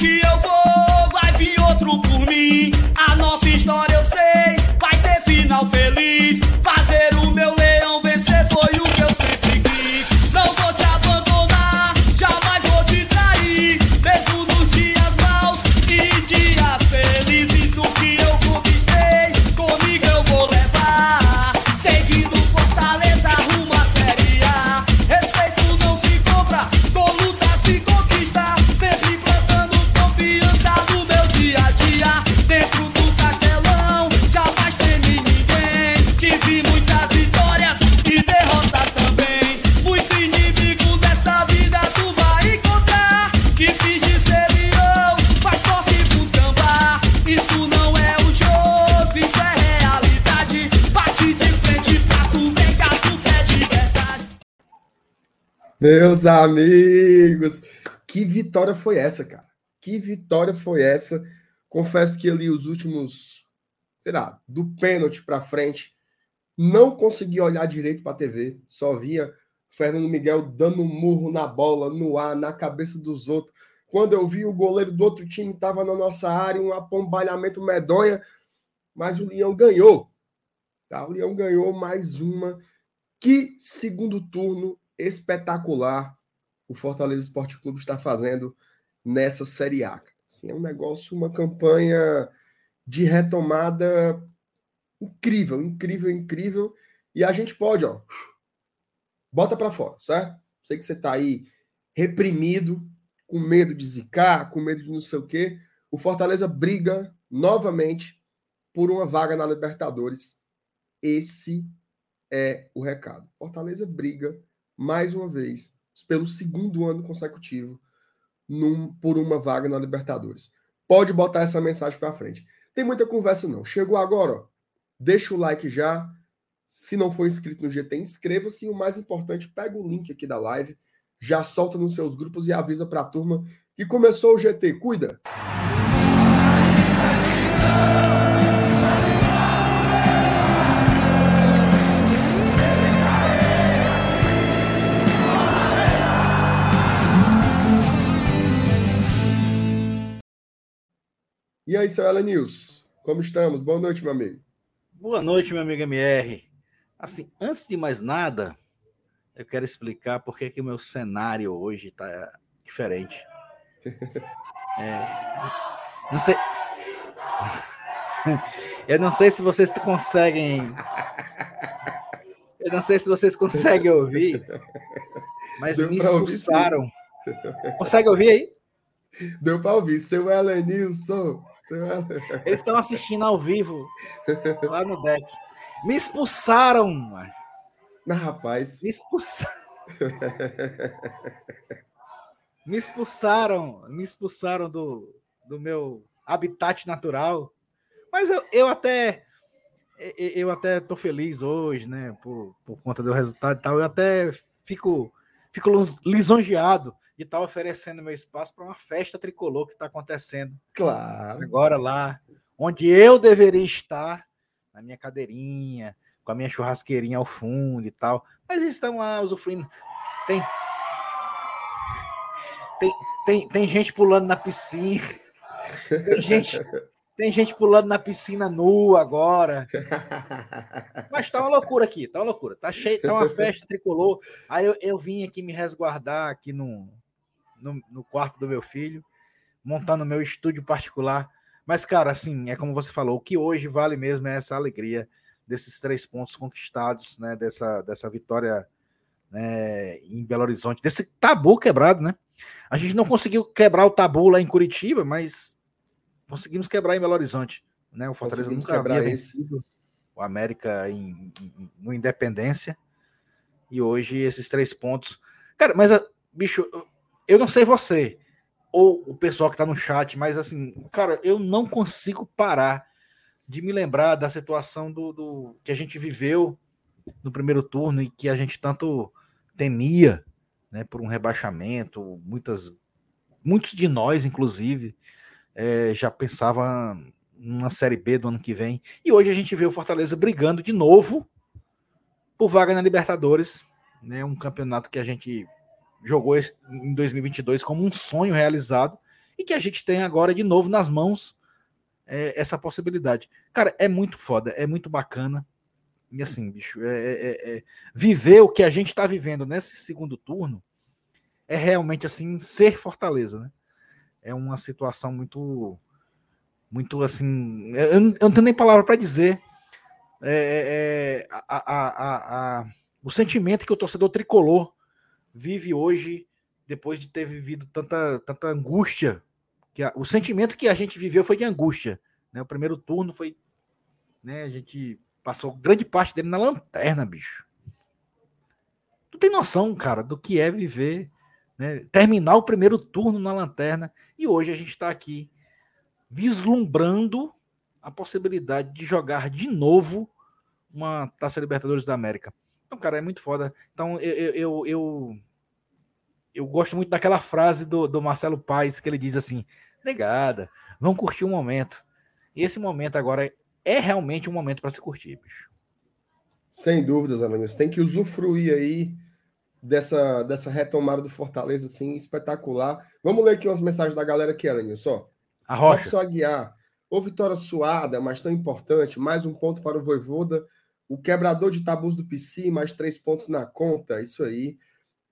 que eu vou, Meus amigos, que vitória foi essa, cara? Que vitória foi essa? Confesso que ali os últimos, sei lá, do pênalti para frente, não consegui olhar direito para a TV, só via Fernando Miguel dando um murro na bola, no ar, na cabeça dos outros. Quando eu vi o goleiro do outro time estava na nossa área, um apombalhamento medonha, mas o Leão ganhou. Tá? O Leão ganhou mais uma. Que segundo turno espetacular o Fortaleza Esporte Clube está fazendo nessa Série A. Assim, é um negócio, uma campanha de retomada incrível, incrível, incrível. E a gente pode, ó, bota para fora, certo? Sei que você está aí reprimido, com medo de zicar, com medo de não sei o quê. O Fortaleza briga novamente por uma vaga na Libertadores. Esse é o recado. Fortaleza briga mais uma vez, pelo segundo ano consecutivo, num, por uma vaga na Libertadores. Pode botar essa mensagem para frente. Tem muita conversa não. Chegou agora, ó, deixa o like já. Se não for inscrito no GT, inscreva-se. E o mais importante, pega o link aqui da live, já solta nos seus grupos e avisa para a turma que começou o GT. Cuida! E aí, seu News, como estamos? Boa noite, meu amigo. Boa noite, meu amigo MR. Assim, antes de mais nada, eu quero explicar por que o meu cenário hoje está diferente. É, não sei. Eu não sei se vocês conseguem. Eu não sei se vocês conseguem ouvir, mas Deu me pra ouvir, expulsaram. Consegue ouvir aí? Deu para ouvir, seu Ellen Nilson. Seu Ellen... Eles estão assistindo ao vivo lá no deck. Me expulsaram, mano. Não, rapaz. Me expulsaram. Me expulsaram. Me expulsaram do, do meu habitat natural. Mas eu, eu até. eu- Eu até tô feliz hoje, né? Por, por conta do resultado e tal. Eu até fico, fico lisonjeado de estar oferecendo meu espaço para uma festa tricolor que está acontecendo Claro. agora lá, onde eu deveria estar, na minha cadeirinha, com a minha churrasqueirinha ao fundo e tal. Mas eles estão lá usufruindo. Tem, tem, tem, tem gente pulando na piscina. Tem gente, tem gente pulando na piscina nua agora. Mas tá uma loucura aqui, tá uma loucura. Tá cheio, tá uma festa tricolor. Aí eu, eu vim aqui me resguardar aqui no, no, no quarto do meu filho, montando meu estúdio particular. Mas, cara, assim, é como você falou, o que hoje vale mesmo é essa alegria desses três pontos conquistados, né? Dessa, dessa vitória né, em Belo Horizonte, desse tabu quebrado, né? A gente não conseguiu quebrar o tabu lá em Curitiba, mas conseguimos quebrar em Belo Horizonte. Né? O Fortaleza nunca quebrar havia esse. vencido o América em, em- no Independência. E hoje esses três pontos. Cara, mas, ah, bicho, eu- não sei você, ou o pessoal que tá no chat, mas assim, cara, eu não consigo parar de me lembrar da situação do, do- que a gente viveu no primeiro turno e que a gente tanto temia, né, por um rebaixamento, muitas muitos de nós inclusive eh, já pensava numa série B do ano que vem. E hoje a gente vê o Fortaleza brigando de novo por vaga na Libertadores, né, um campeonato que a gente jogou em 2022 como um sonho realizado e que a gente tem agora de novo nas mãos é, essa possibilidade. Cara, é muito foda, é muito bacana. E assim, bicho, é, é, é viver o que a gente está vivendo nesse segundo turno é realmente assim ser Fortaleza, né? É uma situação muito, muito assim, eu não, eu não tenho nem palavra para dizer. É, é, a, a, a, o sentimento que o torcedor tricolor vive hoje depois de ter vivido tanta, tanta angústia que a, o sentimento que a gente viveu foi de angústia. Né? O primeiro turno foi. Né, a gente passou grande parte dele na lanterna, bicho. Tu tem noção, cara, do que é viver, né, terminar o primeiro turno na lanterna e hoje a gente está aqui vislumbrando a possibilidade de jogar de novo uma Taça Libertadores da América. Então, cara, é muito foda. Então, eu, eu, eu, eu gosto muito daquela frase do, do Marcelo Paes que ele diz assim: negada, vamos curtir o um momento. E esse momento agora é realmente um momento para se curtir, bicho. Sem dúvidas, Alanis. Tem que usufruir aí dessa, dessa retomada do Fortaleza, assim, espetacular. Vamos ler aqui umas mensagens da galera aqui, Alanis, só. A Rocha. Só Aguiar. Ou vitória suada, mas tão importante. Mais um ponto para o Voivoda. O quebrador de tabus do PC, mais três pontos na conta. Isso aí.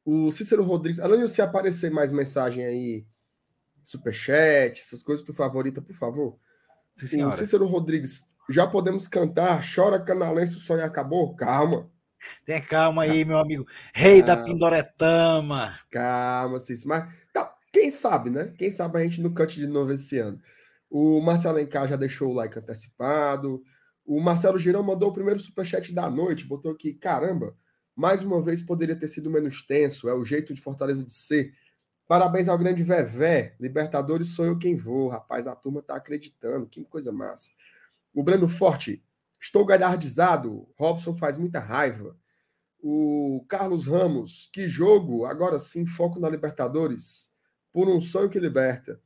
O Cícero Rodrigues. Alanis, se aparecer mais mensagem aí superchat, essas coisas tu favorita, por favor. Sim, o Cícero Rodrigues, já podemos cantar Chora Canalense, o sonho acabou? Calma. Tenha calma aí, meu amigo. Rei calma. da Pindoretama. Calma, Cícero. Mas tá, quem sabe, né? Quem sabe a gente no cante de novo esse ano. O Marcelo Alencar já deixou o like antecipado. O Marcelo Girão mandou o primeiro superchat da noite, botou aqui, caramba, mais uma vez poderia ter sido menos tenso, é o jeito de Fortaleza de ser. Parabéns ao grande Vevé. Libertadores sou eu quem vou, rapaz. A turma tá acreditando. Que coisa massa. O Breno Forte. Estou galhardizado. Robson faz muita raiva. O Carlos Ramos. Que jogo. Agora sim, foco na Libertadores. Por um sonho que liberta.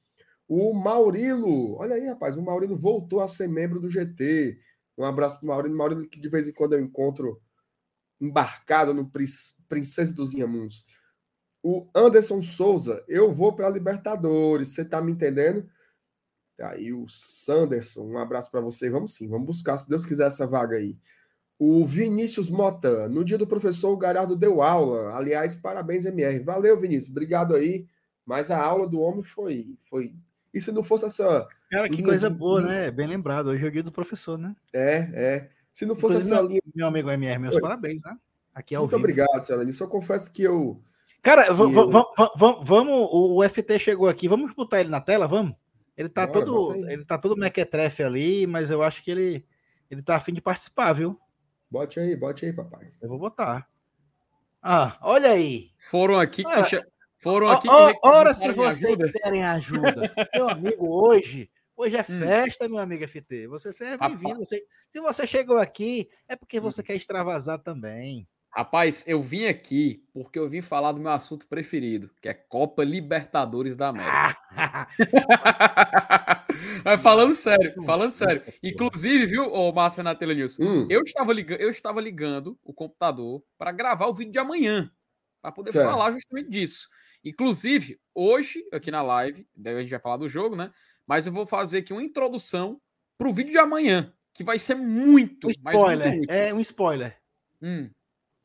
O Maurilo. Olha aí, rapaz. O Maurilo voltou a ser membro do GT. Um abraço para o Maurilo. Maurilo que de vez em quando eu encontro embarcado no Princesa dos Inhamuns. O Anderson Souza, eu vou para Libertadores, você tá me entendendo? Tá aí o Sanderson, um abraço para você. Vamos sim, vamos buscar, se Deus quiser, essa vaga aí. O Vinícius Mota, no dia do professor, o Garardo deu aula. Aliás, parabéns, MR. Valeu, Vinícius, obrigado aí. Mas a aula do homem foi. foi... E se não fosse essa. Cara, que coisa de... boa, né? Bem lembrado. Hoje é o dia do professor, né? É, é. Se não fosse essa meu, linha. Meu amigo MR, meus Oi. parabéns, né? Aqui é Muito vivo. obrigado, Celani. Só confesso que eu Cara, vamos, o FT chegou aqui, vamos botar ele na tela, vamos? Ele tá Bora, todo, ele tá todo mequetrefe ali, mas eu acho que ele ele tá afim de participar, viu? Bote aí, bote aí, papai. Eu vou botar. Ah, olha aí. Foram aqui que che... foram aqui que Ora se vocês ajuda. querem ajuda. Meu amigo, hoje, hoje é hum. festa, hum. meu amigo FT. Você é bem-vindo. Você... Se você chegou aqui, é porque você hum. quer extravasar também. Rapaz, eu vim aqui porque eu vim falar do meu assunto preferido, que é Copa Libertadores da América. Mas falando sério, falando sério. Inclusive, viu, o Márcio na Tele News, hum. eu, estava ligando, eu estava ligando o computador para gravar o vídeo de amanhã, para poder certo. falar justamente disso. Inclusive, hoje, aqui na live, daí a gente vai falar do jogo, né? Mas eu vou fazer aqui uma introdução para o vídeo de amanhã, que vai ser muito, um spoiler. Muito é um spoiler. Hum.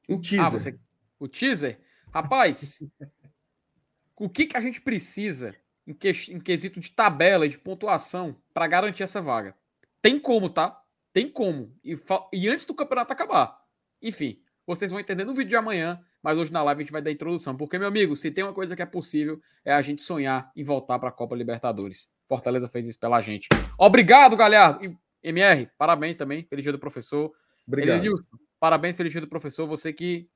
Um teaser. Ah, você... O teaser? Rapaz, o que, que a gente precisa em, que... em quesito de tabela e de pontuação para garantir essa vaga? Tem como, tá? Tem como. E, fa... e antes do campeonato acabar. Enfim, vocês vão entender no vídeo de amanhã, mas hoje na live a gente vai dar a introdução. Porque, meu amigo, se tem uma coisa que é possível, é a gente sonhar em voltar para a Copa Libertadores. Fortaleza fez isso pela gente. Obrigado, Galhardo. E, MR, parabéns também. Feliz dia do professor. Obrigado. Elenilson, Parabéns, feliz dia do professor. Você que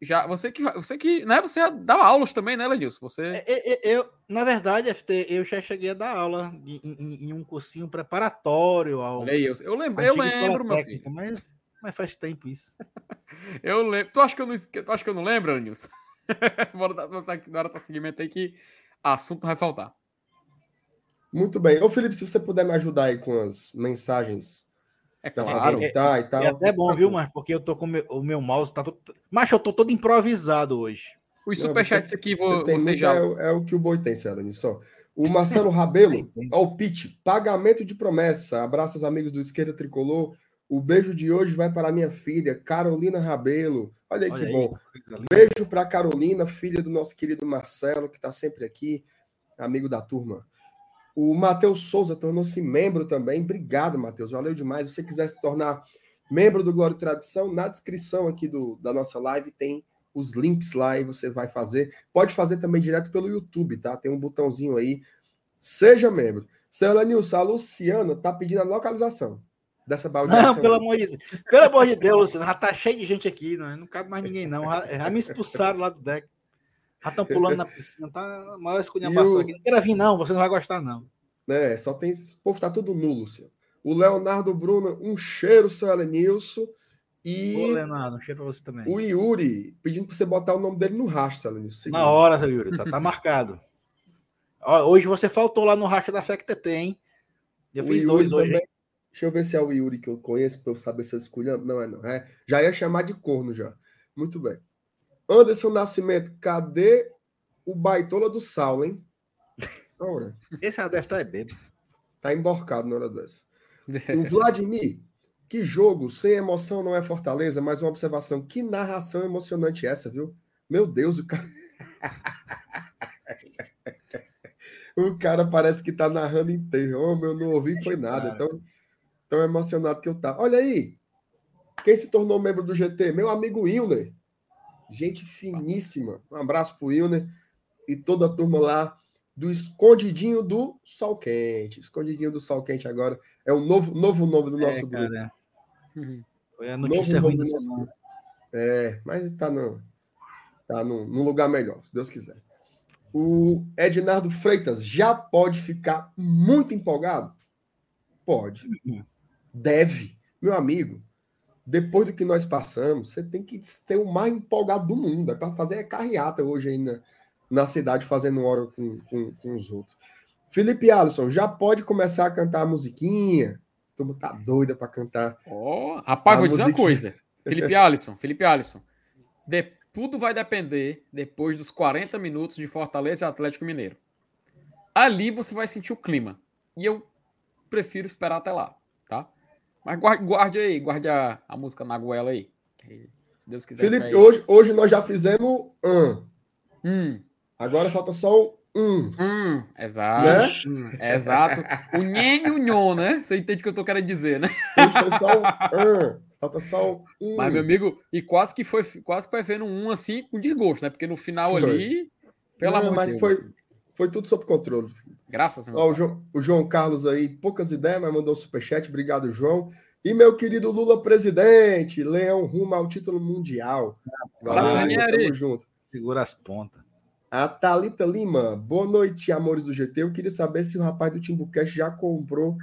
já, você que, você que, né? Você dá aulas também, né, Lenilson? Você. Eu, é, é, é, eu, na verdade, FT, eu já cheguei a dar aula em, em, em um cursinho preparatório ao. Olha aí, eu, eu lembro, eu lembro, meu filho. Mas, mas faz tempo isso. eu lembro. Tu acha que eu não, tu acha que eu não lembro, Lenilson? Bora dar na hora do seguimento aí que assunto vai faltar. Muito bem. Ô, Felipe, se você puder me ajudar aí com as mensagens é claro. É, tá, e tal. é até bom, viu, mas porque eu tô com meu, o meu mouse tá todo... Mas eu tô todo improvisado hoje. Os superchats aqui vou, você, você já. É, é, o que o Boi tem, Célio, só. O Marcelo Rabelo, ó, o Pete, pagamento de promessa. Abraços, amigos do Esquerda Tricolor. O beijo de hoje vai para minha filha, Carolina Rabelo. Olha Olha que aí, bom. Beijo para Carolina, filha do nosso querido Marcelo, que está sempre aqui, amigo da turma. O Matheus Souza tornou-se membro também. Obrigado, Matheus. Valeu demais. Se você quiser se tornar membro do Glória e Tradição, na descrição aqui do, da nossa live tem os links lá e você vai fazer. Pode fazer também direto pelo YouTube, tá? Tem um botãozinho aí. Seja membro. Senhora Nilson, a Luciana tá pedindo a localização dessa baldeação. Não, pelo amor de Deus. Pelo amor de Deus, Luciano. Já tá cheio de gente aqui, não, não cabe mais ninguém, não. Já, já me expulsaram lá do deck. Já estão pulando na piscina, tá a maior esculhambação o- aqui. Não queira vir, não, você não vai gostar, não. É, só tem. Esse povo tá tudo nulo, Luciano. O Leonardo Bruno, um cheiro, seu Elenilson. E Ô, Leonardo, um cheiro pra você também. o Yuri, pedindo para você botar o nome dele no seu Elenilson. Na hora, seu Yuri, tá, tá marcado. Ó, hoje você faltou lá no racha da FECTT, hein? Eu O fiz Yuri dois hoje. também. Deixa eu ver se é o Yuri que eu conheço, para eu saber se eu escolho. Não, é não. É, já ia chamar de corno já. Muito bem. Anderson Nascimento, cadê o baitola do Saulo, hein? Ora, Esse já deve estar bêbado. tá emborcado na hora dessa. O Vladimir, que jogo sem emoção não é Fortaleza, mas uma observação. Que narração emocionante essa, viu? Meu Deus, o cara. o cara parece que tá narrando inteiro. Oh, eu não ouvi foi nada. Cara. Tão, emocionado que eu tava. Olha aí. Quem se tornou membro do GT? Meu amigo Wilner. Gente finíssima. Um abraço pro Wilner e toda a turma lá do Escondidinho do Sol Quente. Escondidinho do Sol Quente agora é o novo, novo nome do nosso É, grupo. Uhum. foi a notícia Novo ruim do nosso grupo. É, mas tá, no, tá no, num lugar melhor, se Deus quiser. O Ednardo Freitas já pode ficar muito empolgado? Pode. Deve. Meu amigo, depois do que nós passamos, você tem que ser o mais empolgado do mundo. É para fazer carreata hoje aí na, na cidade, fazendo hora com, com, com os outros. Felipe Alisson, já pode começar a cantar a musiquinha? A turma tá doida para cantar. Ó, rapaz, A vou dizer uma coisa. Felipe Alisson, Felipe Alisson. De- tudo vai depender depois dos 40 minutos de Fortaleza e Atlético Mineiro. Ali você vai sentir o clima. E eu prefiro esperar até lá, tá? Mas guarde, guarde aí, guarde a, a música na goela aí. Se Deus quiser. Felipe, hoje, hoje nós já fizemos um. Hum, Agora falta só o um. hum, exato. Né? hum, exato. O nhen e o nhon, né? Você entende o que eu tô querendo dizer, né? Hoje foi só o um. Falta só o um. Mas, meu amigo, e quase que foi, quase que foi vendo um assim com desgosto, né? Porque no final Foi. ali, pelo Não, amor de mas Deus. foi, foi tudo sob controle. Graças a Deus. Ó, o, João, o João Carlos aí, poucas ideias, mas mandou superchat. Obrigado, João. E meu querido Lula presidente, Leão rumo ao título mundial. Abraço, Valeu, tamo junto. Segura as pontas. A Thalita Lima, boa noite, amores do GT. Eu queria saber se o rapaz do Timbucast já comprou o.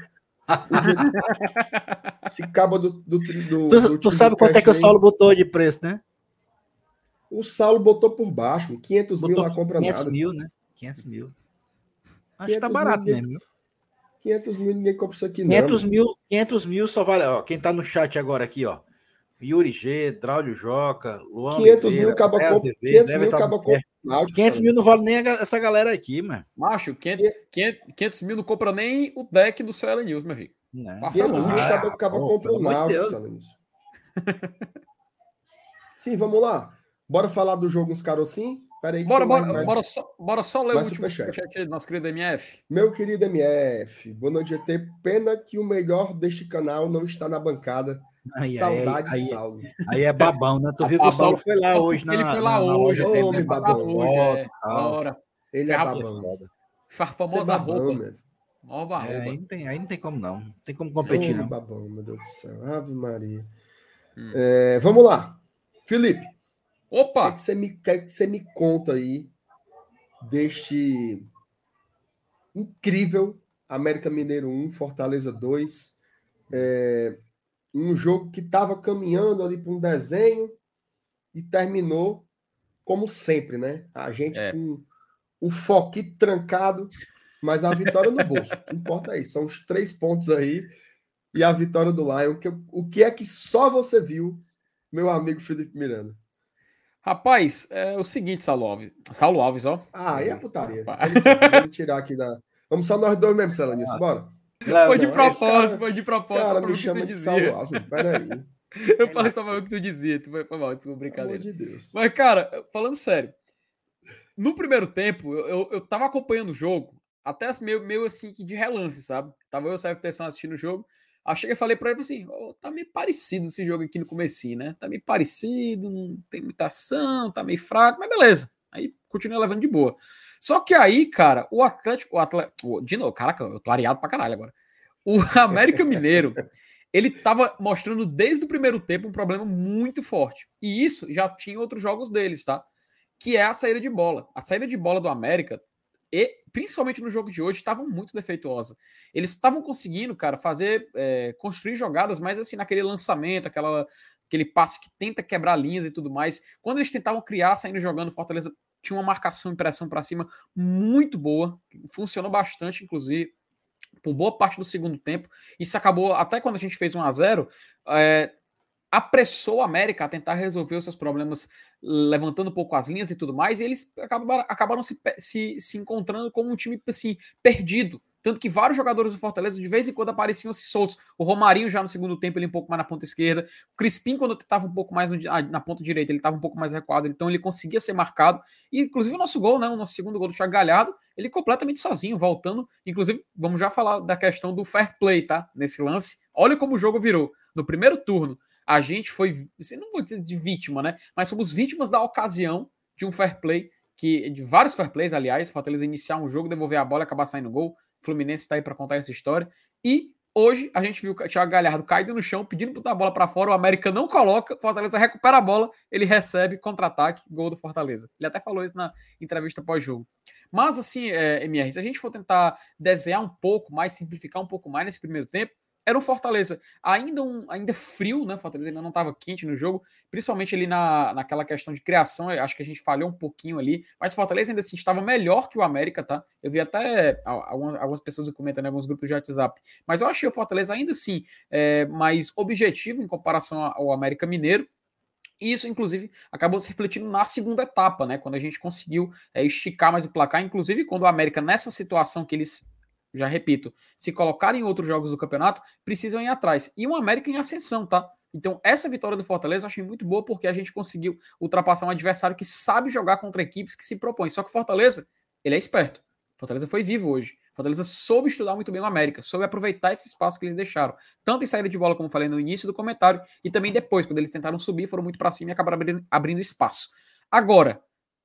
Esse cabo do, do, do, Tu, do tu sabe quanto é que o aí, Saulo botou de preço, né? O Saulo botou por baixo, 500 mil Botou não compra 500 nada. mil, né? 500 mil. Acho que tá 500 barato mil, mesmo. viu? 500 mil ninguém compra isso aqui, não. 500 mil, 500 mil só vale. Ó, quem tá no chat agora aqui, ó. Yuri G, Draulio Joca, Luan 500 Oliveira, mil acaba André com Azevedo, 500 mil acaba com Albuquerque. Náutico, 500 cara. mil não vale nem a essa galera aqui, mano. Macho, 500, 500, 500 mil não compra nem o deck do Cell News, meu filho. Não. Passa 500 mil acaba, acaba pô, compra o Náutico. Sim, vamos lá. Bora falar do jogo uns carocinhos? Aí. Bora, bora, mais- bora, só, bora só ler o mais último superchat. superchat aí do nosso querido MF. Meu querido MF, boa noite, GT. Pena que o melhor deste canal não está na bancada. Aí, aí, Saudade, aí, Saulo. aí é babão, né? Tu viu que o. Saulo foi lá hoje, na, Ele foi lá na- na hoje, loja ele homem foi lá babão. hoje, é. Bora. Ele é babão. É famosa babão, roupa. mesmo. Nova É, aí, roupa. não tem, aí não tem como não. Não tem como Ô, competir, não. babão, meu Deus do céu. Ave Maria. Hum. É, vamos lá. Felipe, o que, é Opa! que você me, quer que você me conta aí deste incrível América Mineiro 1, Fortaleza 2? É, um jogo que estava caminhando ali para um desenho e terminou como sempre, né? A gente É. com o foquito trancado, mas a vitória no bolso. O que importa é isso. São os três pontos aí e a vitória do Lion. Que, o que é que só você viu, meu amigo Felipe Miranda? Rapaz, é o seguinte, Saulo Alves. Saulo Alves, ó. Ah, aí é putaria. Licença, tirar aqui da. Vamos só nós dois mesmo, Celanilson, bora. Não, foi de não, propósito, cara, foi de propósito. Cara, me chama de Saulo Alves, peraí. Eu falei só para o que tu dizia, tu foi, foi mal, desculpa, brincadeira. Pelo amor de Deus. Mas, cara, falando sério, no primeiro tempo, eu, eu, eu tava acompanhando o jogo, até meio, meio assim de relance, sabe? Tava eu e o Sérgio Tessão assistindo o jogo. Aí cheguei e falei pra ele assim: oh, tá meio parecido esse jogo aqui no comecinho, né? Tá meio parecido, não tem muita ação, tá meio fraco, mas beleza. Aí continua levando de boa. Só que aí, cara, o Atlético, o Atlético, de novo, caraca, eu tô areado pra caralho agora. O América Mineiro, ele tava mostrando desde o primeiro tempo um problema muito forte. E isso já tinha outros jogos deles, tá? Que é a saída de bola. A saída de bola do América e principalmente no jogo de hoje, estavam muito defeituosa. Eles estavam conseguindo, cara, fazer, é, construir jogadas, mas assim, naquele lançamento, aquela, aquele passe que tenta quebrar linhas e tudo mais. Quando eles tentavam criar, saindo jogando, Fortaleza tinha uma marcação e pressão para cima muito boa, funcionou bastante, inclusive, por boa parte do segundo tempo. Isso acabou, até quando a gente fez 1 a 0 é, apressou a América a tentar resolver os seus problemas, levantando um pouco as linhas e tudo mais, e eles acabaram, acabaram se, se, se encontrando como um time assim, perdido. Tanto que vários jogadores do Fortaleza de vez em quando apareciam se soltos. O Romarinho já no segundo tempo, ele um pouco mais na ponta esquerda. O Crispim, quando estava um pouco mais na ponta direita, ele estava um pouco mais recuado, então ele conseguia ser marcado. E inclusive o nosso gol, né? O nosso segundo gol do Thiago Galhardo, ele completamente sozinho, voltando. Inclusive, vamos já falar da questão do fair play, tá? Nesse lance. Olha como o jogo virou. No primeiro turno, a gente foi, não vou dizer de vítima, né? Mas somos vítimas da ocasião de um fair play, que de vários fair plays, aliás, Fortaleza iniciar um jogo, devolver a bola acabar saindo gol. Fluminense está aí para contar essa história. E hoje a gente viu o Thiago Galhardo caído no chão, pedindo para botar a bola para fora, o América não coloca, Fortaleza recupera a bola, ele recebe contra-ataque, gol do Fortaleza. Ele até falou isso na entrevista pós-jogo. Mas assim, é, MR, se a gente for tentar desenhar um pouco mais, simplificar um pouco mais nesse primeiro tempo, era um Fortaleza ainda, um, ainda frio, né? Fortaleza ainda não estava quente no jogo, principalmente ali na, naquela questão de criação. Acho que a gente falhou um pouquinho ali, mas Fortaleza ainda assim estava melhor que o América, tá? Eu vi até algumas, algumas pessoas comentando em alguns grupos de WhatsApp, mas eu achei o Fortaleza ainda assim é, mais objetivo em comparação ao América Mineiro. E isso, inclusive, acabou se refletindo na segunda etapa, né? Quando a gente conseguiu é, esticar mais o placar, inclusive quando o América, nessa situação que eles já repito, se colocarem em outros jogos do campeonato, precisam ir atrás. E um América em ascensão, tá? Então, essa vitória do Fortaleza eu achei muito boa porque a gente conseguiu ultrapassar um adversário que sabe jogar contra equipes que se propõem. Só que o Fortaleza, ele é esperto. Fortaleza foi vivo hoje. Fortaleza soube estudar muito bem o América, soube aproveitar esse espaço que eles deixaram. Tanto em saída de bola, como falei no início do comentário, e também depois, quando eles tentaram subir, foram muito para cima e acabaram abrindo, abrindo espaço. Agora,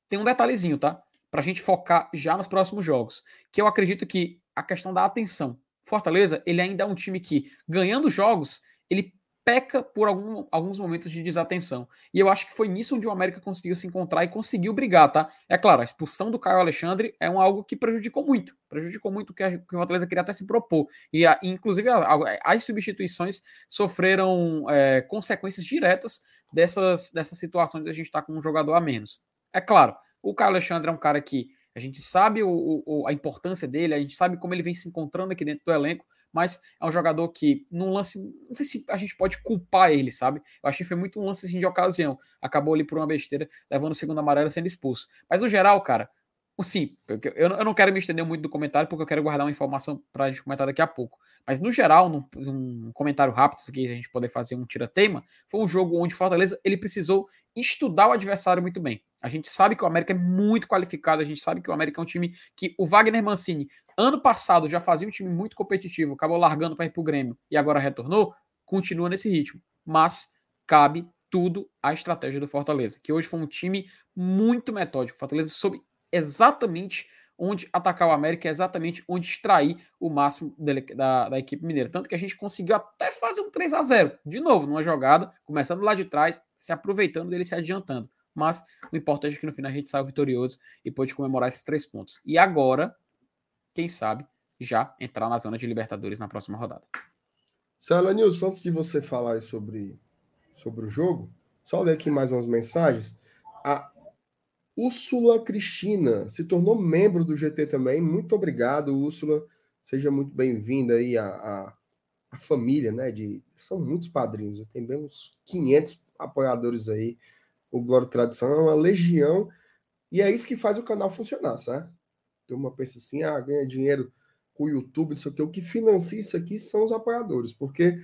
tem um detalhezinho, tá? Pra gente focar já nos próximos jogos. Que eu acredito que a questão da atenção. Fortaleza, ele ainda é um time que, ganhando jogos, ele peca por algum, alguns momentos de desatenção. E eu acho que foi nisso onde o América conseguiu se encontrar e conseguiu brigar, tá? É claro, a expulsão do Caio Alexandre é um, algo que prejudicou muito. Prejudicou muito o que, que o Fortaleza queria até se propor. E, a, inclusive, a, as substituições sofreram é, consequências diretas dessas, dessa situação de a gente estar tá com um jogador a menos. É claro, o Caio Alexandre é um cara que a gente sabe o, o, a importância dele, a gente sabe como ele vem se encontrando aqui dentro do elenco, mas é um jogador que, num lance, não sei se a gente pode culpar ele, sabe? Eu achei que foi muito um lance assim, de ocasião. Acabou ali por uma besteira, levando o segundo amarelo sendo expulso. Mas no geral, cara, Sim, eu, eu não quero me estender muito no comentário porque eu quero guardar uma informação para a gente comentar daqui a pouco. Mas no geral, num, um comentário rápido, aqui a gente poder fazer um tira-tema, foi um jogo onde Fortaleza ele precisou estudar o adversário muito bem. A gente sabe que o América é muito qualificado, a gente sabe que o América é um time que o Wagner Mancini, ano passado, já fazia um time muito competitivo, acabou largando para ir para o Grêmio e agora retornou, continua nesse ritmo. Mas cabe tudo à estratégia do Fortaleza, que hoje foi um time muito metódico. O Fortaleza soube exatamente onde atacar o América, exatamente onde extrair o máximo dele, da, da, equipe mineira. Tanto que a gente conseguiu até fazer um 3 a 0 de novo, numa jogada, começando lá de trás, se aproveitando dele se adiantando. Mas o importante é que no final a gente saiu vitorioso e pôde comemorar esses três pontos. E agora, quem sabe, já entrar na zona de Libertadores na próxima rodada. Sala Nilson, antes de você falar sobre, sobre o jogo, só ler aqui mais umas mensagens. A Úrsula Cristina se tornou membro do GT também. Muito obrigado, Úrsula. Seja muito bem-vinda aí à, à, à, família, né? De, são muitos padrinhos. Tem bem uns 500 apoiadores aí o Glória e Tradição, é uma legião, e é isso que faz o canal funcionar, certo? Tem uma pensa assim, ah, ganha dinheiro com o YouTube, não sei o que, o que financia isso aqui são os apoiadores, porque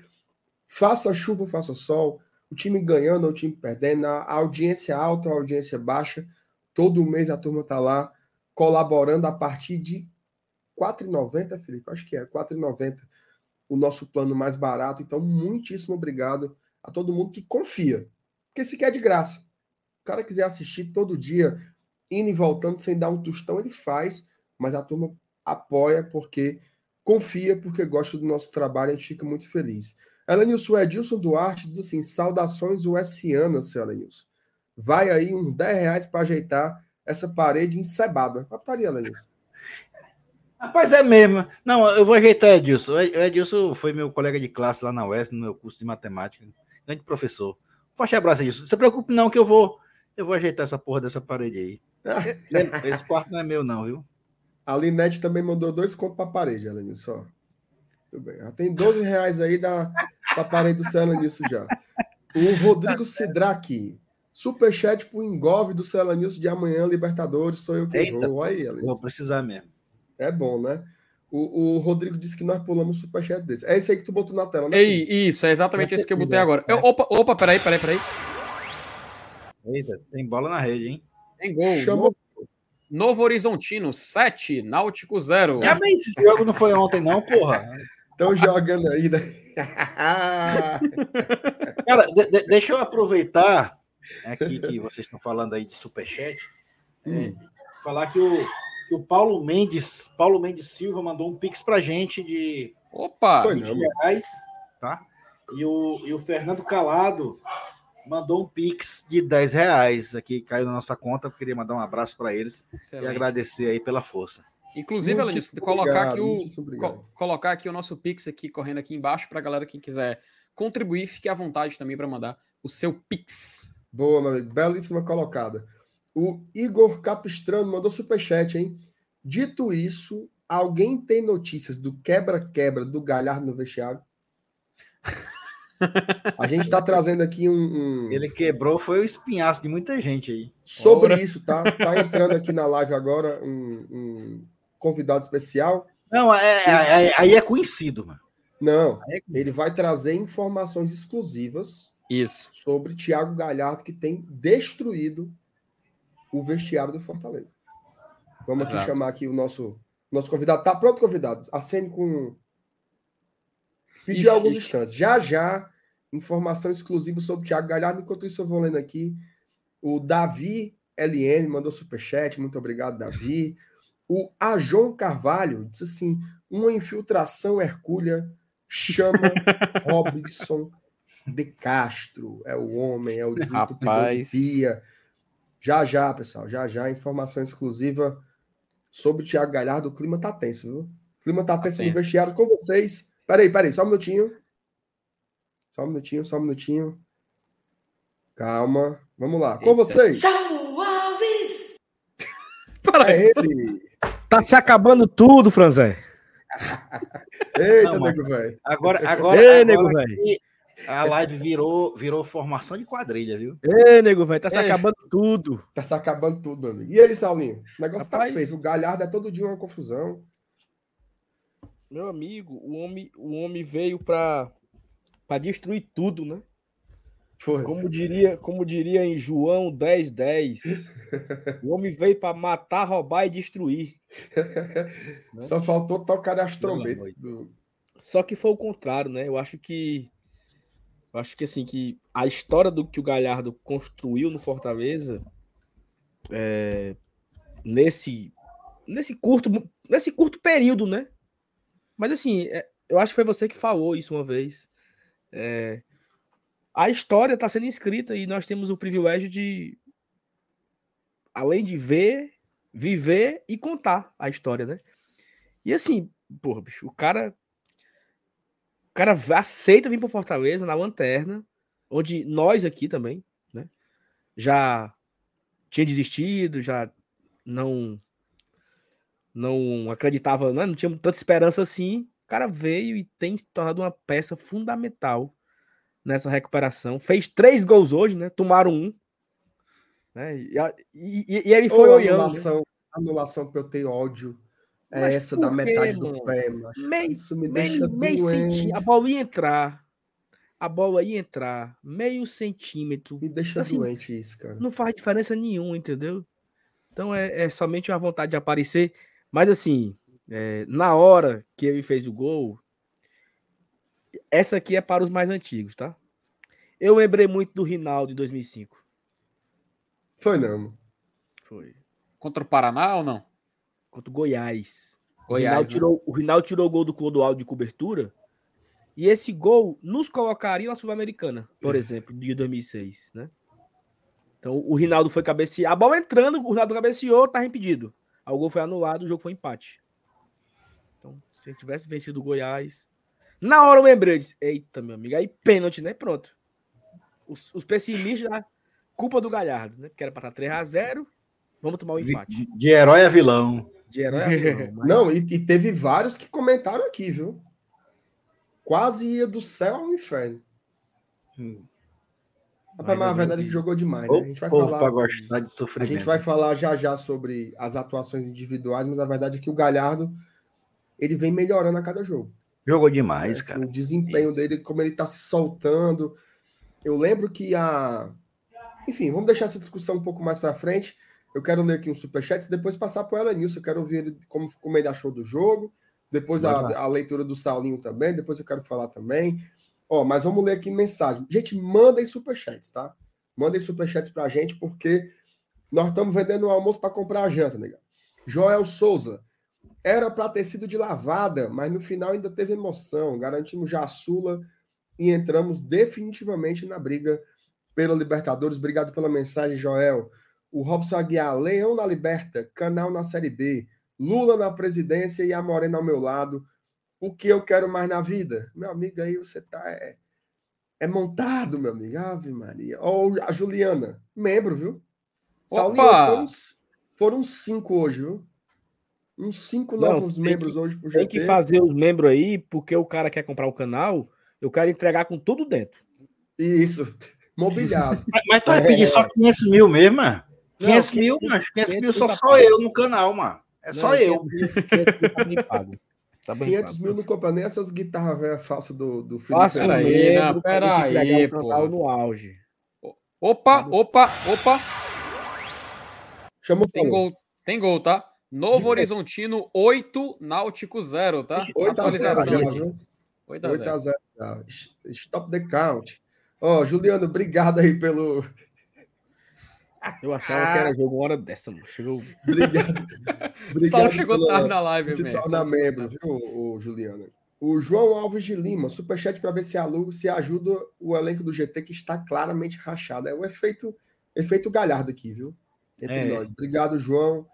faça chuva, faça sol, o time ganhando, o time perdendo, a audiência alta, a audiência baixa, todo mês a turma tá lá colaborando a partir de R$ 4,90, Felipe, acho que é, R$ 4,90 o nosso plano mais barato. Então, muitíssimo obrigado a todo mundo que confia. Porque se quer de graça. O cara quiser assistir todo dia, indo e voltando, sem dar um tostão, ele faz, mas a turma apoia porque confia, porque gosta do nosso trabalho, a gente fica muito feliz. Elenilson Edilson Duarte diz assim: saudações uesianas, seu Elenilson. Vai aí uns 10 reais para ajeitar essa parede encebada. Paparia, Elenilson. Rapaz, é mesmo. Não, eu vou ajeitar Edilson. O Edilson foi meu colega de classe lá na UES, no meu curso de matemática. Grande professor. Forte abraço, Edilson. Não se preocupe, não, que eu vou. Eu vou ajeitar essa porra dessa parede aí. Esse quarto não é meu, não, viu? A Linete também mandou dois contos para a parede, Elenilson. Tudo bem. Já tem 12 reais aí da, da parede do Celanilson já. O Rodrigo Sidraque. Superchat pro Engove do Celanilson de amanhã, Libertadores. Sou eu que Eita, vou. Aí. Vou precisar mesmo. É bom, né? O, o Rodrigo disse que nós pulamos um superchat desse. É esse aí que tu botou na tela, né? Ei, isso, é exatamente esse que eu botei agora. Eu, opa, opa, peraí, peraí, peraí. Eita, tem bola na rede, hein? Tem gol. Chamou. Novo Horizontino, 7, Náutico 0. Já bem, esse jogo não foi ontem, não, porra. Estão jogando aí, né? Cara, de, de, deixa eu aproveitar aqui que vocês estão falando aí de superchat. É, hum. É, falar que o, que o Paulo Mendes, Paulo Mendes Silva mandou um pix pra gente de Opa, 20 reais, tá? E o, e o Fernando Calado mandou um pix de 10 reais aqui, caiu na nossa conta. Queria mandar um abraço para eles Excelente. e agradecer aí pela força. Inclusive, ela disse colocar aqui o co colocar aqui o nosso pix aqui correndo aqui embaixo para a galera que quiser contribuir, fique à vontade também para mandar o seu pix. Boa, meu amigo. belíssima colocada. O Igor Capistrano mandou superchat, hein? Dito isso, alguém tem notícias do quebra-quebra do Galhardo no vestiário? A gente está trazendo aqui um, um, Ele quebrou, foi o espinhaço de muita gente aí. Sobre Ora. isso, tá? Tá entrando aqui na live agora um, um convidado especial. Não, é, é, é, aí é conhecido, mano. Não, é ele vai trazer informações exclusivas isso. sobre Thiago Galhardo, que tem destruído o vestiário do Fortaleza. Vamos aqui chamar aqui o nosso, nosso convidado. Tá pronto, convidado? Acende com. Pedir alguns instantes. Já já, informação exclusiva sobre o Thiago Galhardo. Enquanto isso, eu vou lendo aqui. O Davi LN mandou superchat. Muito obrigado, Davi. O Ajon Carvalho disse assim: uma infiltração hercúlea chama Robson de Castro. É o homem, é o. Dia. Já já, pessoal, já já, informação exclusiva sobre o Thiago Galhardo. O clima tá tenso, viu? O clima tá, tá tenso, no vestiário com vocês. Peraí, peraí, só um minutinho. Só um minutinho, só um minutinho. Calma, vamos lá. Com Eita. vocês. Alves! É ele. Tá se acabando tudo, Franzé. Eita, Não, nego velho. Agora, agora, Ei, agora nego velho. A live virou, virou formação de quadrilha, viu? Ei, nego, velho, tá se acabando tudo. Tá se acabando tudo, amigo. E aí, Saulinho? O negócio tá Rapaz... tá feito. O Galhardo é todo dia uma confusão. Meu amigo, o homem, o homem veio pra, pra destruir tudo, né? Foi. Como diria, como diria em João 10, 10. o homem veio para matar, roubar e destruir. né? Só faltou tocar as trombetas. Do... Só que foi o contrário, né? Eu acho que eu acho que assim, que a história do que o Galhardo construiu no Fortaleza é, nesse, nesse, curto, nesse curto período, né? Mas assim, é, eu acho que foi você que falou isso uma vez. É, a história está sendo escrita e nós temos o privilégio de, além de ver, viver e contar a história, né? E assim, porra, bicho, o cara cara aceita vir para Fortaleza na lanterna, onde nós aqui também, né? Já tinha desistido, já não não acreditava, né? não tinha tanta esperança assim. O cara veio e tem se tornado uma peça fundamental nessa recuperação. Fez três gols hoje, né? Tomaram um. Né? E, e- e- ele foi Ou olhando. né? anulação, anulação que eu tenho ódio. É Mas essa da quê, metade mano? do pé, macho. Meio- Isso me deixa meio, centímetro. A bola ia entrar. A bola ia entrar. Meio centímetro. Me deixa Assim, doente isso, cara. Não faz diferença nenhuma, entendeu? Então é, é somente uma vontade de aparecer. Mas assim, é, na hora que ele fez o gol, essa aqui é para os mais antigos, tá? Eu lembrei muito do Rinaldo de 2005. Foi não. mano. Foi. Contra o Paraná ou não? Contra o Goiás. o, Goiás. Rinaldo né? tirou, o Rinaldo tirou o gol do Clodoaldo de cobertura. E esse gol nos colocaria na Sul-Americana, por exemplo, de 2006, né? Então o Rinaldo foi cabecear. A bola entrando, o Rinaldo cabeceou, tá impedido. Aí o gol foi anulado, o jogo foi empate. Então, se ele tivesse vencido o Goiás. Na hora eu lembrei, eu disse, eita, meu amigo, aí pênalti, né? Pronto. Os, os pessimistas, né? culpa do Galhardo, né? Que era pra estar 3x0. Vamos tomar o Vi- empate. De herói a vilão. De herói a vilão, mas- Não, e, e teve vários que comentaram aqui, viu? Quase ia do céu ao inferno. Rapaz, mas a verdade é que jogou demais, né? A gente vai povo falar. gostar de A sofrimento. gente vai falar já já sobre as atuações individuais, mas a verdade é que o Galhardo ele vem melhorando a cada jogo. Jogou demais, Assim, cara. O desempenho Isso. dele, como ele tá se soltando. Eu lembro que a. Enfim, vamos deixar essa discussão um pouco mais para frente. Eu quero ler aqui um superchat e depois passar para o Elenilson. Eu quero ouvir ele, como, como ele achou do jogo. Depois a, a leitura do Saulinho também. Depois eu quero falar também. Ó, mas vamos ler aqui mensagem. Gente, mandem superchats, tá? Mandem superchats pra gente, porque nós estamos vendendo o almoço para comprar a janta, negão. Joel Souza. Era para ter sido de lavada, mas no final ainda teve emoção. Garantimos já a Sula e entramos definitivamente na briga pela Libertadores. Obrigado pela mensagem, Joel. O Robson Aguiar, Leão na Liberta, Canal na Série B, Lula na presidência e a Morena ao meu lado. O que eu quero mais na vida? Meu amigo, aí você tá. É, é montado, meu amigo. Ave Maria. Ó, a Juliana, membro, viu? Saulinho, Opa! foram, uns- foram cinco hoje, viu? Uns cinco Não, novos membros que- hoje pro GT. Tem que fazer os membros aí, porque o cara quer comprar o canal, eu quero entregar com tudo dentro. Isso, mobiliado. Mas, mas tu vai É. pedir só 500 mil mesmo, mano? Não, 500 que- mil, mano. 500 mil só 500 sou eu no canal, mano. É só Não, eu. 500 mil 500 mil tá. Tá bem 500 pago. mil não compra nem essas guitarras velhas falsas do, do Felipe. Pera aí, não, pra pera aí, pô. no auge. Opa, opa, opa. Chama o Tem gol, tem gol, tá? Novo Horizontino 8, Náutico 0, tá? 8 a 0 Atualização já, viu? 8 a 8 a 0. 0 já. Stop the count. Ó, Juliano, obrigado aí pelo. Eu achava que era jogo uma hora dessa, mano. Chegou. Obrigado. O obrigado Saulo chegou pela- tarde na live, se mesmo. tornar membro, viu, o Juliano? O João Alves de Lima, superchat para ver se a Lu se ajuda o elenco do GT que está claramente rachado. É o efeito, efeito galhardo aqui, viu? Entre É. nós. Obrigado, João.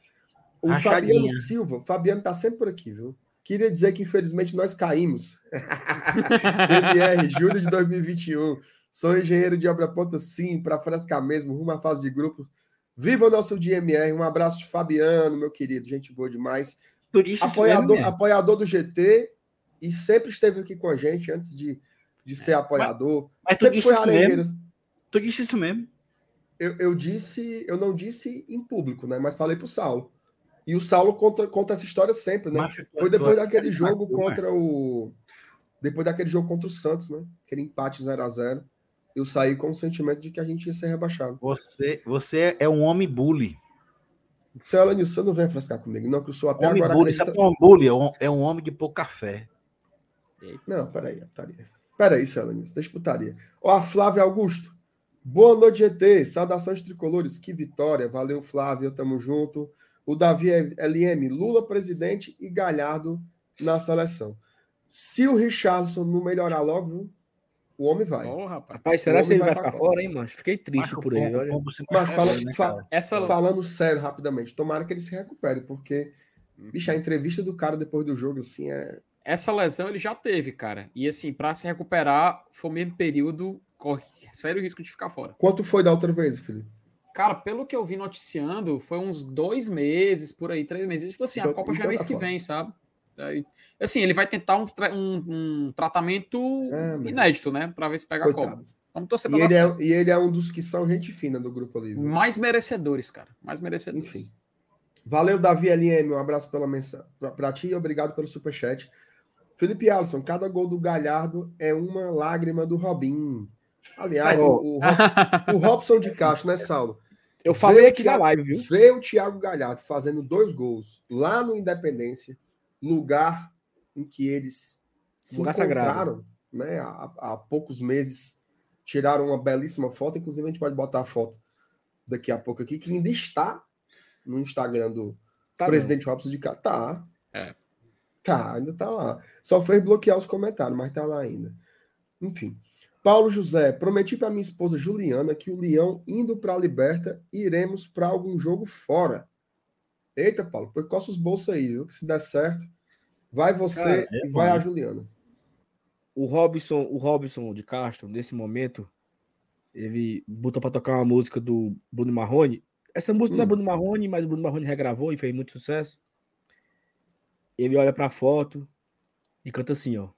O Rachadinha. Fabiano Silva, Fabiano tá sempre por aqui, viu? Queria dizer que infelizmente nós caímos. MR, julho de 2021. Sou engenheiro de obra pronta, sim, para frescar mesmo, rumo à fase de grupo. Viva o nosso dia, MR. Um abraço, Fabiano, meu querido. Gente boa demais Tu isso apoiador, né? apoiador do GT e sempre esteve aqui com a gente antes de, de ser apoiador. Mas tu sempre disse foi isso mesmo. Tu disse isso mesmo. Eu, eu disse, eu não disse em público, né? Mas falei pro Saulo. E o Saulo conta, conta essa história sempre, né? Macho, tu- Foi tu- depois tu- daquele tu- jogo tu- contra o. Depois daquele jogo contra o Santos, né? Aquele empate 0 a 0 Eu saí com o sentimento de que a gente ia ser rebaixado. Você, você é um homem bully. Seu Elenilson, você não vem frescar comigo, não, que eu sou até Homem agora bully. acredita... É um bully? É um, é um homem de pouca fé. Não, peraí, putaria. Peraí, Celanis, deixa putaria. Ó, a Flávia Augusto. Boa noite, GT. Saudações tricolores. Que vitória. Valeu, Flávia. Tamo junto. O Davi LM, Lula presidente e Galhardo na seleção. Se o Richardson não melhorar logo, o homem vai. Ô, rapaz. Rapaz, será que ele vai vai ficar fora, hein, mano? Fiquei triste Macho, por ele. Olha. Mas fala, né, fa-? Essa, falando sério, rapidamente, tomara que ele se recupere, porque, bicho, a entrevista do cara depois do jogo, assim, é. essa lesão ele já teve, cara. E assim, pra se recuperar, foi o mesmo período, corre sério risco de ficar fora. Quanto foi da outra vez, Felipe? Cara, pelo que eu vi noticiando, foi uns dois meses, por aí, três meses. Tipo assim, a Então- Copa já então é mês tá que fora. vem, sabe? Assim, ele vai tentar um, tra- um- um tratamento Ah, meu inédito, né? Pra ver se pega a Copa. Coitado. Vamos torcer E pra ele, é, e ele é um dos que são gente fina do grupo ali. viu? mais merecedores, cara. Mais merecedores. Enfim. Valeu, Davi LM. Um abraço pela mensagem pra, pra ti e obrigado pelo superchat. Felipe Alisson, cada gol do Galhardo é uma lágrima do Robin. Aliás, Oh. o, o, Rob- o Robson de Castro, né, Saulo? Eu falei aqui na Thiago- live, viu? Ver o Thiago Galhardo fazendo dois gols lá no Independência, lugar em que eles se Lugar sagrado. encontraram, né? Há, há poucos meses tiraram uma belíssima foto, inclusive a gente pode botar a foto daqui a pouco aqui, que ainda está no Instagram do Tá presidente Robson de Castro. Tá. É. Tá, ainda tá lá. Só fez bloquear os comentários, mas tá lá ainda. Enfim. Paulo José, prometi para minha esposa Juliana que o Leão indo para a Liberta, iremos para algum jogo fora. Eita, Paulo, coça os bolsos aí, viu? Que se der certo, vai você Cara, é e vai bom. a Juliana. O Robson, o Robson de Castro, nesse momento, ele botou pra tocar uma música do Bruno Marrone. Essa música não é Hum. Bruno Marrone, mas o Bruno Marrone regravou e fez muito sucesso. Ele olha pra foto e canta assim, ó.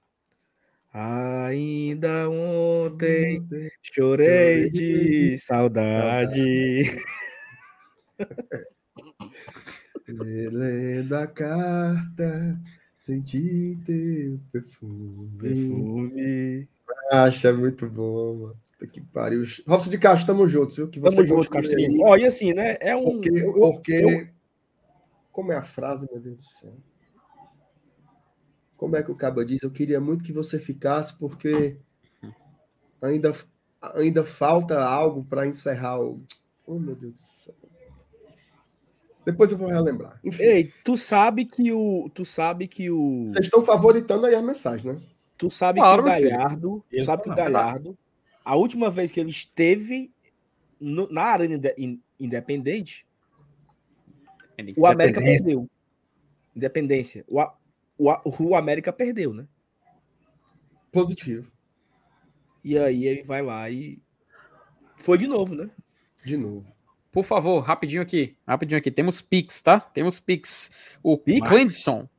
Ainda ontem chorei de saudade. Lendo a carta, senti teu perfume. Perfume. Acha muito bom, mano. Que pariu. Robson de Castro, tamo juntos, viu? Que você Tamo junto, aí. Ó, e assim, né? É um. Porque, porque eu- como é a frase, meu Deus do céu? Como é que o Caba diz? Eu queria muito que você ficasse, porque ainda, ainda falta algo para encerrar o. Oh, meu Deus do céu. Depois eu vou relembrar. Enfim, Ei, tu sabe que o. Tu sabe que o. vocês estão favoritando aí as mensagens, né? Tu sabe Claro, que o. Galhardo, tu Eu sabe que o. Galhardo, a última vez que ele esteve no- na Arena Inde- In- Independente, o América perdeu. Independência. O, A- o, A- o América perdeu, né? Positivo, E aí ele vai lá e foi de novo, né? de novo. Por favor, rapidinho aqui. Rapidinho aqui. Temos Pix, tá? Temos Pix. O Pix? Clendson.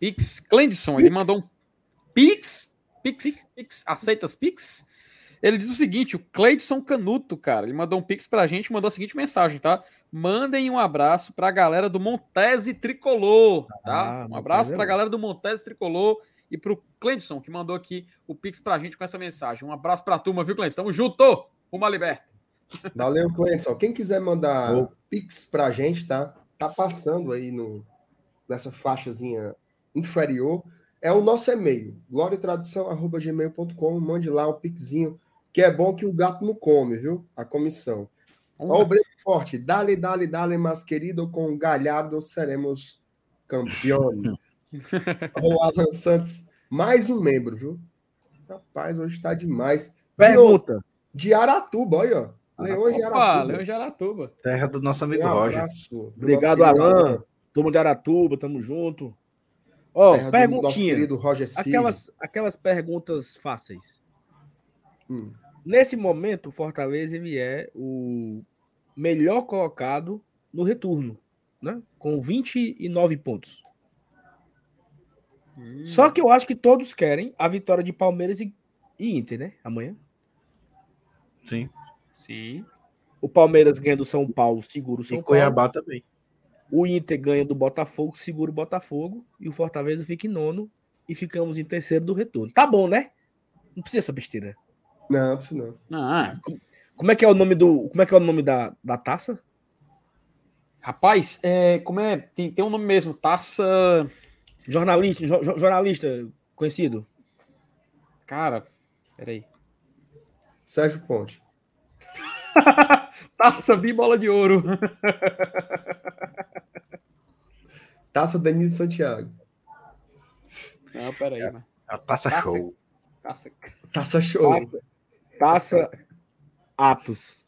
Pix. Clendson, ele mandou um Pix. Pix. Pix. Aceita as Pix? Ele diz o seguinte: o Cleidson Canuto, cara, ele mandou um Pix pra gente, mandou a seguinte mensagem, tá? Mandem um abraço pra galera do Montese Tricolor, tá? Ah, um abraço Montese é pra galera do Montese Tricolor e pro Cleidson, que mandou aqui o Pix pra gente com essa mensagem. Um abraço pra turma, viu, Cleidson? Tamo junto! Uma liberta. Valeu, Cleiton. Quem quiser mandar Ô. Pix pra gente, tá? Tá passando aí no, nessa faixazinha inferior. É o nosso e-mail, gloriatradição.gmail.com. Mande lá o Pixinho, que é bom que o gato não come, viu? A comissão. Ó, lá. o Breno Forte. Dale, dale, dale, mas querido, com Galhardo seremos campeões. O Alan Santos, mais um membro, viu? Rapaz, hoje tá demais. Pergunta. De Aratuba, olha, ó. Leões de Opa, Aratuba. Leão de Aratuba. Terra do nosso amigo Um Roger. do Obrigado, Alan. Turma de Aratuba, tamo junto. Ó, do nosso perguntinha. querido Roger Cid. Aquelas, aquelas perguntas fáceis. Hum. Nesse momento, o Fortaleza ele é o melhor colocado no retorno, né? Com 29 pontos. Hum. Só que eu acho que todos querem a vitória de Palmeiras e, e Inter, né? Amanhã. Sim. Sim. O Palmeiras ganha do São Paulo, segura o São E Paulo. Cuiabá também. O Inter ganha do Botafogo, segura o Botafogo. E o Fortaleza fica em nono. E ficamos em terceiro do retorno. Tá bom, né? Não precisa essa besteira. Não, isso não. Ah, Como é que é o nome do. Como é que é o nome da, da taça? rapaz, é, como é? Tem, tem um nome mesmo, taça. Jornalista, jo- jo- jornalista conhecido. Cara, peraí. Sérgio Ponte. taça Bibola de Ouro. Taça Denise Santiago. Não, peraí, mano. A taça Taça. show. Taça. Taça Show. Taça, taça Atos.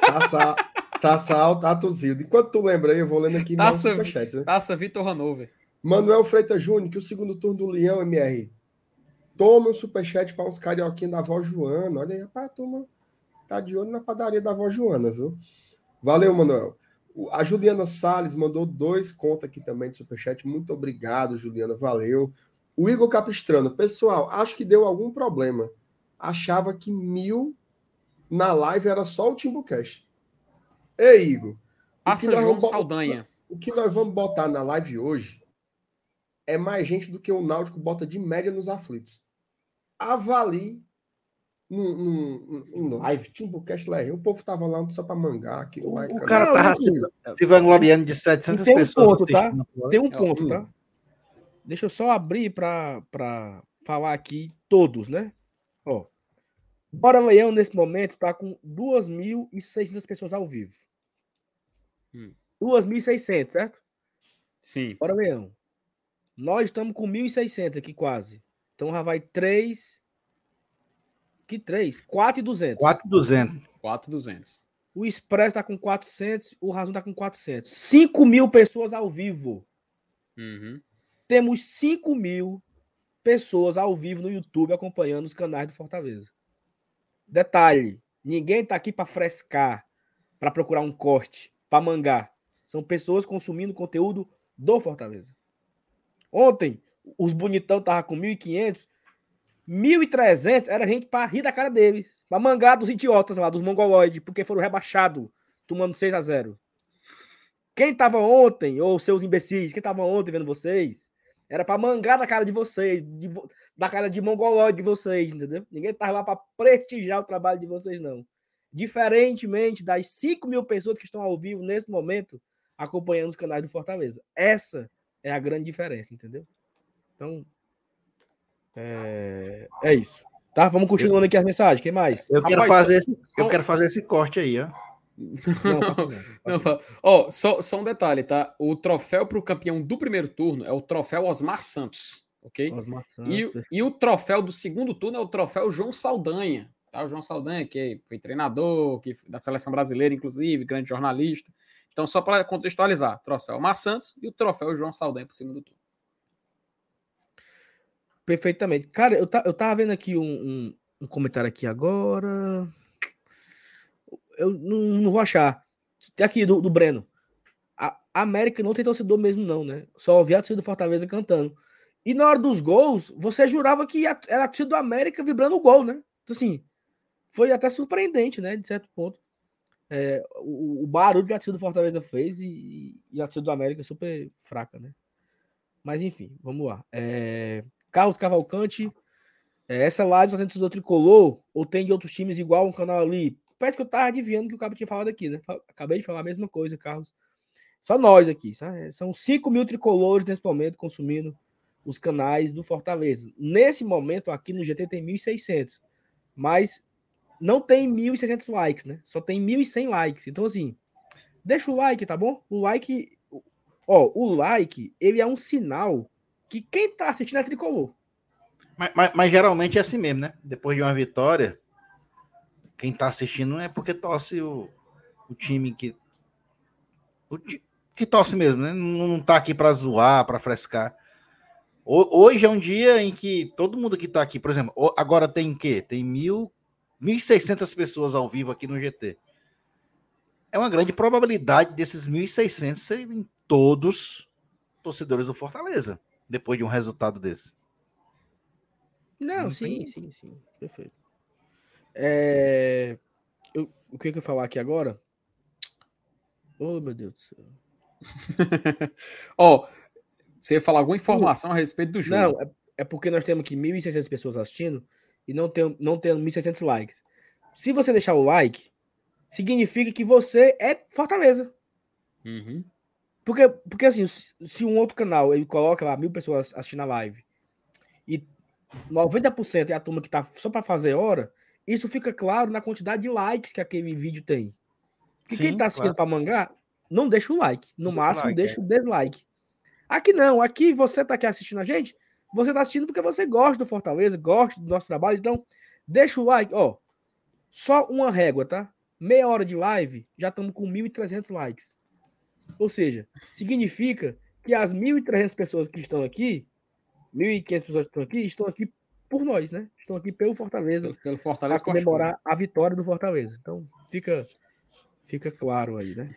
Taça, taça Alta Atuzildo. Enquanto tu lembra aí, eu vou lendo aqui Taça- no superchat. Né? Taça Vitor Hanover. Manuel Freitas Júnior, que o segundo turno do Leão, MR. Toma um superchat para uns carioquinhos da avó Joana. Olha aí, rapaz, a tá de olho na padaria da avó Joana, viu? Valeu, Manuel. A Juliana Salles mandou dois contos aqui também de superchat. Muito obrigado, Juliana. Valeu. O Igor Capistrano. Pessoal, acho que deu algum problema. achava que mil na live era só o Timbucast. Ei, Igor. Passa João vamos Saldanha. O que nós vamos botar na live hoje é mais gente do que o Náutico bota de média nos aflitos. Avalie num, num, num live, Timbucast lá. O povo tava lá só pra mangar aqui O, o cara. tava assim, se, se vangloriando de 700 E tem um pessoas ponto, tá? Tem um É, ponto, hum. tá? Deixa eu só abrir para falar aqui todos, né? Ó. Bora Leão, nesse momento, tá com 2.600 pessoas ao vivo. Hum. 2.600, certo? Sim. Bora Leão. Nós estamos com 1.600 aqui quase. Então já vai 3. Que 3? 4.200. 4,200. 4,200. O Expresso tá com 400, o Razão tá com 400. 5 mil pessoas ao vivo. Uhum. Temos 5 mil pessoas ao vivo no YouTube acompanhando os canais do Fortaleza. Detalhe: ninguém tá aqui para frescar, para procurar um corte, para mangar. São pessoas consumindo conteúdo do Fortaleza. Ontem, os bonitão tava com 1.500, 1.300 era gente para rir da cara deles, para mangar dos idiotas lá, dos mongoloides, porque foram rebaixados, tomando 6 a 0 Quem tava ontem, ou seus imbecis, quem tava ontem vendo vocês, era para mangar na cara de vocês, de da cara de mongoloide de vocês, entendeu? Ninguém tava lá para prestigiar o trabalho de vocês, não. Diferentemente das 5 mil pessoas que estão ao vivo nesse momento, acompanhando os canais do Fortaleza. Essa é a grande diferença, entendeu? Então, é, é isso. Tá? Vamos continuando aqui as mensagens. Quem mais? Eu quero, Rapaz, fazer esse, eu só- quero fazer esse corte aí, ó. Não, passa não, passa Ó, só, só um detalhe, tá? O troféu para o campeão do primeiro turno é o troféu Osmar Santos, ok? Osmar E, Santos, e o troféu do segundo turno é o troféu João Saldanha, tá? O João Saldanha, que foi treinador, que da seleção brasileira, inclusive, grande jornalista. Então, só para contextualizar, troféu Mar Santos e o troféu João Saldanha para o segundo turno. Perfeitamente. Cara, eu, ta, eu tava vendo aqui um, um, um comentário aqui agora. Eu não, não vou achar. Aqui, do, do Breno. A América não tem torcedor mesmo, não, né? Só ouvi a torcida do Fortaleza cantando. E na hora dos gols, você jurava que era a torcida do América vibrando o gol, né? Então, assim, foi até surpreendente, né? De certo ponto. É, o, o barulho que a torcida do Fortaleza fez e, e a torcida do América é super fraca, né? Mas enfim, vamos lá. É, Carlos Cavalcante, é, essa live só tem torcedor tricolor ou tem de outros times igual um canal ali? Parece que eu tava adivinhando que o Cabo tinha falado aqui, né? Acabei de falar a mesma coisa, Carlos. Só nós aqui, sabe? São 5 mil tricolores nesse momento consumindo os canais do Fortaleza. Nesse momento aqui no GT tem 1.600, mas não tem 1.600 likes, né? Só tem 1.100 likes. Então, assim, deixa o like, tá bom? O like, ó, o like, ele é um sinal que quem tá assistindo é tricolor. Mas, mas- mas geralmente é assim mesmo, né? Depois de uma vitória, quem tá assistindo é porque torce o, o time que. O que torce mesmo, né? Não, não tá aqui pra zoar, pra frescar. Ho- Hoje é um dia em que todo mundo que tá aqui, por exemplo, agora tem o quê? Tem mil, 1.600 pessoas ao vivo aqui no GT. É uma grande probabilidade desses 1.600 serem todos torcedores do Fortaleza, depois de um resultado desse. Não, Não sim, tem- sim, sim. Perfeito. É, eu- o que, que eu ia falar aqui agora? Oh, meu Deus do céu. Ó, você ia falar alguma informação a respeito do jogo? Não, é, é porque nós temos aqui 1.600 pessoas assistindo e não tem, não tem 1.600 likes. Se você deixar o like, significa que você é Fortaleza. Uhum. Porque, porque assim, se um outro canal ele coloca lá mil pessoas assistindo a live e 90% é a turma que tá só para fazer hora, isso fica claro na quantidade de likes que aquele vídeo tem. Porque quem tá assistindo claro. para mangá, não deixa o like. No Deixa o máximo, like, deixa é. o dislike. Aqui não, aqui você tá aqui assistindo a gente, você tá assistindo porque você gosta do Fortaleza, gosta do nosso trabalho, então deixa o like, ó. Só uma régua, tá? Meia hora de live, já estamos com 1.300 likes. Ou seja, significa que as 1.300 pessoas que estão aqui, 1.500 pessoas que estão aqui, estão aqui por nós, né? Estão aqui pelo Fortaleza Pelo, para Fortaleza com comemorar a vitória do Fortaleza. Então, fica fica claro aí, né?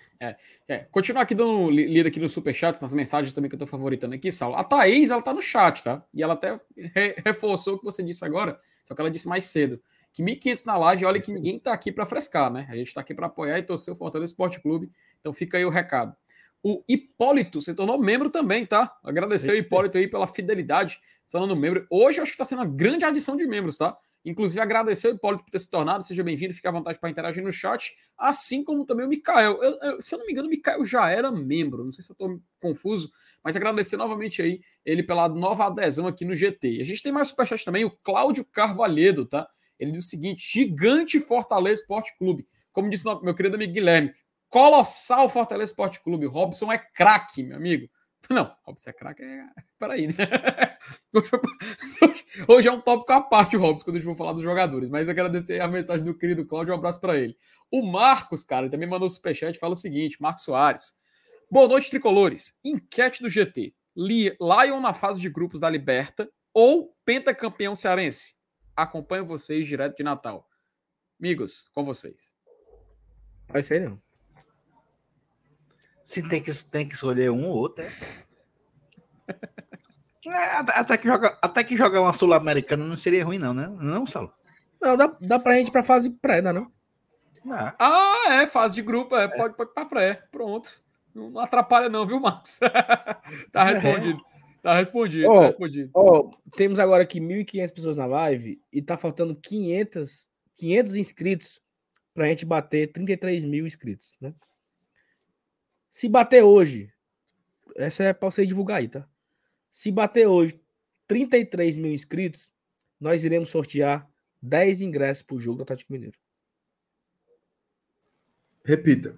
É, continuar aqui dando li- lida aqui nos superchats, nas mensagens também que eu tô favoritando aqui, Saulo. A Thaís, ela tá no chat, tá? E ela até re- reforçou o que você disse agora, só que ela disse mais cedo. que 1.500 na live, olha que ninguém tá aqui para frescar, né? A gente tá aqui para apoiar e torcer o Fortaleza Esporte Clube. Então fica aí o recado. O Hipólito se tornou membro também, tá? Agradecer o Hipólito aí pela fidelidade, se tornando membro. Hoje eu acho que está sendo uma grande adição de membros, tá? Inclusive, agradecer o Hipólito por ter se tornado. Seja bem-vindo, fique à vontade para interagir no chat. Assim como também o Mikael. Eu, eu, se eu não me engano, o Mikael já era membro. Não sei se eu estou confuso, mas agradecer novamente aí ele pela nova adesão aqui no GT. A gente tem mais superchat também, o Cláudio Carvalhedo, tá? Ele diz o seguinte: gigante Fortaleza Esporte Clube. Como disse meu querido amigo Guilherme, colossal Fortaleza Esporte Clube. Robson é craque, meu amigo. Não, Robson é craque, é. Peraí, né? Hoje, é um tópico à parte, o Robson, quando a gente for falar dos jogadores. Mas agradecer a mensagem do querido Cláudio, um abraço para ele. O Marcos, cara, também mandou superchat fala o seguinte: Marcos Soares. Boa noite, tricolores. Enquete do GT. Lion na fase de grupos da Liberta ou pentacampeão cearense? Acompanho vocês direto de Natal. Amigos, com vocês. Vai ser não. Se tem que, tem que escolher um ou outro, é. é até, que joga, até que jogar uma Sul-Americana não seria ruim, não, né? Não, Salo? Não, dá, dá pra gente ir pra fase pré, não, é não? Ah. ah, é, fase de grupo, é, pode, pode ir pra pré. Pronto. Não atrapalha, não, viu, Marcos? tá respondido. Tá respondido, oh, tá respondido. Oh, temos agora aqui 1.500 pessoas na live e tá faltando 500, 500 inscritos pra gente bater 33 mil inscritos, né? Se bater hoje, essa é para você divulgar aí, tá? Se bater hoje 33 mil inscritos, nós iremos sortear 10 ingressos para o jogo do Atlético Mineiro. Repita.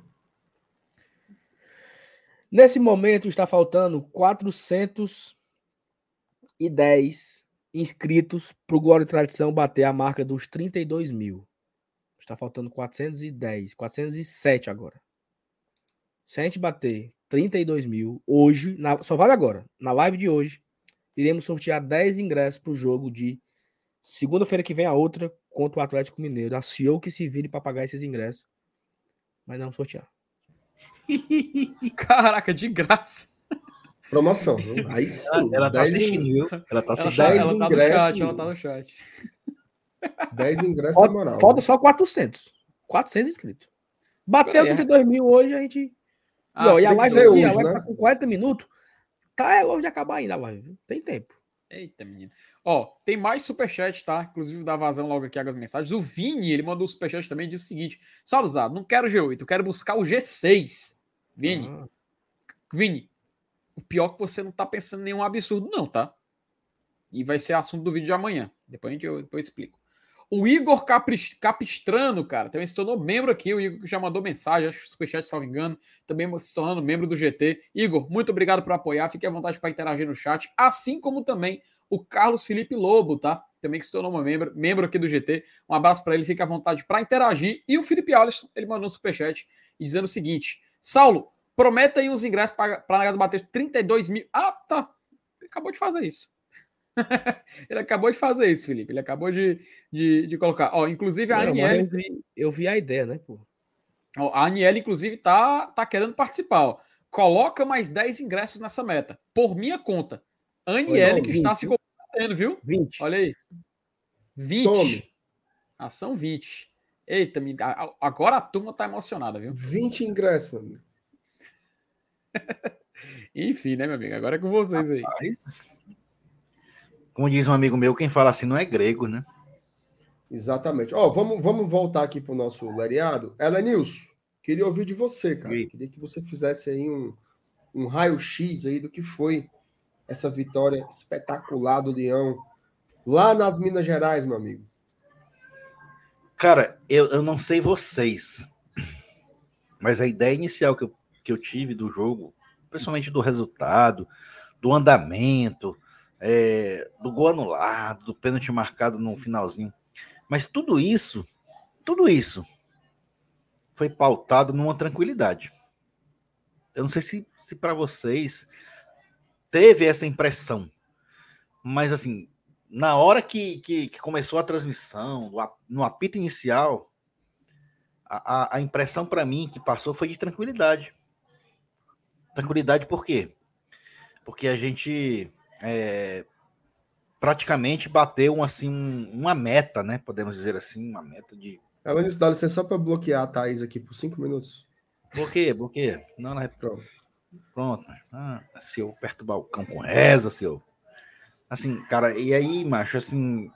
Nesse momento está faltando 410 inscritos para o Glória e Tradição bater a marca dos 32 mil. Está faltando 410, 407 agora. Se a gente bater 32 mil hoje, na, só vale agora, na live de hoje, iremos sortear 10 ingressos para o jogo de segunda-feira que vem a outra contra o Atlético Mineiro. A CEO que se vire para pagar esses ingressos. Mas não sortear. Caraca, de graça. Promoção, viu? Aí sim. Ela, ela tá assistindo, viu? Ela tá assistindo. Ela, ela, tá no chat, ela tá no chat. 10 ingressos é moral. Falta só 400. 400 inscritos. Bateu 32 mil hoje, a gente ah, e, ó, e a live, aqui, hoje, a live né? tá com 40 minutos. Tá é longe de acabar ainda a live. Tem tempo. Eita, menino. Ó, tem mais superchat, tá? Inclusive da vazão logo aqui as mensagens. O Vini, ele mandou um superchat também e disse o seguinte: Só usado, não quero G8, eu quero buscar o G6. Vini. Ah. Vini, o pior é que você não tá pensando em nenhum absurdo, não, tá? E vai ser assunto do vídeo de amanhã. Depois, a gente, eu, depois eu explico. O Igor Capistrano, cara, também se tornou membro aqui. O Igor já mandou mensagem, acho que superchat, me engano, também se tornando membro do GT. Igor, muito obrigado por apoiar. Fique à vontade para interagir no chat, assim como também o Carlos Felipe Lobo, tá? Também que se tornou membro, membro aqui do GT. Um abraço para ele, fique à vontade para interagir. E o Felipe Alisson, ele mandou um superchat dizendo o seguinte: Saulo, prometa aí uns ingressos para a bater 32 mil. Ah, tá. Acabou de fazer isso. ele acabou de fazer isso, Felipe. Ele acabou de, de, de colocar. Ó, inclusive a Aniele. Eu vi, eu vi, a ideia, né, pô? Ó, a Aniele, inclusive, tá, tá querendo participar. Ó. Coloca mais 10 ingressos nessa meta. Por minha conta. Aniele, que 20, está se comprometendo, viu? 20. Olha aí. 20. Tome. Ação 20. Eita, agora a turma tá emocionada, viu? 20 ingressos, meu amigo. Enfim, né, meu amigo? Agora é com vocês aí. Rapaz. Como diz um amigo meu, quem fala assim não é grego, né? Exatamente. Ó, oh, vamos, vamos voltar aqui para o nosso lereado. Elenilson, queria ouvir de você, cara. Sim. Queria que você fizesse aí um, um raio-x aí do que foi essa vitória espetacular do Leão lá nas Minas Gerais, meu amigo. Cara, eu, eu não sei vocês, mas a ideia inicial que eu, que eu tive do jogo, principalmente do resultado, do andamento, é, do gol anulado, do pênalti marcado no finalzinho. Mas tudo isso, tudo isso foi pautado numa tranquilidade. Eu não sei se, se para vocês teve essa impressão, mas assim, na hora que, que, que começou a transmissão, no apito inicial, a, a, impressão para mim que passou foi de tranquilidade. Tranquilidade por quê? Porque a gente é, praticamente bateu assim um- uma meta, né? Podemos dizer assim, uma meta de Ela disse, dá licença só para bloquear a Thaís aqui por cinco minutos. bloqueia, bloqueia. Não, não é Pronto. Pronto. Ah, se eu perturbar o cão com reza, seu. Assim, cara, e aí, macho, assim,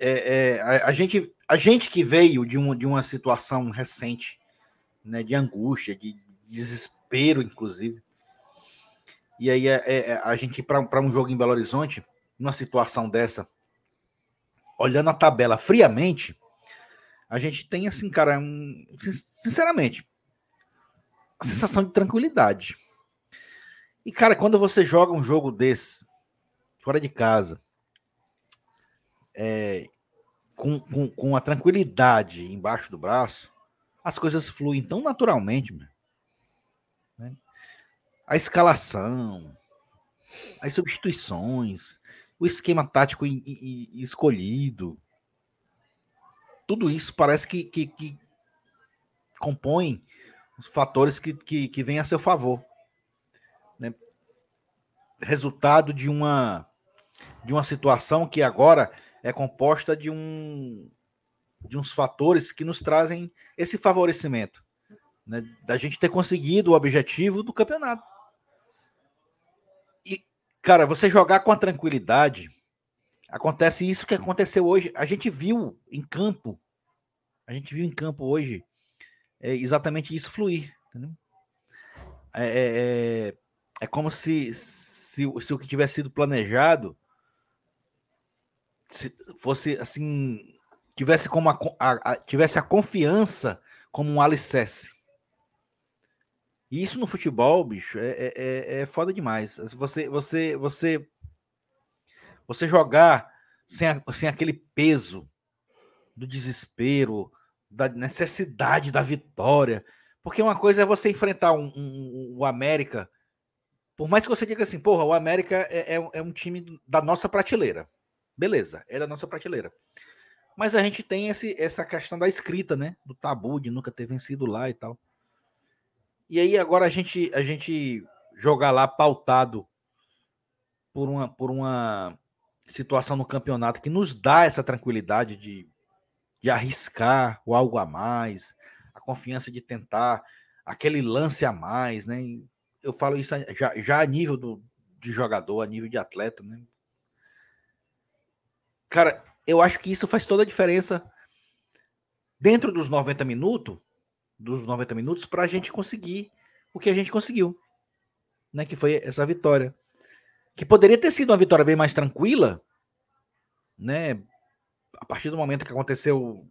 é, é, a, a gente, a gente que veio de, um, de uma situação recente, né, de angústia, de desespero, inclusive, e aí é, é, a gente para um jogo em Belo Horizonte, numa situação dessa, olhando a tabela friamente, a gente tem assim, cara, um, sin- sinceramente, a sensação de tranquilidade. E, cara, quando você joga um jogo desse, fora de casa, é, com, com, com a tranquilidade embaixo do braço, as coisas fluem tão naturalmente, né? A escalação, as substituições, o esquema tático i- i- i- escolhido, tudo isso parece que, que, que compõe os fatores que, que, que vêm a seu favor resultado de uma de uma situação que agora é composta de um de uns fatores que nos trazem esse favorecimento, né, da gente ter conseguido o objetivo do campeonato. Cara, você jogar com a tranquilidade, acontece isso que aconteceu hoje. A gente viu em campo, a gente viu em campo hoje é exatamente isso fluir. É, é, é, é como se, se, o- se o que tivesse sido planejado se fosse assim tivesse como a, a- a- tivesse a confiança como um alicerce. E isso no futebol, bicho, é, é, é- é foda demais. Você, você, você, você jogar sem, a- sem aquele peso do desespero, da necessidade da vitória. Porque uma coisa é você enfrentar um, um- um- o América por mais que você diga assim, porra, o América é, é um- é um time da nossa prateleira. Beleza, é da nossa prateleira. Mas a gente tem esse, essa questão da escrita, né? Do tabu de nunca ter vencido lá e tal. E aí agora a gente, a gente jogar lá pautado por uma, por uma situação no campeonato que nos dá essa tranquilidade de, de arriscar o algo a mais, a confiança de tentar aquele lance a mais, né? Eu falo isso já, já a nível do, de jogador, a nível de atleta, né? Cara, eu acho que isso faz toda a diferença dentro dos 90 minutos, dos 90 minutos, para a gente conseguir o que a gente conseguiu, né? Que foi essa vitória. Que poderia ter sido uma vitória bem mais tranquila, né? A partir do momento que aconteceu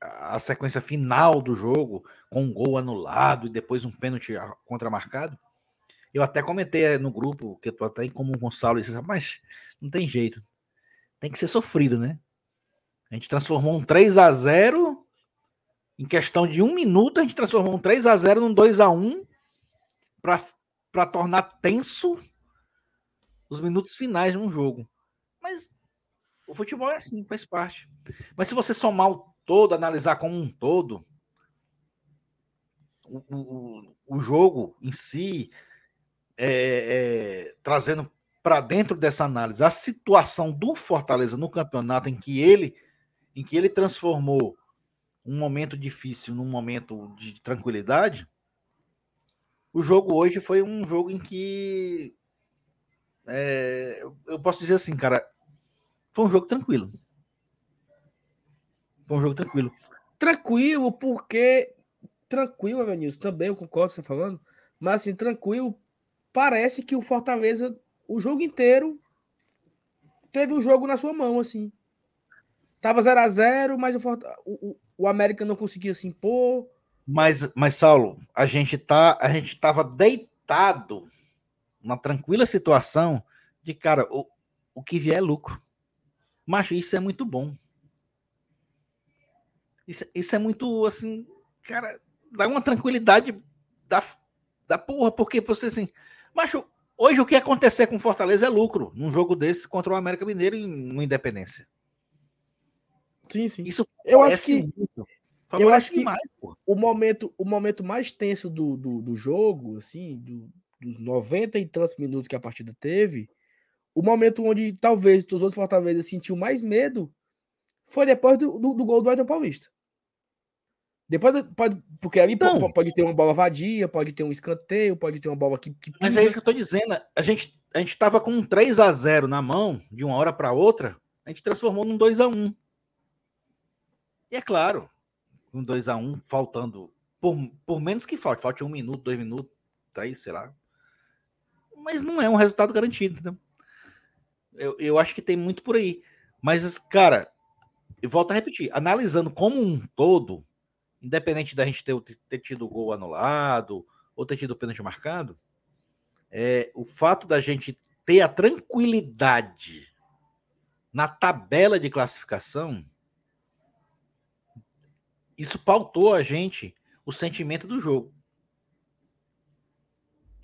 a sequência final do jogo, com um gol anulado e depois um pênalti contramarcado. Eu até comentei eh, no grupo, que eu tô até em comum com o e disse, mas não tem jeito. Tem que ser sofrido, né? A gente transformou um 3 a 0 em questão de um minuto, a gente transformou um 3 a 0 num 2 a 1 para tornar tenso os minutos finais de um jogo. Mas o futebol é assim, faz parte. Mas se você somar o todo, analisar como um todo, o, o, o jogo em si, é, é, trazendo para dentro dessa análise a situação do Fortaleza no campeonato em que ele em que ele transformou um momento difícil num momento de tranquilidade, o jogo hoje foi um jogo em que é, eu- posso dizer assim, cara, foi um jogo tranquilo. Foi um jogo tranquilo. Tranquilo, porque. Tranquilo, Evanilson, também eu concordo com você falando. Mas assim, tranquilo, parece que o Fortaleza, o jogo inteiro, teve o jogo na sua mão, assim. Tava 0 a 0 mas o, Forta- o, o- América não conseguia se impor. Mas, mas Saulo, a gente tá, a gente tava deitado na tranquila situação de, cara, o, o que vier é lucro. Macho, isso é muito bom. Isso, isso é muito, assim, cara, dá uma tranquilidade da, da porra, porque você, assim, macho, hoje o que acontecer com Fortaleza é lucro, num jogo desse contra o América Mineiro em uma Independência. Sim, sim. Isso Eu acho que muito. eu acho que- demais, o momento, o momento mais tenso do, do, do jogo, assim, do- dos 90 e tantos minutos que a partida teve, o momento onde talvez os outros Fortaleza sentiu mais medo foi depois do, do, do gol do Edson Paulista. Depois pode, porque ali Então. po- pode ter uma bola vadia, pode ter um escanteio, pode ter uma bola que, que Mas é isso que eu tô dizendo. A gente, a gente tava com um 3 a 0 na mão, de uma hora para outra, a gente transformou num 2 a 1 E é claro, um 2 a 1 faltando, por, por menos que falte, falte um minuto, dois minutos, três, sei lá. Mas não é um resultado garantido, entendeu? Eu, eu acho que tem muito por aí. Mas, cara, eu volto a repetir, analisando como um todo, independente da gente ter, ter tido o gol anulado ou ter tido o pênalti marcado, é, o fato da gente ter a tranquilidade na tabela de classificação, isso pautou a gente o sentimento do jogo.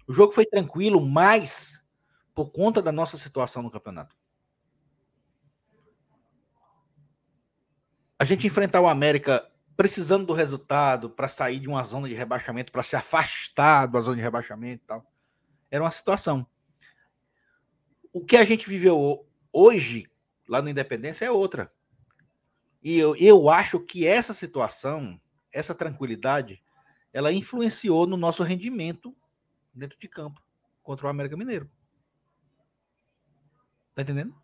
O jogo foi tranquilo, mas por conta da nossa situação no campeonato. A gente enfrentar o América precisando do resultado para sair de uma zona de rebaixamento, para se afastar da zona de rebaixamento e tal era uma situação. O que a gente viveu hoje, lá no Independência, é outra. E eu, eu acho que essa situação, essa tranquilidade, ela influenciou no nosso rendimento dentro de campo contra o América Mineiro. Tá entendendo?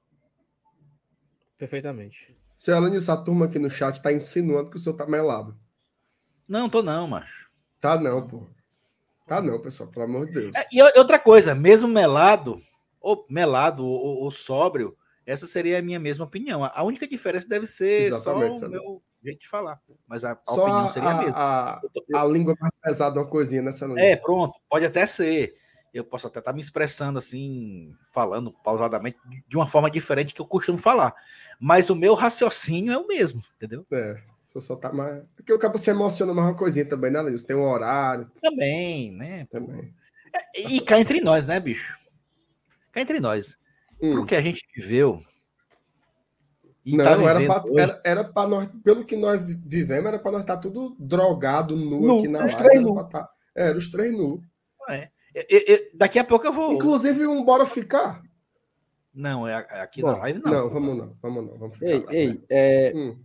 Perfeitamente. Se além disso, a turma aqui no chat tá insinuando que o senhor tá melado. Não, tô não, macho. Tá não, pô. Tá não, pessoal, pelo amor de Deus. É, E outra coisa, mesmo melado, ou melado, ou, ou sóbrio, essa seria a minha mesma opinião. A a única diferença deve ser Exatamente, só o meu jeito de falar. Mas a, a opinião a, seria a mesma. a, Eu tô- a língua mais pesada, uma coisinha nessa noite. É, pronto, pode até ser. Eu posso até estar me expressando assim, falando pausadamente, de uma forma diferente que eu costumo falar. Mas o meu raciocínio é o mesmo, entendeu? É, só só tá mais. Porque o cabo se emociona mais uma coisinha também, né, Lenilson? Tem um horário Também, né? também. E cá entre nós, né, bicho? Cá entre nós. Hum. Pro que a gente viveu. e Não, tá era pra, era, era pra nós, pelo que nós vi- vivemos, era pra nós estar tudo drogado, nu, Nu, aqui na os live. Era, tá- era os três nu. é. Eu- eu- daqui a pouco eu vou. Inclusive, um bora ficar? Não, é a- aqui Bom, na live não. Não, vamos não, vamos não, vamos ficar. Ei, tá ei, é, Hum,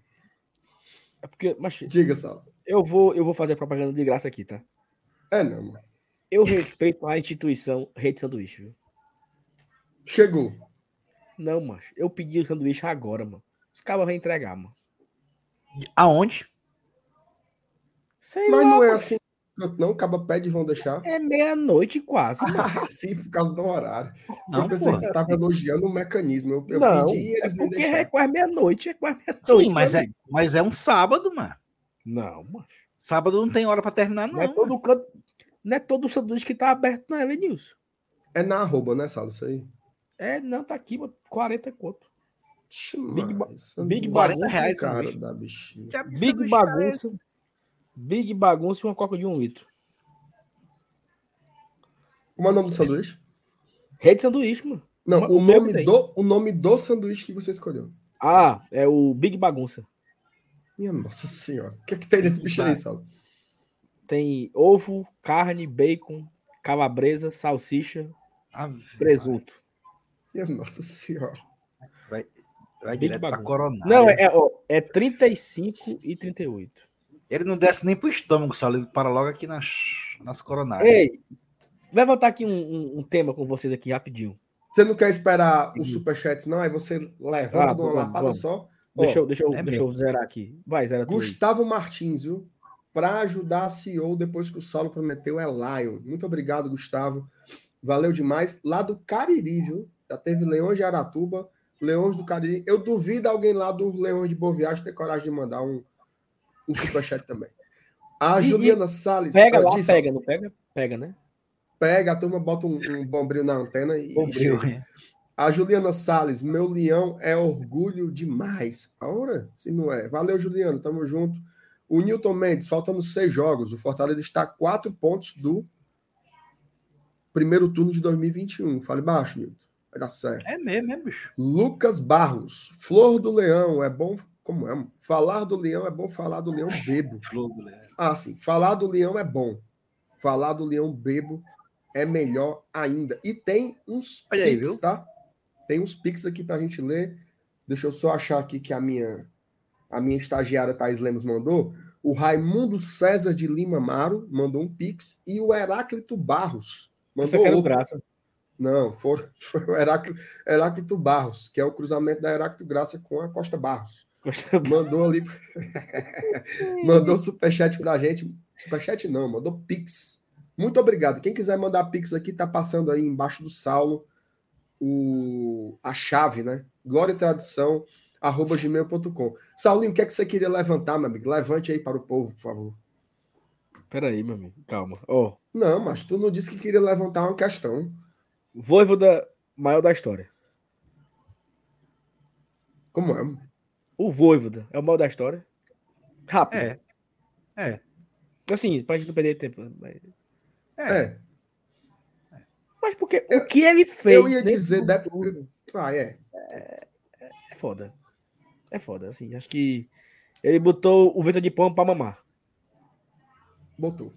é porque, mas diga, Sal. eu vou, eu vou fazer propaganda de graça aqui, tá? É não, mano. Eu respeito a instituição Rede Sanduíche, viu? Chegou. Não, macho. Eu pedi o sanduíche agora, mano. Os caras vão entregar, mano. Aonde? Sei Mas lá, não é mano. assim. Não, acaba pede e vão deixar. É meia-noite quase. mano. Ah, sim, por causa do horário. Não, eu pensei pô. que tava elogiando o mecanismo. Eu, eu não, pedi e é eles vêm porque deixar. é quase meia-noite. É quase meia-noite. Sim, mas meu é, mas é um sábado, mano. Não, macho. Sábado não tem hora pra terminar, não. Não, é todo canto. Não é todo sanduíche que tá aberto, não é, Lenilson. É na arroba, né, Sala? Isso aí. É, não, tá aqui, mano. 40 conto. Big ba- Isso Big bagunça, é reais, cara da bichinha. Que Big bagunça. é? Big bagunça e uma coca de um litro. Como é o nome do sanduíche? Rede sanduíche, mano. Não, Uma- o, o nome tem. do, o nome do sanduíche que você escolheu. Ah, é o Big Bagunça. Minha nossa senhora. O que é que tem nesse bicho aí, Sala? Tem ovo, carne, bacon, calabresa, salsicha, Ave presunto. Minha nossa senhora. Vai Big direto pra bagunça. coronária. Não, é, é, ó, é 35 e 38. Ele não desce nem pro estômago, só ele para logo aqui nas, nas coronárias. Ei, vai levantar aqui um, um- um tema com vocês aqui rapidinho. Você não quer esperar os superchats, não? Aí você levanta Ah, uma lapada só. Deixa, Ó, eu, deixa, eu, é deixa eu zerar aqui. Vai, zera tudo aí. Gustavo Martins, viu? Para ajudar a CEO depois que o Saulo prometeu é Lion. Muito obrigado, Gustavo. Valeu demais. Lá do Cariri, viu? Já teve Leões de Aratuba, Leões do Cariri. Eu duvido alguém lá do Leões de Boa Viagem ter coragem de mandar um, um superchat também. A E- Juliana Salles. Pega lá, diz, pega, não pega? Pega, né? Pega, a turma bota um, um bombril na antena e, e Bombril, né? A Juliana Salles, meu leão é orgulho demais. Ora, se não é. Valeu, Juliana, tamo junto. O Newton Mendes, faltando seis jogos. O Fortaleza está a quatro pontos do primeiro turno de 2021. Fale baixo, Newton. Vai dar certo. É mesmo, é, bicho? Lucas Barros, Flor do Leão, é bom. Como é? Falar do leão é bom falar do leão bebo. Flor do Leão. Ah, sim. Falar do leão é bom. Falar do leão bebo é melhor ainda. E tem uns Olha aí, pix, viu? tá? Tem uns pics aqui para a gente ler. Deixa eu só achar aqui que a minha a minha estagiária Thais Lemos mandou. O Raimundo César de Lima Maro mandou um pix e o Heráclito Barros Essa mandou do outro. Graça. Não, foi, foi o Heráclito, Heráclito Barros, que é o cruzamento da Heráclito Graça com a Costa Barros. Mandou ali. mandou superchat pra gente. Superchat não, mandou pix. Muito obrigado. Quem quiser mandar pix aqui, tá passando aí embaixo do Saulo o, a chave, né? Glória e tradição, arroba gmail.com. Saulinho, o que é que você queria levantar, meu amigo? Levante aí para o povo, por favor. Peraí, meu amigo, calma. Ó, Não, mas tu não disse que queria levantar uma questão. Voivoda maior da história. Como é? O Voivoda é o maior da história. Rápido. É. É. Assim, pra gente não perder tempo. Mas, É. mas porque Eu- o que ele fez. Eu ia dizer. futuro Ah, é. É foda. É foda, assim. Acho que ele botou o vento de pão pra mamar. Botou.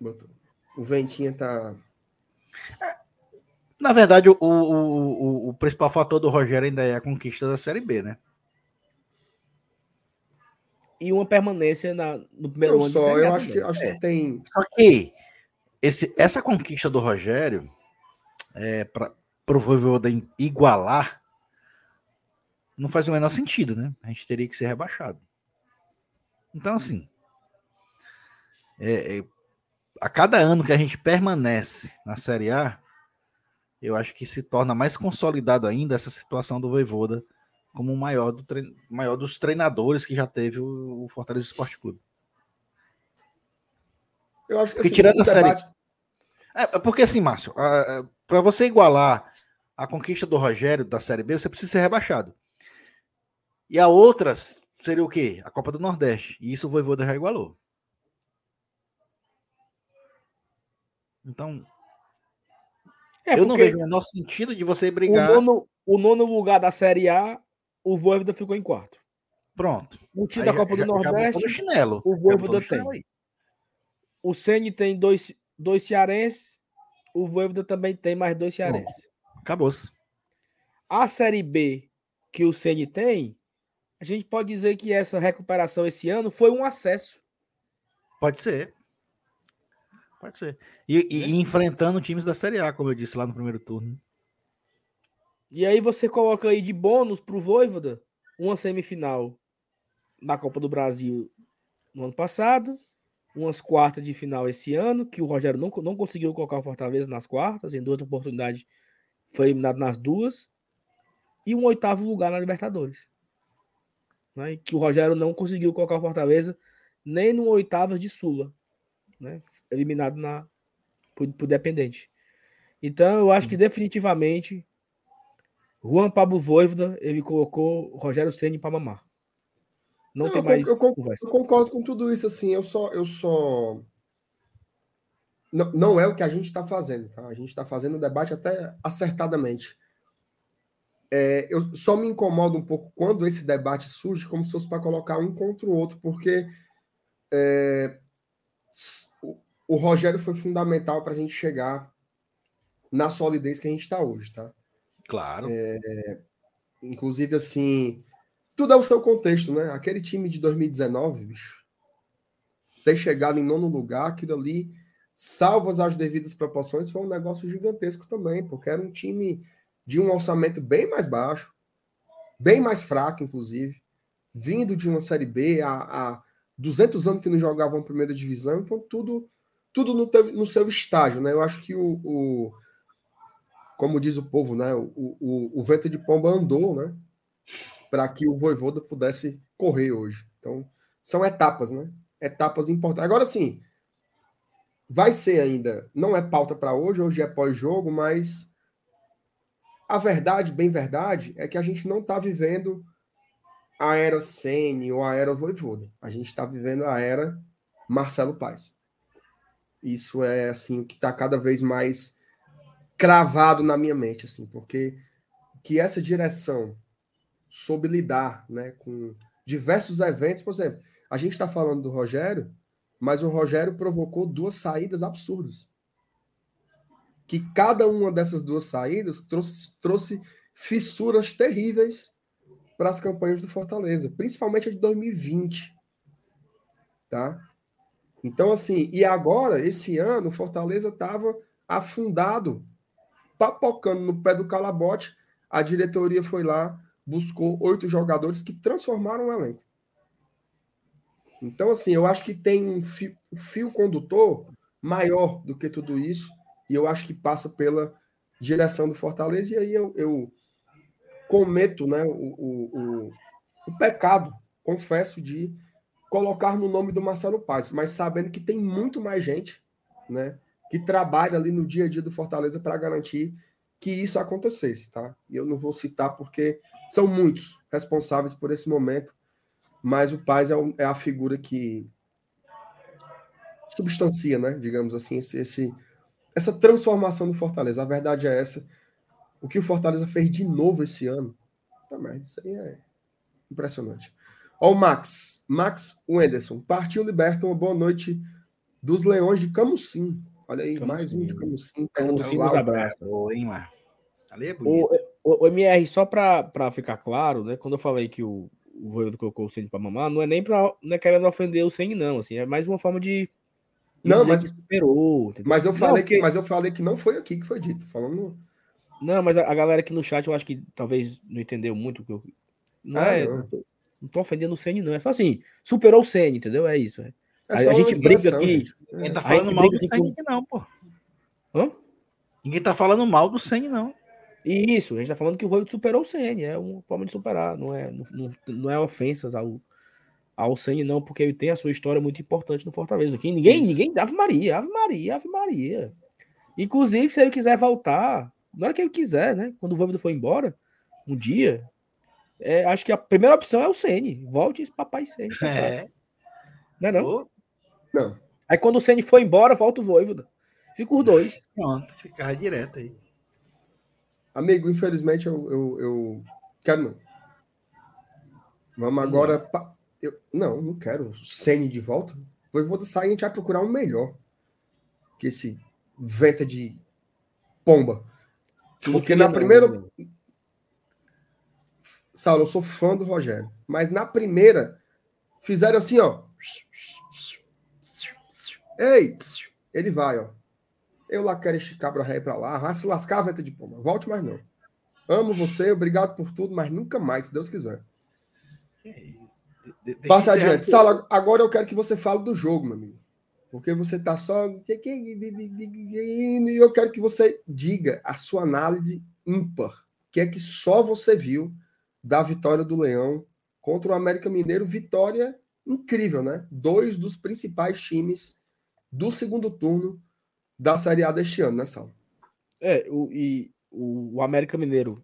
Botou. O ventinho tá. Na verdade, o, o, o, o principal fator do Rogério ainda é a conquista da Série B, né? E uma permanência na, no primeiro ano de só, eu acho que, acho É. que tem. Só que esse, essa conquista do Rogério, é, para o Voivoda igualar, não faz o menor sentido, né? A gente teria que ser rebaixado. Então, assim, é, é, a cada ano que a gente permanece na Série A, eu acho que se torna mais consolidado ainda essa situação do Voivoda como o maior, do trein- maior dos treinadores que já teve o, Fortaleza Esporte Clube. Eu acho que Porque assim, tirando a série- debate- É, é porque assim, Márcio, para você igualar a conquista do Rogério da Série B, você precisa ser rebaixado. E a outra seria o quê? A Copa do Nordeste. E isso o Voivoda já igualou. Então, É, eu não vejo o menor sentido de você o brigar. nono, o nono lugar da Série A, o Voivoda ficou em quarto. Pronto. O time da Copa já- do já- Nordeste, no chinelo. o Voivoda tem. aí. o Ceni tem dois, dois cearenses, o Voivoda também tem mais dois cearenses. Acabou-se. A Série B que o Ceni tem, a gente pode dizer que essa recuperação esse ano foi um acesso. Pode ser. Pode ser. E, e- e enfrentando times da Série A, como eu disse lá no primeiro turno. E aí você coloca aí de bônus pro Voivoda uma semifinal da Copa do Brasil no ano passado, umas quartas de final esse ano, que o Rogério não, não conseguiu colocar o Fortaleza nas quartas, em duas oportunidades foi eliminado nas duas, e um oitavo lugar na Libertadores. Né? Que o Rogério não conseguiu colocar o Fortaleza nem no oitavas de Sula, né? eliminado na, por, por dependente. Então, eu acho que definitivamente Juan Pablo Voivoda, ele colocou Rogério Ceni para mamar. Não, Não, tem eu mais eu con- conversa. Eu concordo com tudo isso, assim, eu só. Eu só... Não, não é o que a gente está fazendo, tá? A gente está fazendo o debate até acertadamente. É, eu só me incomodo um pouco quando esse debate surge como se fosse para colocar um contra o outro, porque é, o, Rogério foi fundamental para a gente chegar na solidez que a gente está hoje, tá? Claro. Inclusive, assim, tudo é o seu contexto, né? Aquele time de 2019, bicho, ter chegado em nono lugar, aquilo ali, salvas as devidas proporções, foi um negócio gigantesco também, porque era um time de um orçamento bem mais baixo, bem mais fraco, inclusive, vindo de uma Série B há, há 200 anos que não jogavam primeira divisão, então tudo, tudo no, teu- no seu estágio, né? Eu acho que o, o- como diz o povo, né? O, o, o vento de pomba andou, né? Para que o Voivoda pudesse correr hoje. Então, são etapas, né? Etapas importantes. Agora sim, vai ser ainda, não é pauta para hoje, hoje é pós-jogo, mas a verdade, bem verdade, é que a gente não está vivendo a era Sene ou a era Voivoda. A gente está vivendo a era Marcelo Paes. Isso é assim o que está cada vez mais cravado na minha mente, assim, porque que essa direção soube lidar, né, com diversos eventos, por exemplo, a gente está falando do Rogério, mas o Rogério provocou duas saídas absurdas, que cada uma dessas duas saídas trouxe, trouxe fissuras terríveis para as campanhas do Fortaleza, principalmente a de 2020. Tá? Então, assim, e agora, esse ano, o Fortaleza estava afundado, papocando no pé do calabote. A diretoria foi lá, buscou oito jogadores que transformaram o elenco. Então, assim, eu acho que tem um fio, fio condutor maior do que tudo isso, e eu acho que passa pela direção do Fortaleza, e aí eu, eu cometo né, o, o, o, o, pecado, confesso, de colocar no nome do Marcelo Paz, mas sabendo que tem muito mais gente né, que trabalha ali no dia a dia do Fortaleza para garantir que isso acontecesse. Tá? E eu não vou citar porque são muitos responsáveis por esse momento, mas o Paz é, é a figura que substancia, né, digamos assim, esse, esse essa transformação do Fortaleza. A verdade é essa. O que o Fortaleza fez de novo esse ano. Tá, mas isso aí é impressionante. Ó, o Max. Max Wenderson. Partiu liberta. Uma boa noite dos Leões de Camusim. Olha aí, Camusim. mais um de Camusim. Camusim nos abraça. Oi, hein, lá. Ali é bonito. O, o, o MR, só para ficar claro, né? Quando eu falei que o, o Voivodo colocou o Senna para mamar, não é nem para não é querendo ofender o Senna, não. Assim, é mais uma forma de não, mas superou. Mas eu falei não, que, mas eu falei que não foi aqui que foi dito, falando. Não, mas a, a, galera aqui no chat eu acho que talvez não entendeu muito o que eu não ah, é, não. Não tô ofendendo o Ceni não, é só assim, superou o Ceni, entendeu? É isso. É. É a, a gente briga aqui. Ninguém tá falando mal do Ceni não, pô. Hã? Ninguém tá falando mal do Ceni não. Isso, a gente tá falando que o Voivoda superou o Ceni, é uma forma de superar, não é, não, não é ofensas ao, ao Senna, não, porque ele tem a sua história muito importante no Fortaleza. Aqui ninguém, Isso. ninguém, Ave Maria, Ave Maria, Ave Maria. Inclusive, se ele quiser voltar, na hora que ele quiser, né? Quando o Voivoda for embora, um dia, é, acho que a primeira opção é o Ceni. Volte esse papai Ceni. É. Não é não? Não. Aí quando o Ceni for embora, volta o Voivoda. Fica os dois. Pronto, ficar direto aí. Amigo, infelizmente eu, eu, eu... quero não. Vamos agora eu, não, não quero o Sene de volta. Eu vou sair, a gente vai procurar um melhor que esse venta de pomba. Porque na primeira. Saulo, eu sou fã do Rogério. Mas na primeira, fizeram assim, ó. Ei, ele vai, ó. Eu lá quero este cabra ré pra lá. Vai se lascar venta de pomba. Volte mais não. Amo você, obrigado por tudo, mas nunca mais, se Deus quiser. Que isso? De, Passa adiante. Sala, agora eu quero que você fale do jogo, meu amigo. Porque você está só. E eu quero que você diga a sua análise ímpar. Que é que só você viu da vitória do Leão contra o América Mineiro? Vitória incrível, né? Dois dos principais times do segundo turno da Série A deste ano, né, Sal? É, o, e o, o América Mineiro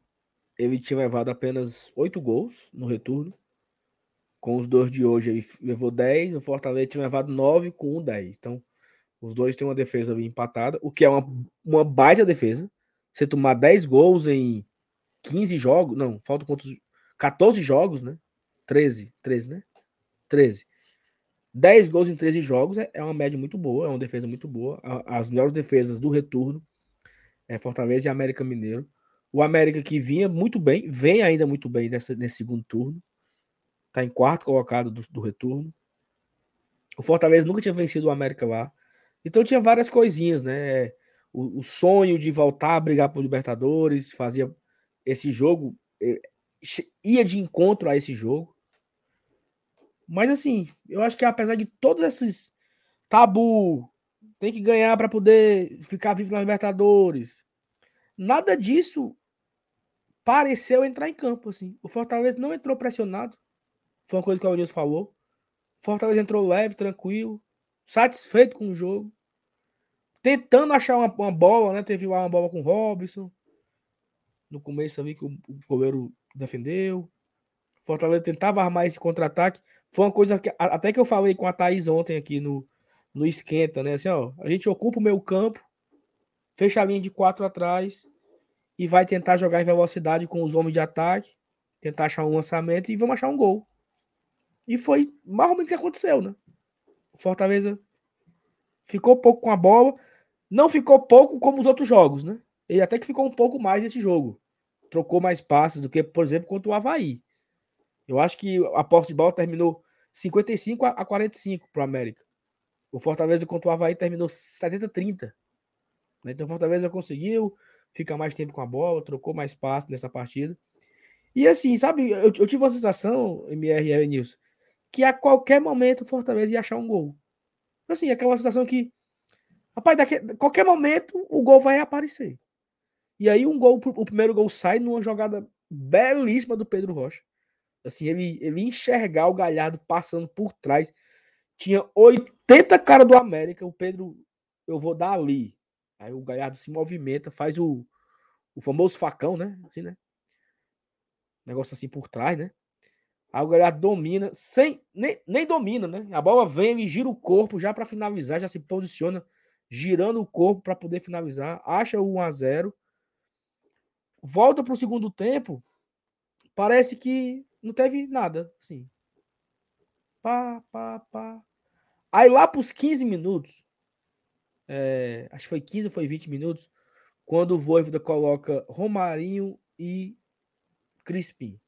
ele tinha levado apenas oito gols no retorno com os dois de hoje, ele levou 10, o Fortaleza tinha levado 9 com um 10. Então, os dois têm uma defesa empatada, o que é uma, uma baita defesa. Você tomar 10 gols em 15 jogos, não, falta quantos? 14 jogos, né? 13, 13, né? 13. 10 gols em 13 jogos é, é uma média muito boa, é uma defesa muito boa. As melhores defesas do retorno é Fortaleza e América Mineiro. O América que vinha muito bem, vem ainda muito bem nessa, nesse segundo turno. Está em quarto colocado do, do, retorno. O Fortaleza nunca tinha vencido o América lá. Então tinha várias coisinhas, né? O, o sonho de voltar a brigar por Libertadores, fazia esse jogo, eh, ia de encontro a esse jogo. Mas assim, eu acho que apesar de todos esses tabu, tem que ganhar para poder ficar vivo na Libertadores. Nada disso pareceu entrar em campo assim. O Fortaleza não entrou pressionado. Foi uma coisa que o Aurelius falou. Fortaleza entrou leve, tranquilo, satisfeito com o jogo. Tentando achar uma, uma bola, né? Teve uma bola com o Robson. No começo ali que o, o goleiro defendeu. Fortaleza tentava armar esse contra-ataque. Foi uma coisa que até que eu falei com a Thaís ontem aqui no, no esquenta, né? Assim, ó, a gente ocupa o meio campo, fecha a linha de quatro atrás e vai tentar jogar em velocidade com os homens de ataque, tentar achar um lançamento e vamos achar um gol. E foi mais ou menos o que aconteceu, né? O Fortaleza ficou pouco com a bola. Não ficou pouco como os outros jogos, né? Ele até que ficou um pouco mais esse jogo. Trocou mais passes do que, por exemplo, contra o Havaí. Eu acho que a posse de bola terminou 55 a 45 para o América. O Fortaleza contra o Havaí terminou 70-30. Né? Então o Fortaleza conseguiu ficar mais tempo com a bola, trocou mais passe nessa partida. E assim, sabe, eu, eu tive uma sensação, MR e Nilson, que a qualquer momento o Fortaleza ia achar um gol. Assim, aquela sensação que, rapaz, daqui, qualquer momento o gol vai aparecer. E aí um gol, o primeiro gol sai numa jogada belíssima do Pedro Rocha. Assim, ele, ele enxergar o Galhardo passando por trás. Tinha 80 cara do América, o Pedro, eu vou dar ali. Aí o Galhardo se movimenta, faz o, o famoso facão, né? Assim, né? Negócio assim por trás, né? Aí o Galhardo domina, sem nem, nem domina, né? A bola vem, ele gira o corpo já para finalizar, já se posiciona girando o corpo para poder finalizar, acha o 1 a 0 volta para o segundo tempo, parece que não teve nada, assim. Pá, pá, pá. Aí lá para os 15 minutos, é, acho que foi 15 ou foi 20 minutos, quando o Voivoda coloca Romarinho e Crispim.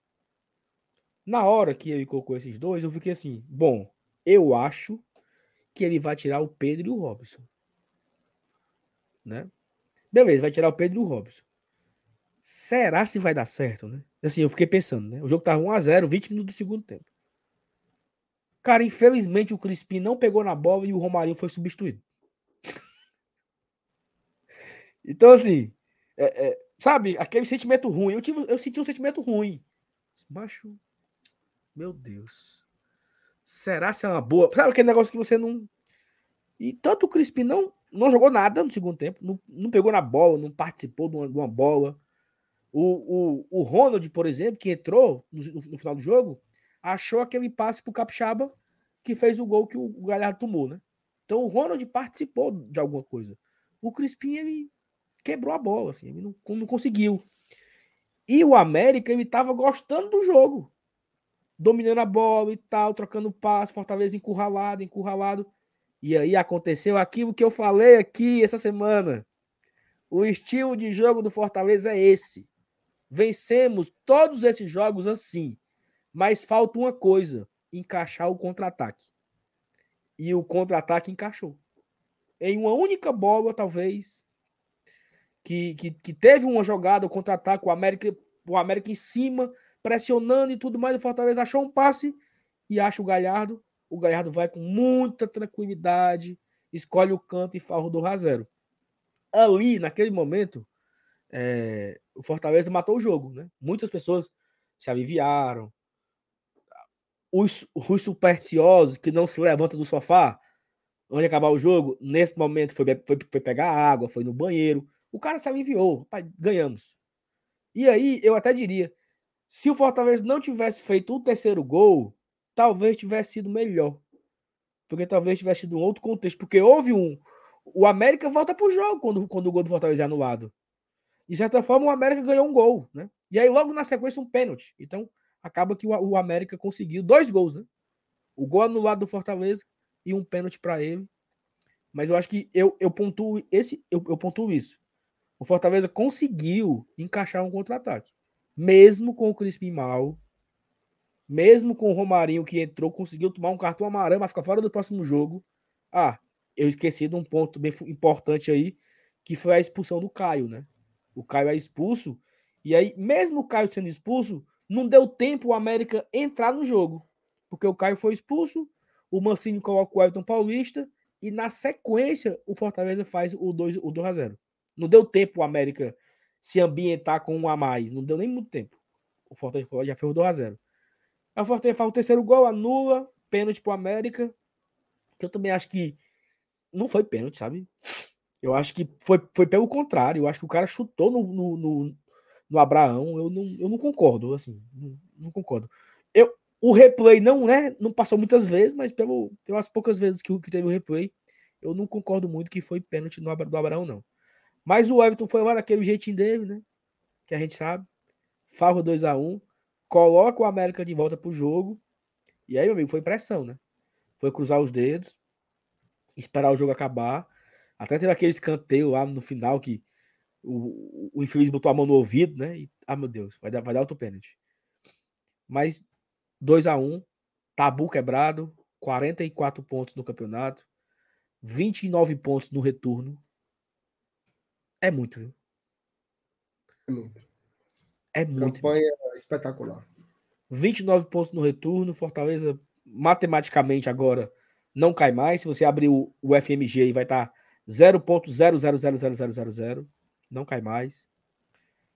Na hora que ele colocou esses dois, eu fiquei assim, bom, eu acho que ele vai tirar o Pedro e o Robson. Né? Beleza, vai tirar o Pedro e o Robson. Será se vai dar certo, né? Assim, eu fiquei pensando, né? O jogo tava 1x0, 20 minutos do segundo tempo. Cara, infelizmente o Crispim não pegou na bola e o Romarinho foi substituído. então, assim, é, é, sabe, aquele sentimento ruim. Eu, tive, eu senti um sentimento ruim. Macho, meu Deus. Será se é uma boa? Sabe aquele negócio que você não. E tanto o Crispim não, não jogou nada no segundo tempo, não, não pegou na bola, não participou de uma, de uma bola. O, o, o Ronald, por exemplo, que entrou no, no, final do jogo, achou aquele passe pro Capixaba que fez o gol que o, o Galhardo tomou, né? Então o Ronald participou de alguma coisa. O Crispim, ele quebrou a bola, assim, ele não, não conseguiu. E o América, ele tava gostando do jogo. Dominando a bola e tal, trocando passe, Fortaleza encurralado, encurralado. E aí aconteceu aquilo que eu falei aqui essa semana. O estilo de jogo do Fortaleza é esse. Vencemos todos esses jogos assim. Mas falta uma coisa: encaixar o contra-ataque. E o contra-ataque encaixou. Em uma única bola, talvez, que, que, que teve uma jogada, o contra-ataque, o América, o América em cima, pressionando e tudo mais. O Fortaleza achou um passe e acha o Galhardo. O Galhardo vai com muita tranquilidade, escolhe o canto e faz o do zero. Ali, naquele momento, é, o Fortaleza matou o jogo, né? Muitas pessoas se aliviaram. Os, os supersticiosos que não se levantam do sofá onde acabar o jogo, nesse momento foi, foi, foi, pegar água, foi no banheiro. O cara se aliviou, pai, ganhamos. E aí, eu até diria, se o Fortaleza não tivesse feito o terceiro gol, talvez tivesse sido melhor. Porque talvez tivesse sido um outro contexto. Porque houve um. O América volta pro jogo quando, quando o gol do Fortaleza é anulado de certa forma, o América ganhou um gol, né? E aí, logo na sequência, um pênalti. Então, acaba que o, América conseguiu dois gols, né? O gol anulado do Fortaleza e um pênalti para ele. Mas eu acho que eu, eu pontuo esse, eu, eu pontuo isso. O Fortaleza conseguiu encaixar um contra-ataque. Mesmo com o Crispim mal, mesmo com o Romarinho que entrou, conseguiu tomar um cartão amarelo, mas fica fora do próximo jogo. Ah, eu esqueci de um ponto bem importante aí, que foi a expulsão do Caio, né? O Caio é expulso. E aí, mesmo o Caio sendo expulso, não deu tempo o América entrar no jogo. Porque o Caio foi expulso, o Mancini coloca o Everton Paulista e na sequência o Fortaleza faz o 2 o 2 a 0. Não deu tempo o América se ambientar com um a mais, não deu nem muito tempo. O Fortaleza já fez o 2 a 0. Aí o Fortaleza faz o terceiro gol, anula, pênalti pro América, que eu também acho que não foi pênalti, sabe? Eu acho que foi, foi pelo contrário. Eu acho que o cara chutou no, no, no, no Abraão. Eu não, eu não concordo, assim. Não, não, concordo. Eu, o replay não, né, não passou muitas vezes, mas pelo, pelas poucas vezes que, que teve o replay, eu não concordo muito que foi pênalti no, do Abraão, não. Mas o Everton foi lá naquele jeitinho dele, né? Que a gente sabe. Farro 2 a 1 Coloca o América de volta pro jogo. E aí, meu amigo, foi pressão, né? Foi cruzar os dedos, esperar o jogo acabar Até teve aquele escanteio lá no final que o, o infeliz botou a mão no ouvido, né? E, ah, meu Deus, vai dar, vai dar outro pênalti. Mas 2 a 1 tabu quebrado, 44 pontos no campeonato, 29 pontos no retorno. É muito, viu? É muito. É muito. Campanha espetacular. 29 pontos no retorno. Fortaleza, matematicamente, agora não cai mais. Se você abrir o, o FMG aí, vai tá estar 0.0000000. Não cai mais.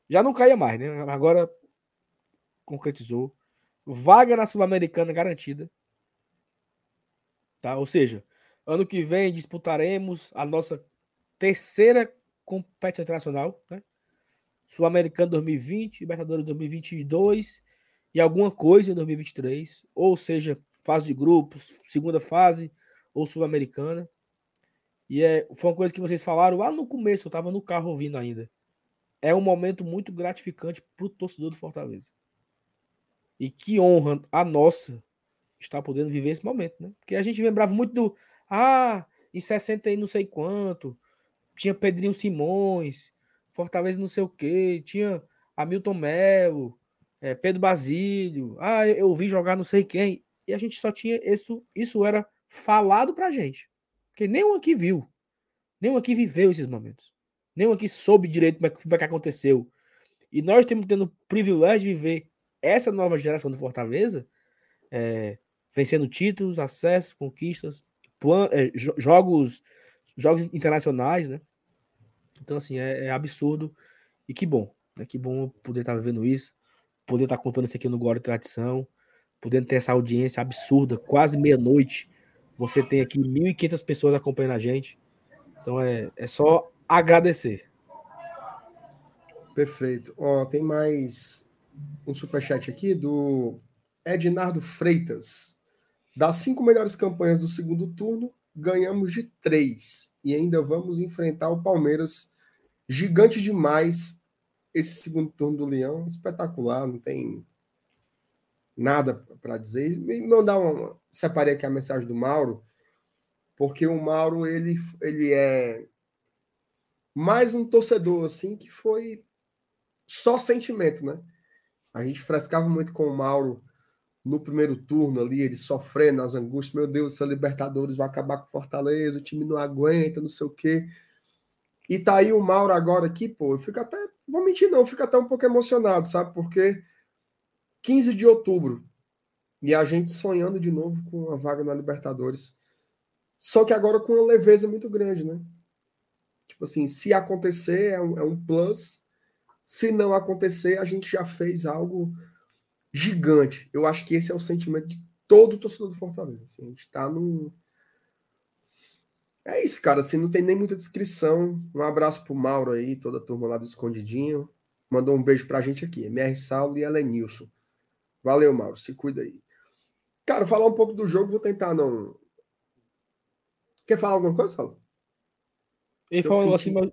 Já não caia mais, né? Agora concretizou. Vaga na Sul-Americana garantida. Tá? Ou seja, ano que vem disputaremos a nossa terceira competição internacional, né? Sul-Americano 2020, Libertadores 2022 e alguma coisa em 2023, ou seja, fase de grupos, segunda fase ou Sul-Americana. E é, foi uma coisa que vocês falaram lá no começo, eu estava no carro ouvindo ainda. É um momento muito gratificante para o torcedor do Fortaleza. E que honra a nossa estar podendo viver esse momento, né? Porque a gente lembrava muito do. Ah, em 60 e não sei quanto, tinha Pedrinho Simões, Fortaleza não sei o quê, tinha Hamilton Melo, é, Pedro Basílio, ah, eu vi jogar não sei quem. E a gente só tinha isso, isso era falado pra gente. Porque nenhum aqui viu, nenhum aqui viveu esses momentos. Nenhum aqui soube direito como é, como é que aconteceu. E nós temos tendo o privilégio de viver essa nova geração do Fortaleza é, vencendo títulos, acessos, conquistas, plan, é, jogos, jogos internacionais, né? Então, assim, é, é absurdo. E que bom, né? Que bom poder estar vivendo isso, poder estar contando isso aqui no Glória e Tradição, podendo ter essa audiência absurda, quase meia-noite. Você tem aqui 1.500 pessoas acompanhando a gente. Então, é, é só agradecer. Perfeito. Ó, tem mais um superchat aqui do Ednardo Freitas. Das cinco melhores campanhas do segundo turno, ganhamos de três. E ainda vamos enfrentar o Palmeiras. Gigante demais esse segundo turno do Leão. Espetacular, não tem nada para dizer. Me mandar uma. Separei aqui a mensagem do Mauro, porque o Mauro ele, ele é mais um torcedor assim que foi só sentimento, né? A gente frescava muito com o Mauro no primeiro turno ali, ele sofrendo as angústias, meu Deus, essa Libertadores vai acabar com Fortaleza, o time não aguenta, não sei o quê. E tá aí o Mauro agora aqui, pô, eu fico até, vou mentir não, fico até um pouco emocionado, sabe? Porque 15 de outubro e a gente sonhando de novo com a vaga na Libertadores. Só que agora com uma leveza muito grande, né? Tipo assim, se acontecer é um, é um plus, se não acontecer, a gente já fez algo gigante. Eu acho que esse é o sentimento de todo torcedor do Fortaleza. Assim, a gente tá num. É isso, cara. Assim, não tem nem muita descrição. Um abraço pro Mauro aí, toda a turma lá do Escondidinho. Mandou um beijo pra gente aqui. MR Saulo e Elenilson. Valeu, Mauro. Se cuida aí. Cara, falar um pouco do jogo, vou tentar não. Quer falar alguma coisa, Saulo? Ele falou assim, mas...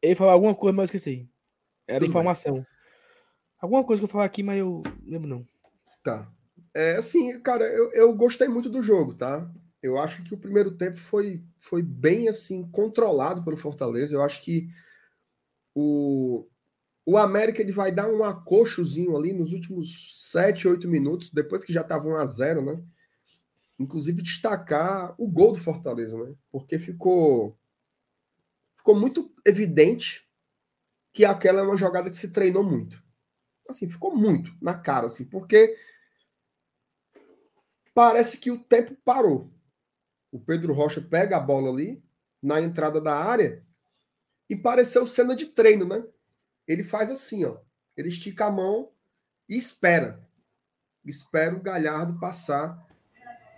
Ele falou alguma coisa, mas eu esqueci. Era Tudo informação. Bem. Alguma coisa que eu falar aqui, mas eu lembro não. Tá. É assim, cara, eu, eu gostei muito do jogo, tá? Eu acho que o primeiro tempo foi, foi bem assim controlado pelo Fortaleza. Eu acho que o, o América ele vai dar um acochozinho ali nos últimos 7, 8 minutos, depois que já estava 1 a 0 né? Inclusive destacar o gol do Fortaleza, né? Porque ficou ficou muito evidente que aquela é uma jogada que se treinou muito assim, ficou muito na cara, assim, porque parece que o tempo parou. O Pedro Rocha pega a bola ali na entrada da área e pareceu cena de treino, né? Ele faz assim, ó. Ele estica a mão e espera. Espera o Galhardo passar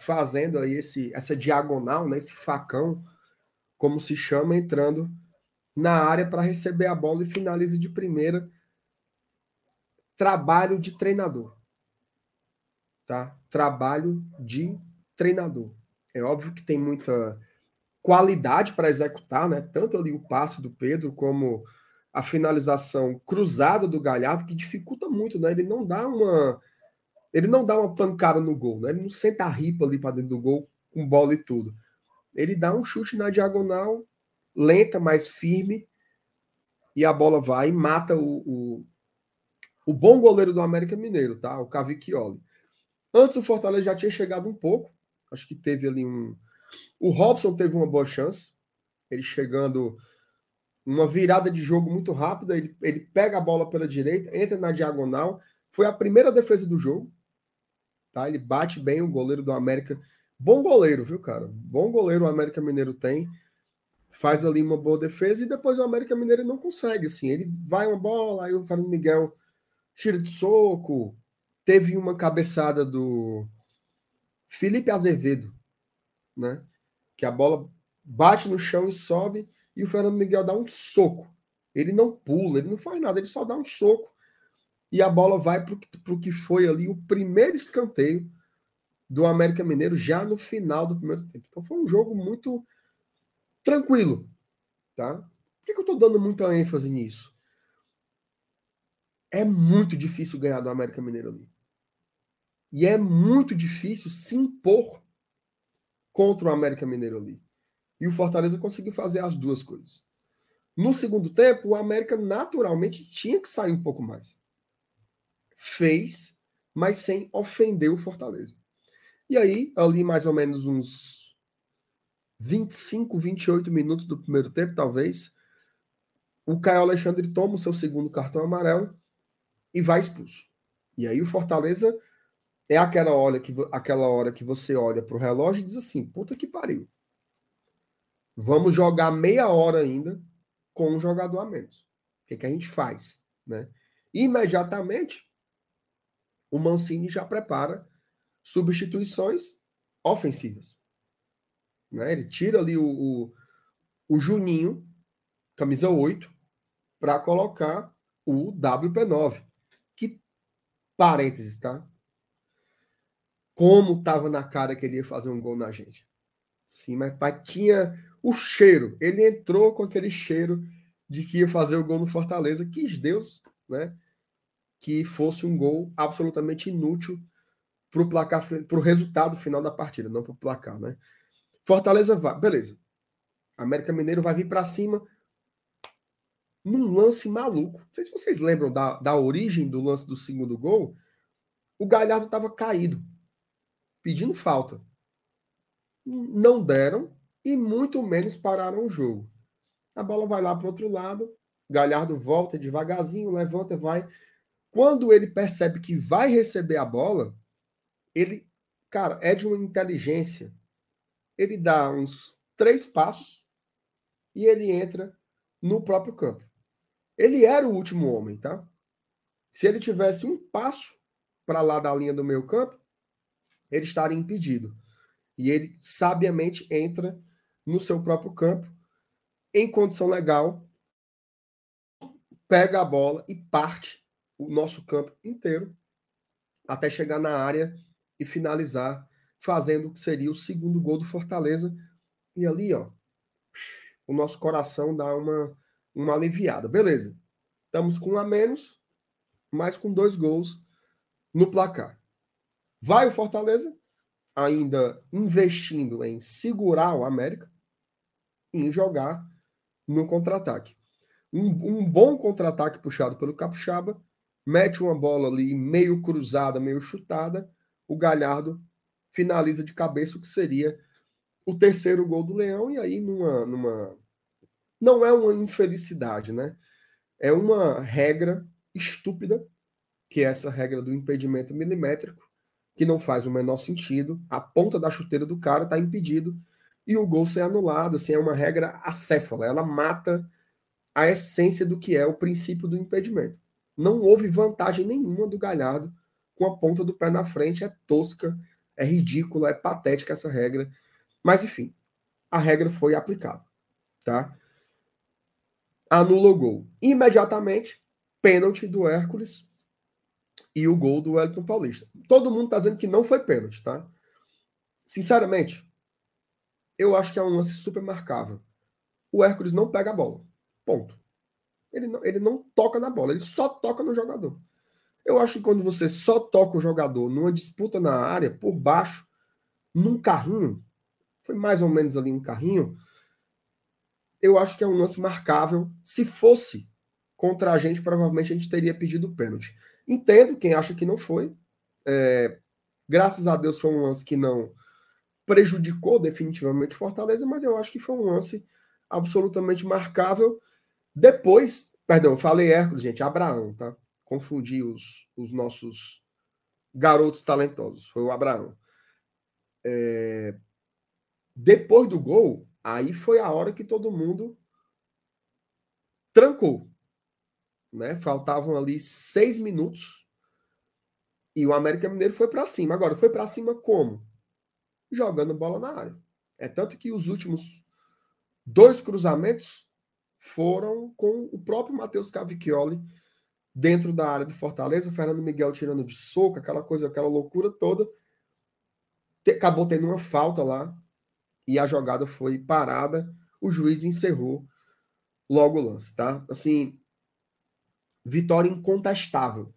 fazendo aí esse essa diagonal, né, esse facão, como se chama, entrando na área para receber a bola e finaliza de primeira trabalho de treinador. Tá? Trabalho de treinador. É óbvio que tem muita qualidade para executar, né? Tanto ali o passe do Pedro como a finalização cruzada do Galhardo que dificulta muito, né? Ele não dá uma ele não dá uma pancada no gol, né? Ele não senta a ripa ali para dentro do gol com bola e tudo. Ele dá um chute na diagonal, lenta, mais firme, e a bola vai e mata o, o, o bom goleiro do América Mineiro, tá? O Cavicchioli. Antes o Fortaleza já tinha chegado um pouco, acho que teve ali um. O Robson teve uma boa chance, ele chegando uma virada de jogo muito rápida, ele, ele pega a bola pela direita, entra na diagonal, foi a primeira defesa do jogo, tá? Ele bate bem o goleiro do América, bom goleiro, viu, cara? Bom goleiro o América Mineiro tem faz ali uma boa defesa e depois o América Mineiro não consegue, assim, ele vai uma bola, aí o Fernando Miguel tira de soco, teve uma cabeçada do Felipe Azevedo, né, que a bola bate no chão e sobe e o Fernando Miguel dá um soco, ele não pula, ele não faz nada, ele só dá um soco e a bola vai para o que foi ali o primeiro escanteio do América Mineiro já no final do primeiro tempo. Então foi um jogo muito tranquilo, tá? Por que, que eu estou dando muita ênfase nisso? É muito difícil ganhar do América Mineiro ali. E é muito difícil se impor contra o América Mineiro ali. E o Fortaleza conseguiu fazer as duas coisas. No segundo tempo, o América naturalmente tinha que sair um pouco mais. Fez, mas sem ofender o Fortaleza. E aí, ali mais ou menos uns 25, 28 minutos do primeiro tempo, talvez, o Caio Alexandre toma o seu segundo cartão amarelo e vai expulso. E aí o Fortaleza é aquela hora que, aquela hora que você olha para o relógio e diz assim: puta que pariu. Vamos jogar meia hora ainda com um jogador a menos. O que, que a gente faz? Né? Imediatamente, o Mancini já prepara substituições ofensivas. Né? Ele tira ali o, o, o Juninho, camisa 8, para colocar o WP9. Que parênteses, tá? Como tava na cara que ele ia fazer um gol na gente. Sim, mas tinha o cheiro. Ele entrou com aquele cheiro de que ia fazer o gol no Fortaleza. Quis Deus, né? Que fosse um gol absolutamente inútil para o placar, para o resultado final da partida, não para o placar, né? Fortaleza vai, beleza. América Mineiro vai vir para cima num lance maluco. Não sei se vocês lembram da, da origem do lance do segundo gol. O Galhardo estava caído, pedindo falta. Não deram e muito menos pararam o jogo. A bola vai lá para o outro lado. Galhardo volta devagarzinho, levanta, vai. Quando ele percebe que vai receber a bola, ele, cara, é de uma inteligência ele dá uns três passos e ele entra no próprio campo. Ele era o último homem, tá? Se ele tivesse um passo para lá da linha do meio campo, ele estaria impedido. E ele sabiamente entra no seu próprio campo, em condição legal, pega a bola e parte o nosso campo inteiro até chegar na área e finalizar fazendo o que seria o segundo gol do Fortaleza. E ali, ó, o nosso coração dá uma, uma aliviada. Beleza. Estamos com um a menos, mas com dois gols no placar. Vai o Fortaleza, ainda investindo em segurar o América em jogar no contra-ataque. Um, um bom contra-ataque puxado pelo Capixaba, mete uma bola ali meio cruzada, meio chutada, o Galhardo finaliza de cabeça o que seria o terceiro gol do Leão, e aí numa, numa. Não é uma infelicidade, né? É uma regra estúpida, que é essa regra do impedimento milimétrico, que não faz o menor sentido. A ponta da chuteira do cara está impedido e o gol ser anulado. Assim, é uma regra acéfala, ela mata a essência do que é o princípio do impedimento. Não houve vantagem nenhuma do Galhardo com a ponta do pé na frente, é tosca é ridícula, é patética essa regra. Mas, enfim, a regra foi aplicada. Tá? Anula o gol. Imediatamente, pênalti do Hércules e o gol do Wellington Paulista. Todo mundo está dizendo que não foi pênalti, tá? Sinceramente, eu acho que é um lance super marcável. O Hércules não pega a bola. Ponto. Ele não, ele não toca na bola, ele só toca no jogador. Eu acho que quando você só toca o jogador numa disputa na área, por baixo, num carrinho, foi mais ou menos ali um carrinho. Eu acho que é um lance marcável. Se fosse contra a gente, provavelmente a gente teria pedido pênalti. Entendo quem acha que não foi. É, graças a Deus foi um lance que não prejudicou definitivamente Fortaleza, mas eu acho que foi um lance absolutamente marcável. Depois, perdão, falei Hércules, gente, Abraão, tá? Confundi os, os nossos garotos talentosos, foi o Abraão. É... Depois do gol, aí foi a hora que todo mundo trancou. Né? Faltavam ali seis minutos e o América Mineiro foi para cima. Agora, foi para cima como? Jogando bola na área. É tanto que os últimos dois cruzamentos foram com o próprio Matheus Cavicchioli dentro da área do Fortaleza, Fernando Miguel tirando de soco, aquela coisa, aquela loucura toda. Acabou tendo uma falta lá e a jogada foi parada. O juiz encerrou logo o lance, tá? Assim, vitória incontestável.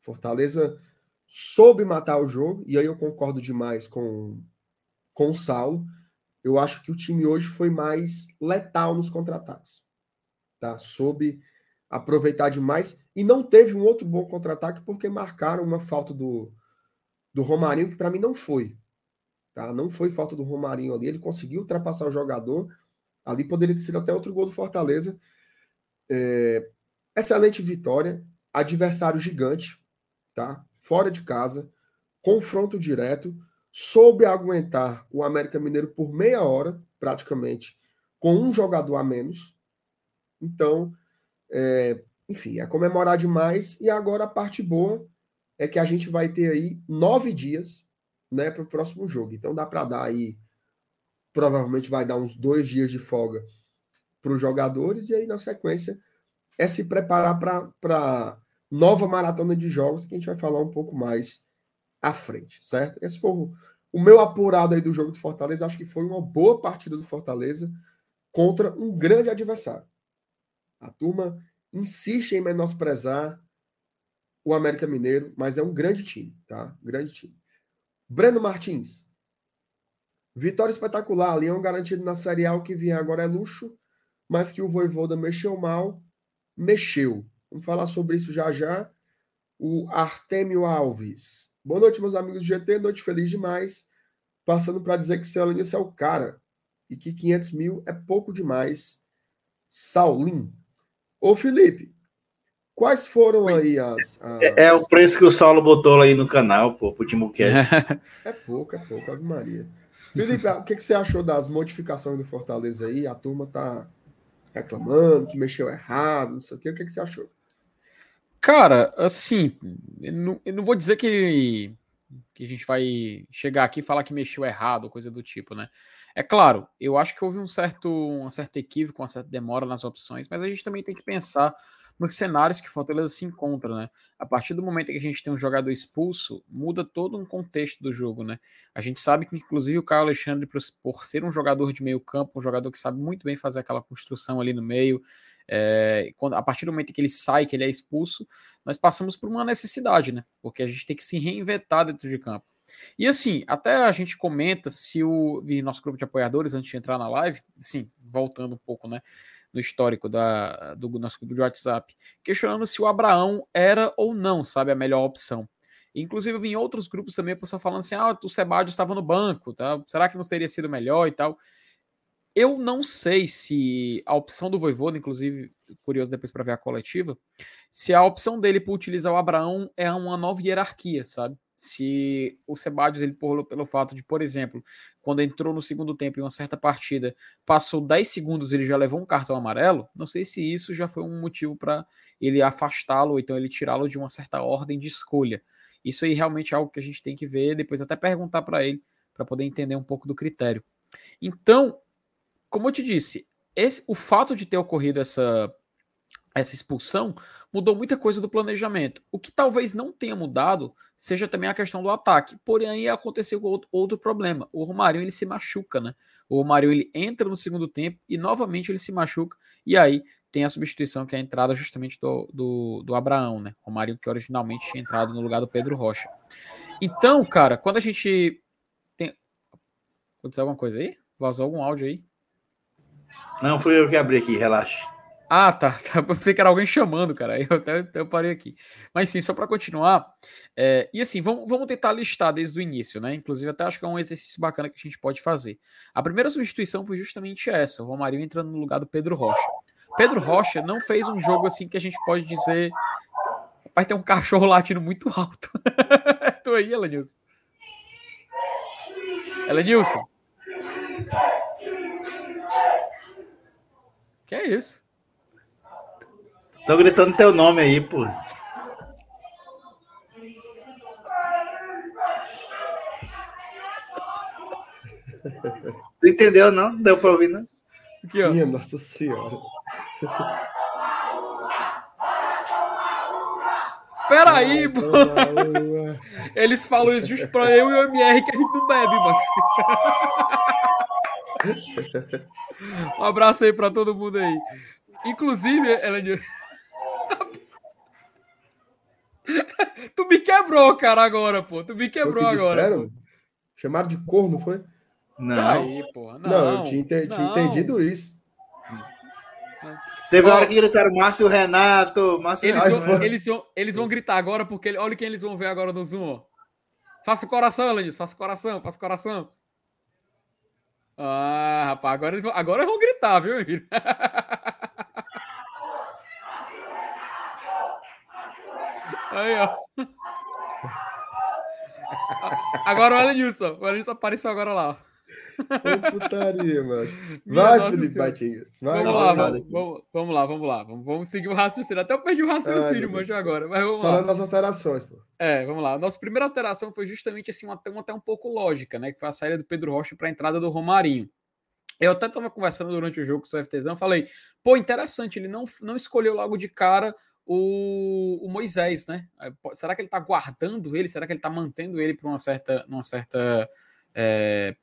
Fortaleza soube matar o jogo, e aí eu concordo demais com, com o Saulo. Eu acho que o time hoje foi mais letal nos contra-ataques. Tá? Soube aproveitar demais e não teve um outro bom contra-ataque porque marcaram uma falta do, do Romarinho que para mim não foi. Tá? Não foi falta do Romarinho ali, ele conseguiu ultrapassar o jogador. Ali poderia ter sido até outro gol do Fortaleza. É, excelente vitória, adversário gigante, tá? fora de casa, confronto direto, soube aguentar o América Mineiro por meia hora, praticamente, com um jogador a menos. Então, é, enfim, é comemorar demais. E agora a parte boa é que a gente vai ter aí nove dias né, para o próximo jogo. Então dá para dar aí, provavelmente vai dar uns dois dias de folga para os jogadores, e aí na sequência é se preparar para nova maratona de jogos que a gente vai falar um pouco mais à frente, certo? Esse foi o, o meu apurado aí do jogo do Fortaleza. Acho que foi uma boa partida do Fortaleza contra um grande adversário. A turma insiste em menosprezar o América Mineiro, mas é um grande time, tá? Grande time. Breno Martins. Vitória espetacular. Leão garantido na Série A. O que vier agora é luxo, mas que o Voivoda mexeu mal, mexeu. Vamos falar sobre isso já já. O Artemio Alves. Boa noite, meus amigos do GT. Noite feliz demais. Passando para dizer que seu é o cara e que 500 mil é pouco demais. Saulim. Ô, Felipe, quais foram aí as, as... É, é, o preço que o Saulo botou aí no canal, pô, pro Timocast. é pouco, é pouco, Ave Maria. Felipe, o que, que você achou das modificações do Fortaleza aí? A turma tá reclamando que mexeu errado, não sei o quê. O que, que você achou? Cara, assim, eu não, eu não vou dizer que, que a gente vai chegar aqui e falar que mexeu errado, coisa do tipo, né? É claro, eu acho que houve um certo, um certo equívoco, uma certa demora nas opções, mas a gente também tem que pensar nos cenários que Fortaleza se encontra, né? A partir do momento que a gente tem um jogador expulso, muda todo um contexto do jogo, né? A gente sabe que, inclusive, o Caio Alexandre, por ser um jogador de meio campo, um jogador que sabe muito bem fazer aquela construção ali no meio, é, quando, a partir do momento que ele sai, que ele é expulso, nós passamos por uma necessidade, né? Porque a gente tem que se reinventar dentro de campo. E assim, até a gente comenta se o nosso grupo de apoiadores, antes de entrar na live, sim, voltando um pouco, né? no histórico da, do nosso grupo de WhatsApp, questionando se o Abraão era ou não, sabe, a melhor opção. Inclusive, eu vi em outros grupos também a pessoa falando assim: ah, o Sebadio estava no banco, tá? será que não teria sido melhor e tal? Eu não sei se a opção do Voivoda, inclusive, curioso depois para ver a coletiva, se a opção dele para utilizar o Abraão é uma nova hierarquia, sabe? se o Sebadios, ele por, pelo fato de, por exemplo, quando entrou no segundo tempo em uma certa partida, passou 10 segundos ele já levou um cartão amarelo, não sei se isso já foi um motivo para ele afastá-lo, ou então ele tirá-lo de uma certa ordem de escolha. Isso aí realmente é algo que a gente tem que ver, depois até perguntar para ele, para poder entender um pouco do critério. Então, como eu te disse, esse, o fato de ter ocorrido essa essa expulsão mudou muita coisa do planejamento. O que talvez não tenha mudado seja também a questão do ataque. Porém, aí aconteceu outro, outro problema. O Romário ele se machuca, né? O Romário ele entra no segundo tempo e novamente ele se machuca. E aí tem a substituição que é a entrada justamente do, do, do Abraão, né? Romário que originalmente tinha entrado no lugar do Pedro Rocha. Então, cara, quando a gente tem. Aconteceu alguma coisa aí? Vazou algum áudio aí? Não, fui eu que abri aqui, relaxa. Ah, tá. tá. Eu pensei que era alguém chamando, cara. Eu até, até eu parei aqui. Mas sim, só para continuar. É, e assim, vamos, vamos tentar listar desde o início, né? Inclusive, até acho que é um exercício bacana que a gente pode fazer. A primeira substituição foi justamente essa: o Romário entrando no lugar do Pedro Rocha. Pedro Rocha não fez um jogo assim que a gente pode dizer. Vai ter um cachorro latindo muito alto. Tô aí, Elenilson. Elenilson. Que é isso? Tô gritando teu nome aí, pô. Tu entendeu, não? Deu pra ouvir, não? Aqui, ó. Minha Nossa Senhora. Peraí, pô. Eles falam isso justo pra eu e o MR que a gente não bebe, mano. Um abraço aí pra todo mundo aí. Inclusive, Elenil. Tu me quebrou, cara, agora, pô. Tu me quebrou que agora. Chamaram de corno, foi? Não. Peraí, porra. Não, Não, eu tinha, ente- tinha não. entendido isso. Teve Ó. hora que gritaram Márcio Renato, Márcio Eles Renato. vão, eles, vão, eles vão gritar agora, porque olha quem eles vão ver agora no Zoom, ó. Faça o coração, Elenilson. Faça o coração, faça o coração. Ah, rapaz, agora eles vão, agora vão gritar, viu, Emílio? Aí, ó. Agora o Elenilson. O Elenilson apareceu agora lá. ó. Ô, putaria, mano. Vai, Nossa Felipe. Batinga. Vai, Vamos lá, vamos, vamos, vamos lá, vamos lá. Vamos, vamos seguir o raciocínio. Até eu perdi o Ai, raciocínio, manjo, Deus. agora. Mas vamos lá. Falando das alterações, pô. É, vamos lá. Nossa primeira alteração foi justamente assim, uma, uma até um pouco lógica, né? Que foi a saída do Pedro Rocha para a entrada do Romarinho. Eu até estava conversando durante o jogo com o CFTzão, falei, pô, interessante, ele não, não escolheu logo de cara o, o Moisés, né? Será que ele tá guardando ele? Será que ele tá mantendo ele para uma certa, uma certa é,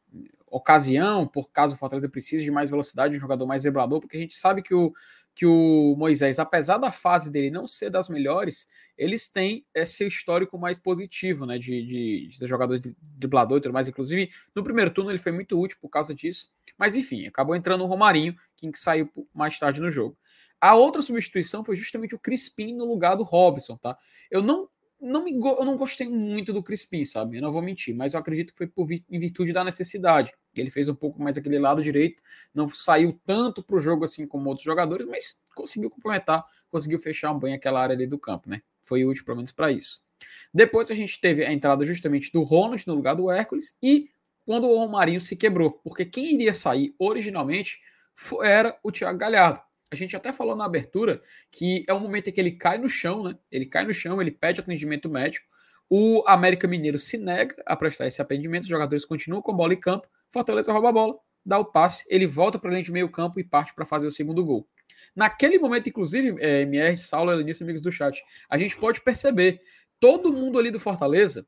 ocasião, por caso o Fortaleza precise de mais velocidade, de um jogador mais driblador? Porque a gente sabe que o, que o Moisés, apesar da fase dele não ser das melhores, eles têm esse histórico mais positivo, né? De, de, de ser jogador de driblador e tudo mais. Inclusive, no primeiro turno ele foi muito útil por causa disso. Mas enfim, acabou entrando o Romarinho, que saiu mais tarde no jogo. A outra substituição foi justamente o Crispim no lugar do Robson, tá? Eu não, não me, eu não gostei muito do Crispim, sabe? Eu não vou mentir, mas eu acredito que foi por em virtude da necessidade. Ele fez um pouco mais aquele lado direito, não saiu tanto para o jogo assim como outros jogadores, mas conseguiu complementar, conseguiu fechar bem aquela área ali do campo, né? Foi útil pelo menos para isso. Depois a gente teve a entrada justamente do Ronald no lugar do Hércules e quando o Romarinho se quebrou, porque quem iria sair originalmente era o Thiago Galhardo. A gente até falou na abertura que é um momento em que ele cai no chão, né? Ele cai no chão, ele pede atendimento médico. O América Mineiro se nega a prestar esse atendimento, os jogadores continuam com bola em campo, Fortaleza rouba a bola, dá o passe, ele volta para dentro de meio campo e parte para fazer o segundo gol. Naquele momento, inclusive, é, MR, Saulo, Elenilson, amigos do chat, a gente pode perceber todo mundo ali do Fortaleza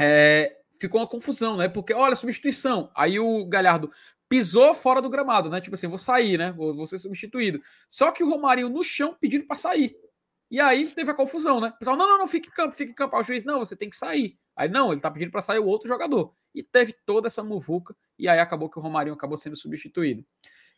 é, ficou uma confusão, né? Porque, olha, substituição. Aí o Galhardo pisou fora do gramado, né? Tipo assim, vou sair, né? Vou, vou ser substituído. Só que o Romarinho no chão pedindo para sair. E aí teve a confusão, né? O pessoal, não, não, não, fique em campo, fique em campo. Aí o juiz, não, você tem que sair. Aí, não, ele tá pedindo para sair o outro jogador. E teve toda essa muvuca, e aí acabou que o Romarinho acabou sendo substituído.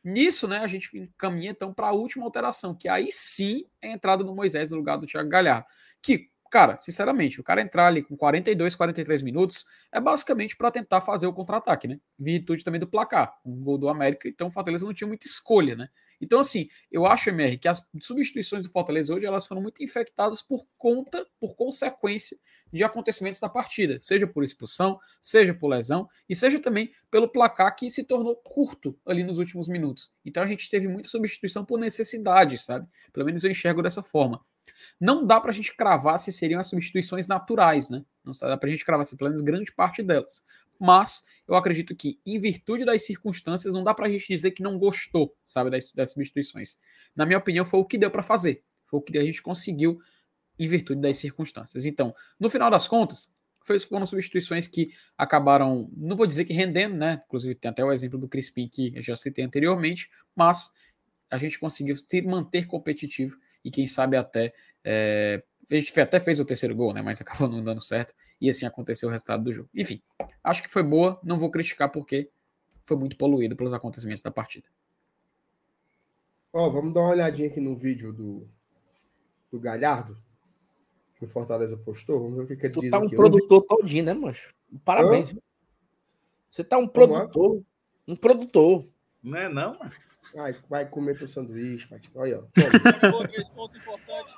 Nisso, né, a gente caminha então para a última alteração, que aí sim é a entrada do Moisés no lugar do Thiago Galhardo. Que, cara, sinceramente, o cara entrar ali com 42, 43 minutos é basicamente para tentar fazer o contra-ataque, né? Virtude também do placar, um gol do América, então o Fortaleza não tinha muita escolha, né? Então, assim, eu acho, MR, que as substituições do Fortaleza hoje elas foram muito infectadas por conta, por consequência de acontecimentos da partida, seja por expulsão, seja por lesão e seja também pelo placar que se tornou curto ali nos últimos minutos. Então a gente teve muita substituição por necessidade, sabe? Pelo menos eu enxergo dessa forma. Não dá pra gente cravar se seriam as substituições naturais, né? Não dá pra gente cravar se pelo menos grande parte delas. Mas eu acredito que, em virtude das circunstâncias, não dá pra gente dizer que não gostou, sabe, das, das substituições. Na minha opinião, foi o que deu para fazer. Foi o que a gente conseguiu em virtude das circunstâncias. Então, no final das contas, foram substituições que acabaram, não vou dizer que rendendo, né? Inclusive tem até o exemplo do Crispim que eu já citei anteriormente, mas a gente conseguiu se manter competitivo e quem sabe até é, a gente até fez o terceiro gol, né? Mas acabou não dando certo e assim aconteceu o resultado do jogo. Enfim, acho que foi boa, não vou criticar porque foi muito poluído pelos acontecimentos da partida. Ó, vamos dar uma olhadinha aqui no vídeo do, do Galhardo, que o Fortaleza postou. Vamos ver o que, que ele Tu diz tá um aqui. Produtor todinho, né, mancho? Parabéns. Você tá um Como é? produtor. Um produtor. Não é não, mano? Vai, vai comer teu sanduíche, Patinho. Olha, ó. Três pontos importantes.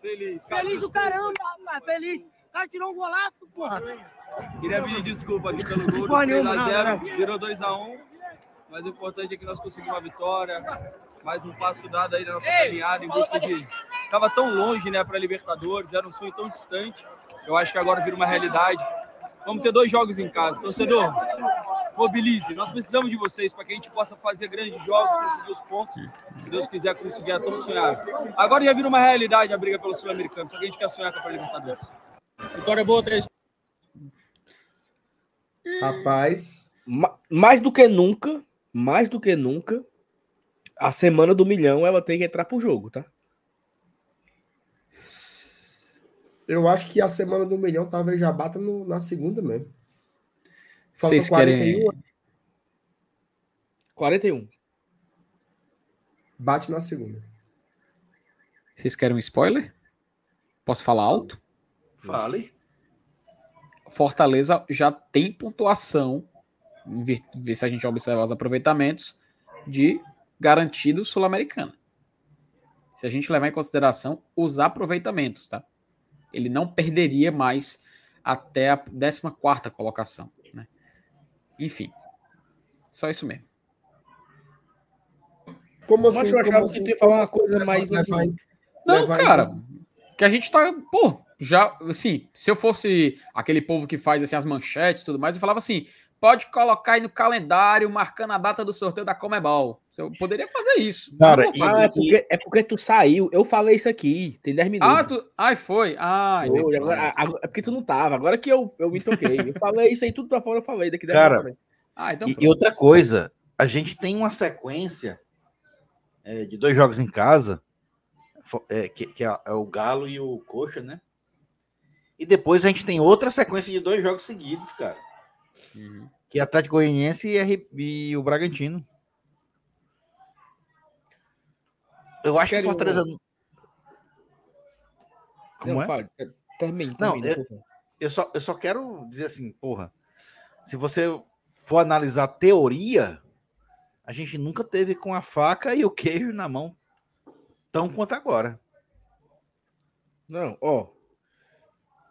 Feliz. Feliz do caramba, rapaz. Feliz. O cara tirou um golaço, porra. Queria pedir desculpa aqui pelo gol. Porra 3 nenhuma, a não, 0 virou 2x1. Mas o importante é que nós conseguimos uma vitória. Mais um passo dado aí na nossa caminhada em busca de. Tava tão longe, né, para Libertadores, era um sonho tão distante. Eu acho que agora vira uma realidade. Vamos ter dois jogos em casa. Torcedor, mobilize. Nós precisamos de vocês para que a gente possa fazer grandes jogos, conseguir os pontos. Se Deus quiser, conseguir a tão sonhado. Agora já vira uma realidade a briga pelo Sul-Americano. Só que a gente quer sonhar com a Libertadores. Vitória boa, três Rapaz, Ma- Mais do que nunca, mais do que nunca, a semana do milhão ela tem que entrar pro jogo, tá? eu acho que a semana do milhão talvez já bata no- na segunda mesmo. Falta Vocês querem. 41, 41. bate na segunda. Vocês querem um spoiler? Posso falar alto? Fale. Fortaleza já tem pontuação, ver se a gente observar os aproveitamentos, de garantido sul-americana. Se a gente levar em consideração os aproveitamentos, tá? Ele não perderia mais até a 14 colocação, né? Enfim, só isso mesmo. Como assim? Mas eu achava assim? que tu ia falar uma coisa mais assim. Não, cara, que a gente tá, pô, já, assim, se eu fosse aquele povo que faz assim as manchetes e tudo mais, eu falava assim, pode colocar aí no calendário marcando a data do sorteio da Comebol. Eu poderia fazer isso. Cara, e- fazer. Ah, é porque, é porque tu saiu. Eu falei isso aqui. Tem 10 minutos. Ah, tu... Ai, foi? Ah, Foi, agora, agora- é porque tu não tava. Agora que eu, eu me toquei. Eu falei isso aí tudo pra fora, eu falei. Daqui 10 Cara, minutos. Ah, então E, e outra coisa, a gente tem uma sequência é, de dois jogos em casa, é, que, que é, é o Galo e o Coxa, né? E depois a gente tem outra sequência de dois jogos seguidos, cara. Uhum. Que é Atlético Goianiense e, e o Bragantino. Eu acho que o Fortaleza. Não, Como é? fala. Termine, Não, termine. eu- por favor. Eu só, eu só quero dizer assim, porra. Se você for analisar teoria, a gente nunca teve com a faca e o queijo na mão tão quanto agora. Não, ó.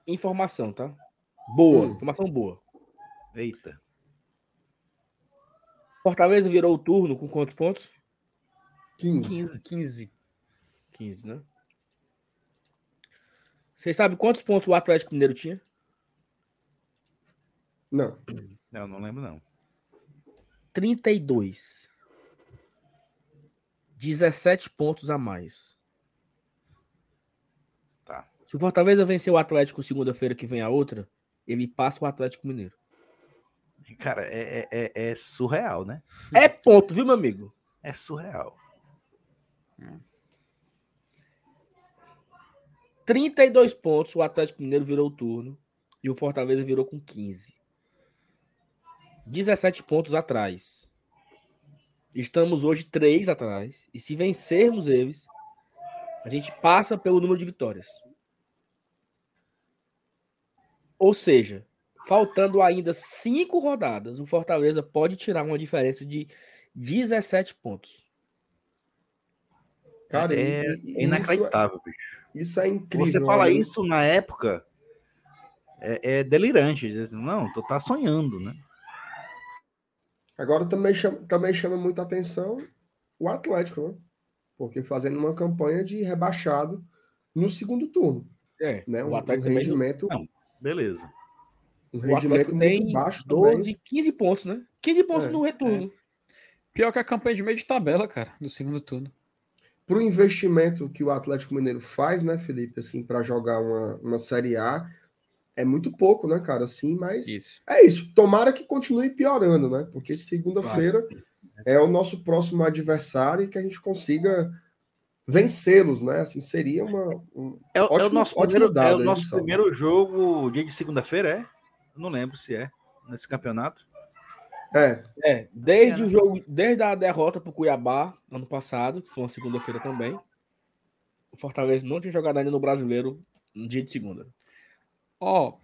Informação, tá? Boa. Hum. Informação boa. Eita. Fortaleza virou o turno com quantos pontos? 15. 15. 15. 15, né? Vocês sabem quantos pontos o Atlético Mineiro tinha? Não. Não, não lembro, não. 32. 17 pontos a mais. Tá. Se o Fortaleza vencer o Atlético segunda-feira que vem a outra, ele passa o Atlético Mineiro. Cara, é, é- é- é surreal, né? É ponto, viu, meu amigo? É surreal. 32 pontos, o Atlético Mineiro virou o turno e o Fortaleza virou com 15. 17 pontos atrás. Estamos hoje 3 atrás. E se vencermos eles, a gente passa pelo número de vitórias. Ou seja, faltando ainda 5 rodadas, o Fortaleza pode tirar uma diferença de 17 pontos. Cara, é, e- é e isso, inacreditável, bicho. isso é incrível. Você fala isso na época, é, é delirante. Assim, não, tu tá sonhando, né? Agora também chama, também chama muita atenção o Atlético, né? Porque fazendo uma campanha de rebaixado no segundo turno. É, Né? Um, o um Atlético não- rendimento, Não. Beleza. O rendimento Atlético muito tem baixo 12, também. 15 pontos, né? 15 pontos É, no retorno. Pior que a campanha de meio de tabela, cara, do segundo turno. Para o investimento que o Atlético Mineiro faz, né, Felipe, assim, para jogar uma, uma Série A, é muito pouco, né, cara? Assim, mas Isso. é isso. Tomara que continue piorando, né? Porque segunda-feira é o nosso próximo adversário e que a gente consiga vencê-los, né? Assim, seria uma. um- É, o- é o Ótimo- nosso, ótimo primeiro, dado é o nosso primeiro jogo dia de segunda-feira, é? Não lembro se é. Nesse campeonato. É, É, desde o jogo, desde a derrota pro Cuiabá ano passado, que foi uma segunda-feira também, o Fortaleza não tinha jogado ainda no Brasileiro no dia de segunda. Ó.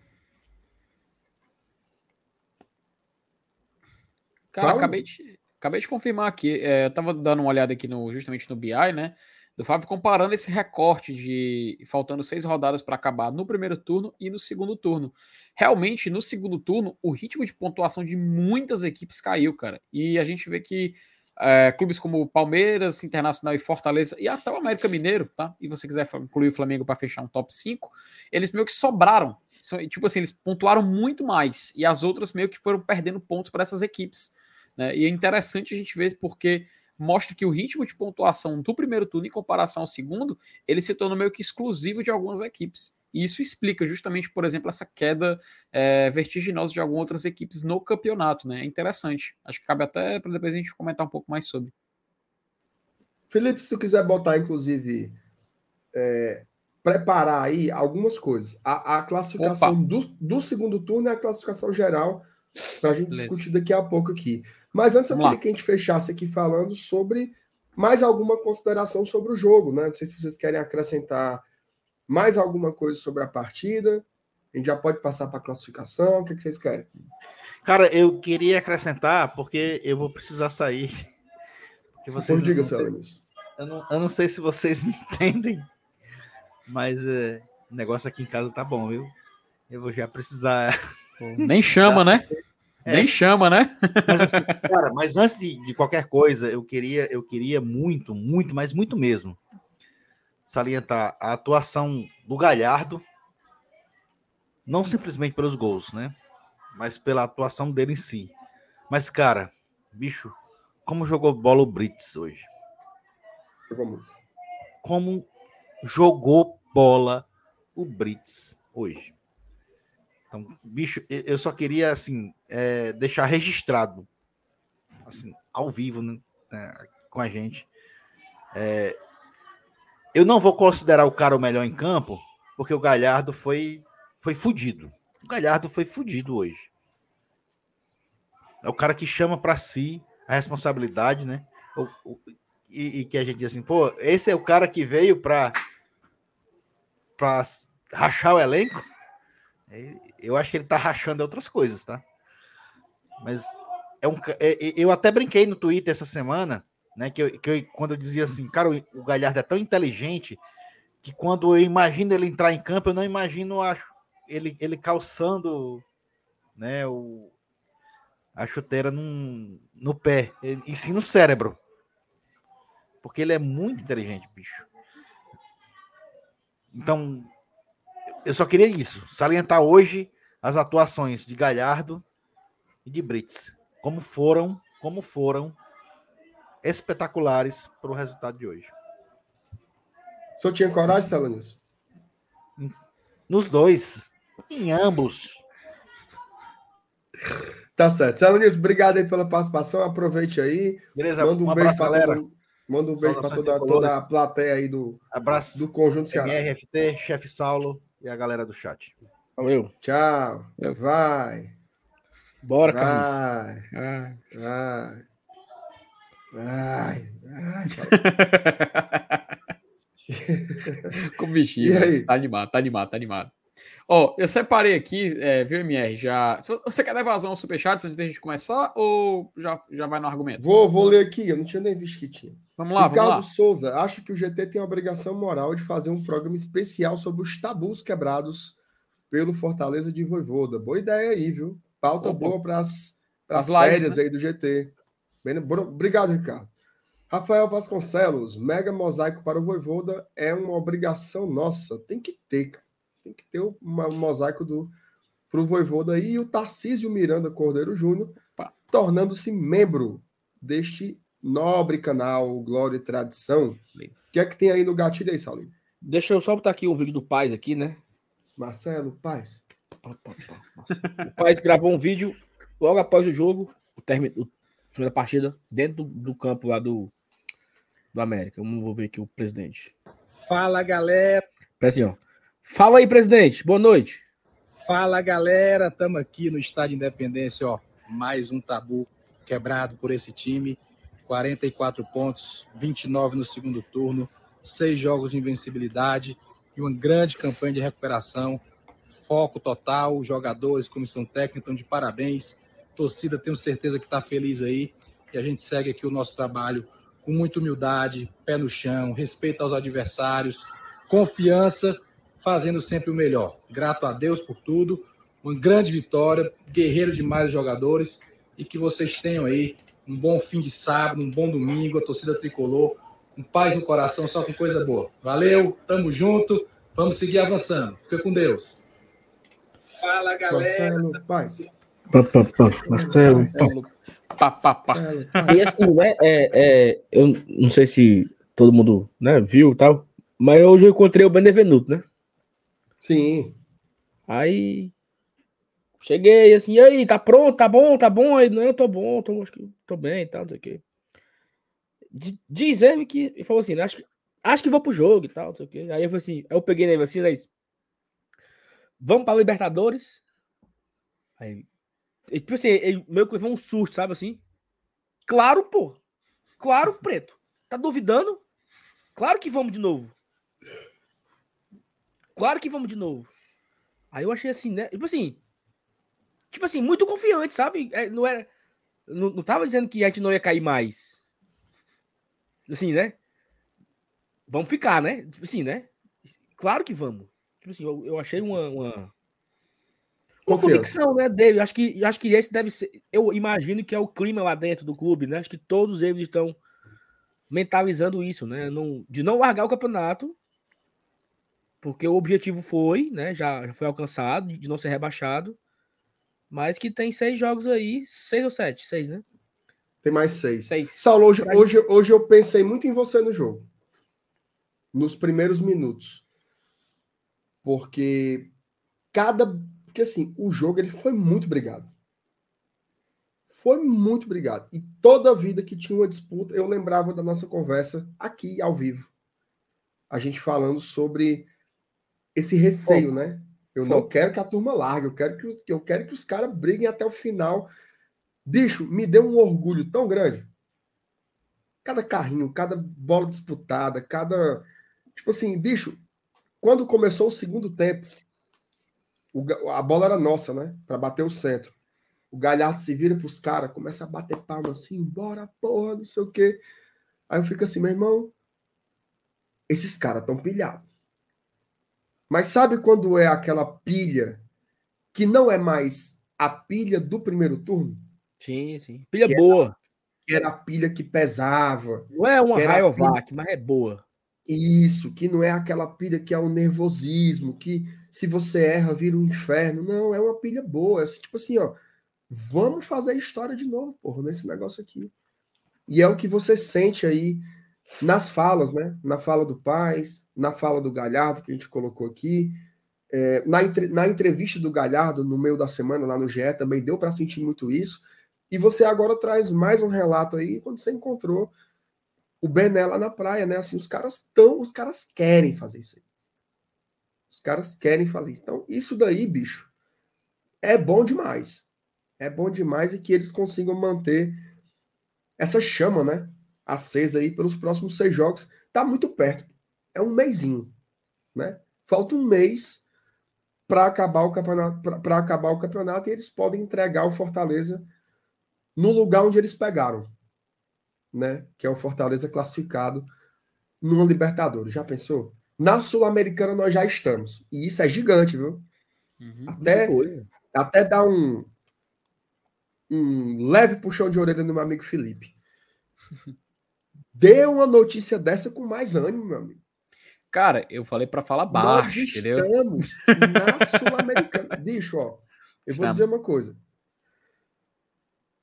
Cara, Fala. acabei de, acabei de confirmar aqui. é, eu tava dando uma olhada aqui no, justamente no BI, né? Do Fábio comparando esse recorte de faltando seis rodadas para acabar no primeiro turno e no segundo turno. Realmente, no segundo turno, o ritmo de pontuação de muitas equipes caiu, cara. E a gente vê que é, clubes como Palmeiras, Internacional e Fortaleza, e até o América Mineiro, tá? E você quiser incluir o Flamengo para fechar um top 5, eles meio que sobraram. São- Tipo assim, eles pontuaram muito mais. E as outras meio que foram perdendo pontos para essas equipes. né? E é interessante a gente ver porque mostra que o ritmo de pontuação do primeiro turno em comparação ao segundo, ele se torna meio que exclusivo de algumas equipes. E isso explica justamente, por exemplo, essa queda é, vertiginosa de algumas outras equipes no campeonato, né? É interessante. Acho que cabe até para depois a gente comentar um pouco mais sobre. Felipe, se tu quiser botar, inclusive, é, preparar aí algumas coisas. A, a classificação do, do segundo turno é a classificação geral, para a gente Beleza. discutir daqui a pouco aqui. Mas antes eu queria que a gente fechasse aqui falando sobre mais alguma consideração sobre o jogo, né? Não sei se vocês querem acrescentar mais alguma coisa sobre a partida. A gente já pode passar para a classificação. O que, que vocês querem? Cara, eu queria acrescentar, porque eu vou precisar sair. Porque vocês Pois diga, não sei- Céu Luiz. eu, não, eu não sei se vocês me entendem, mas é, o negócio aqui em casa tá bom, viu? Eu vou já precisar. Nem chama, né? Nem chama, né? Mas, assim, cara, mas antes de, de qualquer coisa, eu queria, eu queria muito, muito, mas muito mesmo, salientar a atuação do Galhardo, não simplesmente pelos gols, né? Mas pela atuação dele em si. Mas, cara, bicho, como jogou bola o Brits hoje? Como jogou bola o Brits hoje? Então, bicho, eu- só queria, assim, é, deixar registrado, assim, ao vivo, né, né, com a gente. É, eu não vou considerar o cara o melhor em campo, porque o Galhardo foi, foi fudido. O Galhardo foi fudido hoje. É o cara que chama para si a responsabilidade, né? O- o- e, e que a gente diz assim, pô, esse é o cara que veio para rachar o elenco. Eu acho que ele tá rachando outras coisas, tá? Mas é um, é- eu até brinquei no Twitter essa semana, né? Que, eu, que eu- quando eu dizia assim, cara, o, Galhardo é tão inteligente que quando eu imagino ele entrar em campo, eu não imagino a- ele, ele calçando, né? O, a chuteira num, no pé, e sim no cérebro. Porque ele é muito inteligente, bicho. Então, eu só queria isso, salientar hoje as atuações de Galhardo e de Brits, como foram, como foram espetaculares para o resultado de hoje. O senhor tinha coragem, Céu Nos dois, em ambos. Tá certo. Nunes, obrigado aí pela participação. Aproveite aí. Beleza? Manda um, um beijo para galera. todo Manda um beijo para toda, toda a plateia aí do, Abraço do Conjunto Ceará. MRFT, chefe Saulo e a galera do chat. Valeu. Tchau. Vai. Bora, Carlos. Vai. Vai. Vai. Vai. Com o bichinho. E né? aí? Tá animado, tá animado, tá animado. Ó, eu separei aqui, é, viu, MR? Já. Você quer dar vazão ao Superchat antes da gente começar ou já, já vai no argumento? Vou, vou ler aqui. Eu não tinha nem visto que tinha. Vamos lá, Ricardo vamos lá. Souza, acho que o GT tem a obrigação moral de fazer um programa especial sobre os tabus quebrados pelo Fortaleza de Voivoda. Boa ideia aí, viu? Pauta Opa. boa para as férias né? aí do GT. Bem, obrigado, Ricardo. Rafael Vasconcelos, mega mosaico para o Voivoda é uma obrigação nossa. Tem que ter, cara. Tem que ter um mosaico do para o Voivoda aí e o Tarcísio Miranda Cordeiro Júnior, tornando-se membro deste nobre canal Glória e Tradição. O que é que tem aí no gatilho aí, Saulinho? Deixa eu só botar aqui um vídeo do Paz aqui, né? Marcelo, paz. O Paz gravou um vídeo logo após o jogo, o término da partida, dentro do, do campo lá do, do América. Vamos vou ver aqui o presidente. Fala galera, Parece assim, ó. Fala aí, presidente. Boa noite. fala galera, estamos aqui no Estádio Independência, ó, mais um tabu quebrado por esse time. 44 pontos, 29 no segundo turno, seis jogos de invencibilidade e uma grande campanha de recuperação. Foco total, jogadores, comissão técnica estão de parabéns. Torcida, tenho certeza que está feliz aí. E a gente segue aqui o nosso trabalho com muita humildade, pé no chão, respeito aos adversários, confiança, fazendo sempre o melhor. Grato a Deus por tudo. Uma grande vitória, guerreiro demais os jogadores e que vocês tenham aí um bom fim de sábado, um bom domingo, a torcida tricolor, com paz no coração, só com coisa boa. Valeu, tamo junto, vamos seguir avançando. Fica com Deus. Fala, galera. Marcelo, paz. Pá, pá, pá, Marcelo. Pá, pá, pá. E assim, né, é, é, eu não sei se todo mundo né, viu e tal, mas hoje eu encontrei o Benevenuto, né? Sim. Aí cheguei assim, e aí, tá pronto, tá bom, tá bom? Aí, não, eu tô bom, tô, acho que tô bem e tal, não sei o quê. Diz ele que ele falou assim, né, acho que, acho que vou pro jogo e tal, não sei o quê. Aí eu falei assim, eu peguei nele assim, né. Vamos pra Libertadores? Aí, ele, tipo assim, ele meio que levou um susto, sabe assim? Claro, pô. Claro, preto. Tá duvidando? Claro que vamos de novo. Claro que vamos de novo. Aí eu achei assim, né? Tipo assim. Tipo assim, muito confiante, sabe? É, não era. Não, não tava dizendo que a gente não ia cair mais. Assim, né? Vamos ficar, né? Tipo assim, né? Claro que vamos. Tipo assim, eu, eu achei uma. Uma, uma convicção, né, dele. Acho que, acho que esse deve ser. Eu imagino que é o clima lá dentro do clube, né? Acho que todos eles estão mentalizando isso, né? Não, de não largar o campeonato, porque o objetivo foi, né? Já, já foi alcançado, de não ser rebaixado, mas que tem seis jogos aí, seis ou sete, seis, né? Tem mais seis. Seis. Saulo, hoje, hoje, hoje eu pensei muito em você no jogo. Nos primeiros minutos. Porque cada. Porque assim, o jogo ele foi muito brigado. Foi muito brigado. E toda vida que tinha uma disputa, eu lembrava da nossa conversa aqui ao vivo. A gente falando sobre esse receio, né? Eu não Foco. quero que a turma largue, eu quero que, os- eu quero que os caras briguem até o final. Bicho, me deu um orgulho tão grande. Cada carrinho, cada bola disputada, cada. Tipo assim, bicho, quando começou o segundo tempo, o a bola era nossa, né? Para bater o centro. O Galhardo se vira pros caras, começa a bater palma assim, bora, porra, não sei o quê. Aí eu fico assim, meu irmão, esses caras estão pilhados. Mas sabe quando é aquela pilha que não é mais a pilha do primeiro turno? Sim, sim. Pilha Que boa. Que era a pilha que pesava. Não é uma era Rayovac, mas é boa. Isso, que não é aquela pilha que é o nervosismo, que se você erra vira um inferno. Não, é uma pilha boa. É assim, tipo assim, ó, vamos fazer história de novo, porra, nesse negócio aqui. E é o que você sente aí nas falas, né? Na fala do Paz, na fala do Galhardo, que a gente colocou aqui. É, na, entre- na entrevista do Galhardo, no meio da semana, lá no GE, também deu para sentir muito isso. E você agora traz mais um relato aí, quando você encontrou o Bené lá na praia, né? Assim, os caras estão, os caras querem fazer isso aí. Os caras querem fazer isso. Então, isso daí, bicho, é bom demais. É bom demais e que eles consigam manter essa chama, né? Acesa aí pelos próximos seis jogos. Tá muito perto. É um mêsinho, né? Falta um mês para acabar o campeonato, para acabar o campeonato e eles podem entregar o Fortaleza no lugar onde eles pegaram, né? Que é o Fortaleza classificado numa Libertadores. Já pensou? Na Sul-Americana nós já estamos. E isso é gigante, viu? Uhum. Até, até dar um, um leve puxão de orelha no meu amigo Felipe. Dê uma notícia dessa com mais ânimo, meu amigo. Cara, eu falei pra falar Nós baixo, entendeu? estamos na Sul-Americana. Bicho, ó, eu vou Estamos. dizer uma coisa.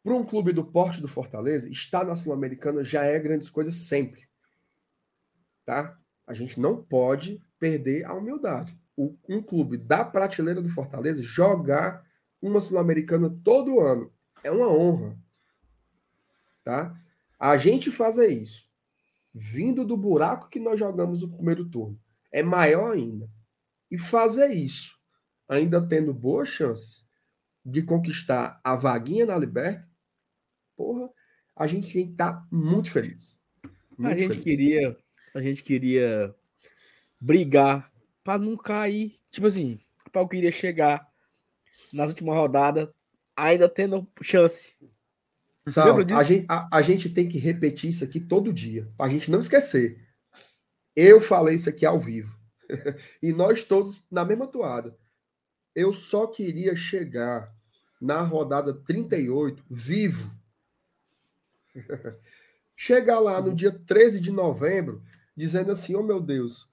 Para um clube do porte do Fortaleza, estar na Sul-Americana já é grandes coisas sempre. Tá? A gente não pode perder a humildade. O- um clube da prateleira do Fortaleza jogar uma Sul-Americana todo ano é uma honra. Tá? A gente fazer isso vindo do buraco que nós jogamos no primeiro turno é maior ainda. E fazer isso ainda tendo boas chances de conquistar a vaguinha na Liberta porra, a gente tem que estar muito feliz. A Muito gente feliz. queria, a gente queria brigar para não cair. Tipo assim, para eu queria chegar nas últimas rodadas ainda tendo chance. Sal, a, gente, a, a gente tem que repetir isso aqui todo dia, pra gente não esquecer. Eu falei isso aqui ao vivo. e nós todos na mesma toada. Eu só queria chegar na rodada 38 vivo. chegar lá no dia 13 de novembro, dizendo assim: oh meu Deus,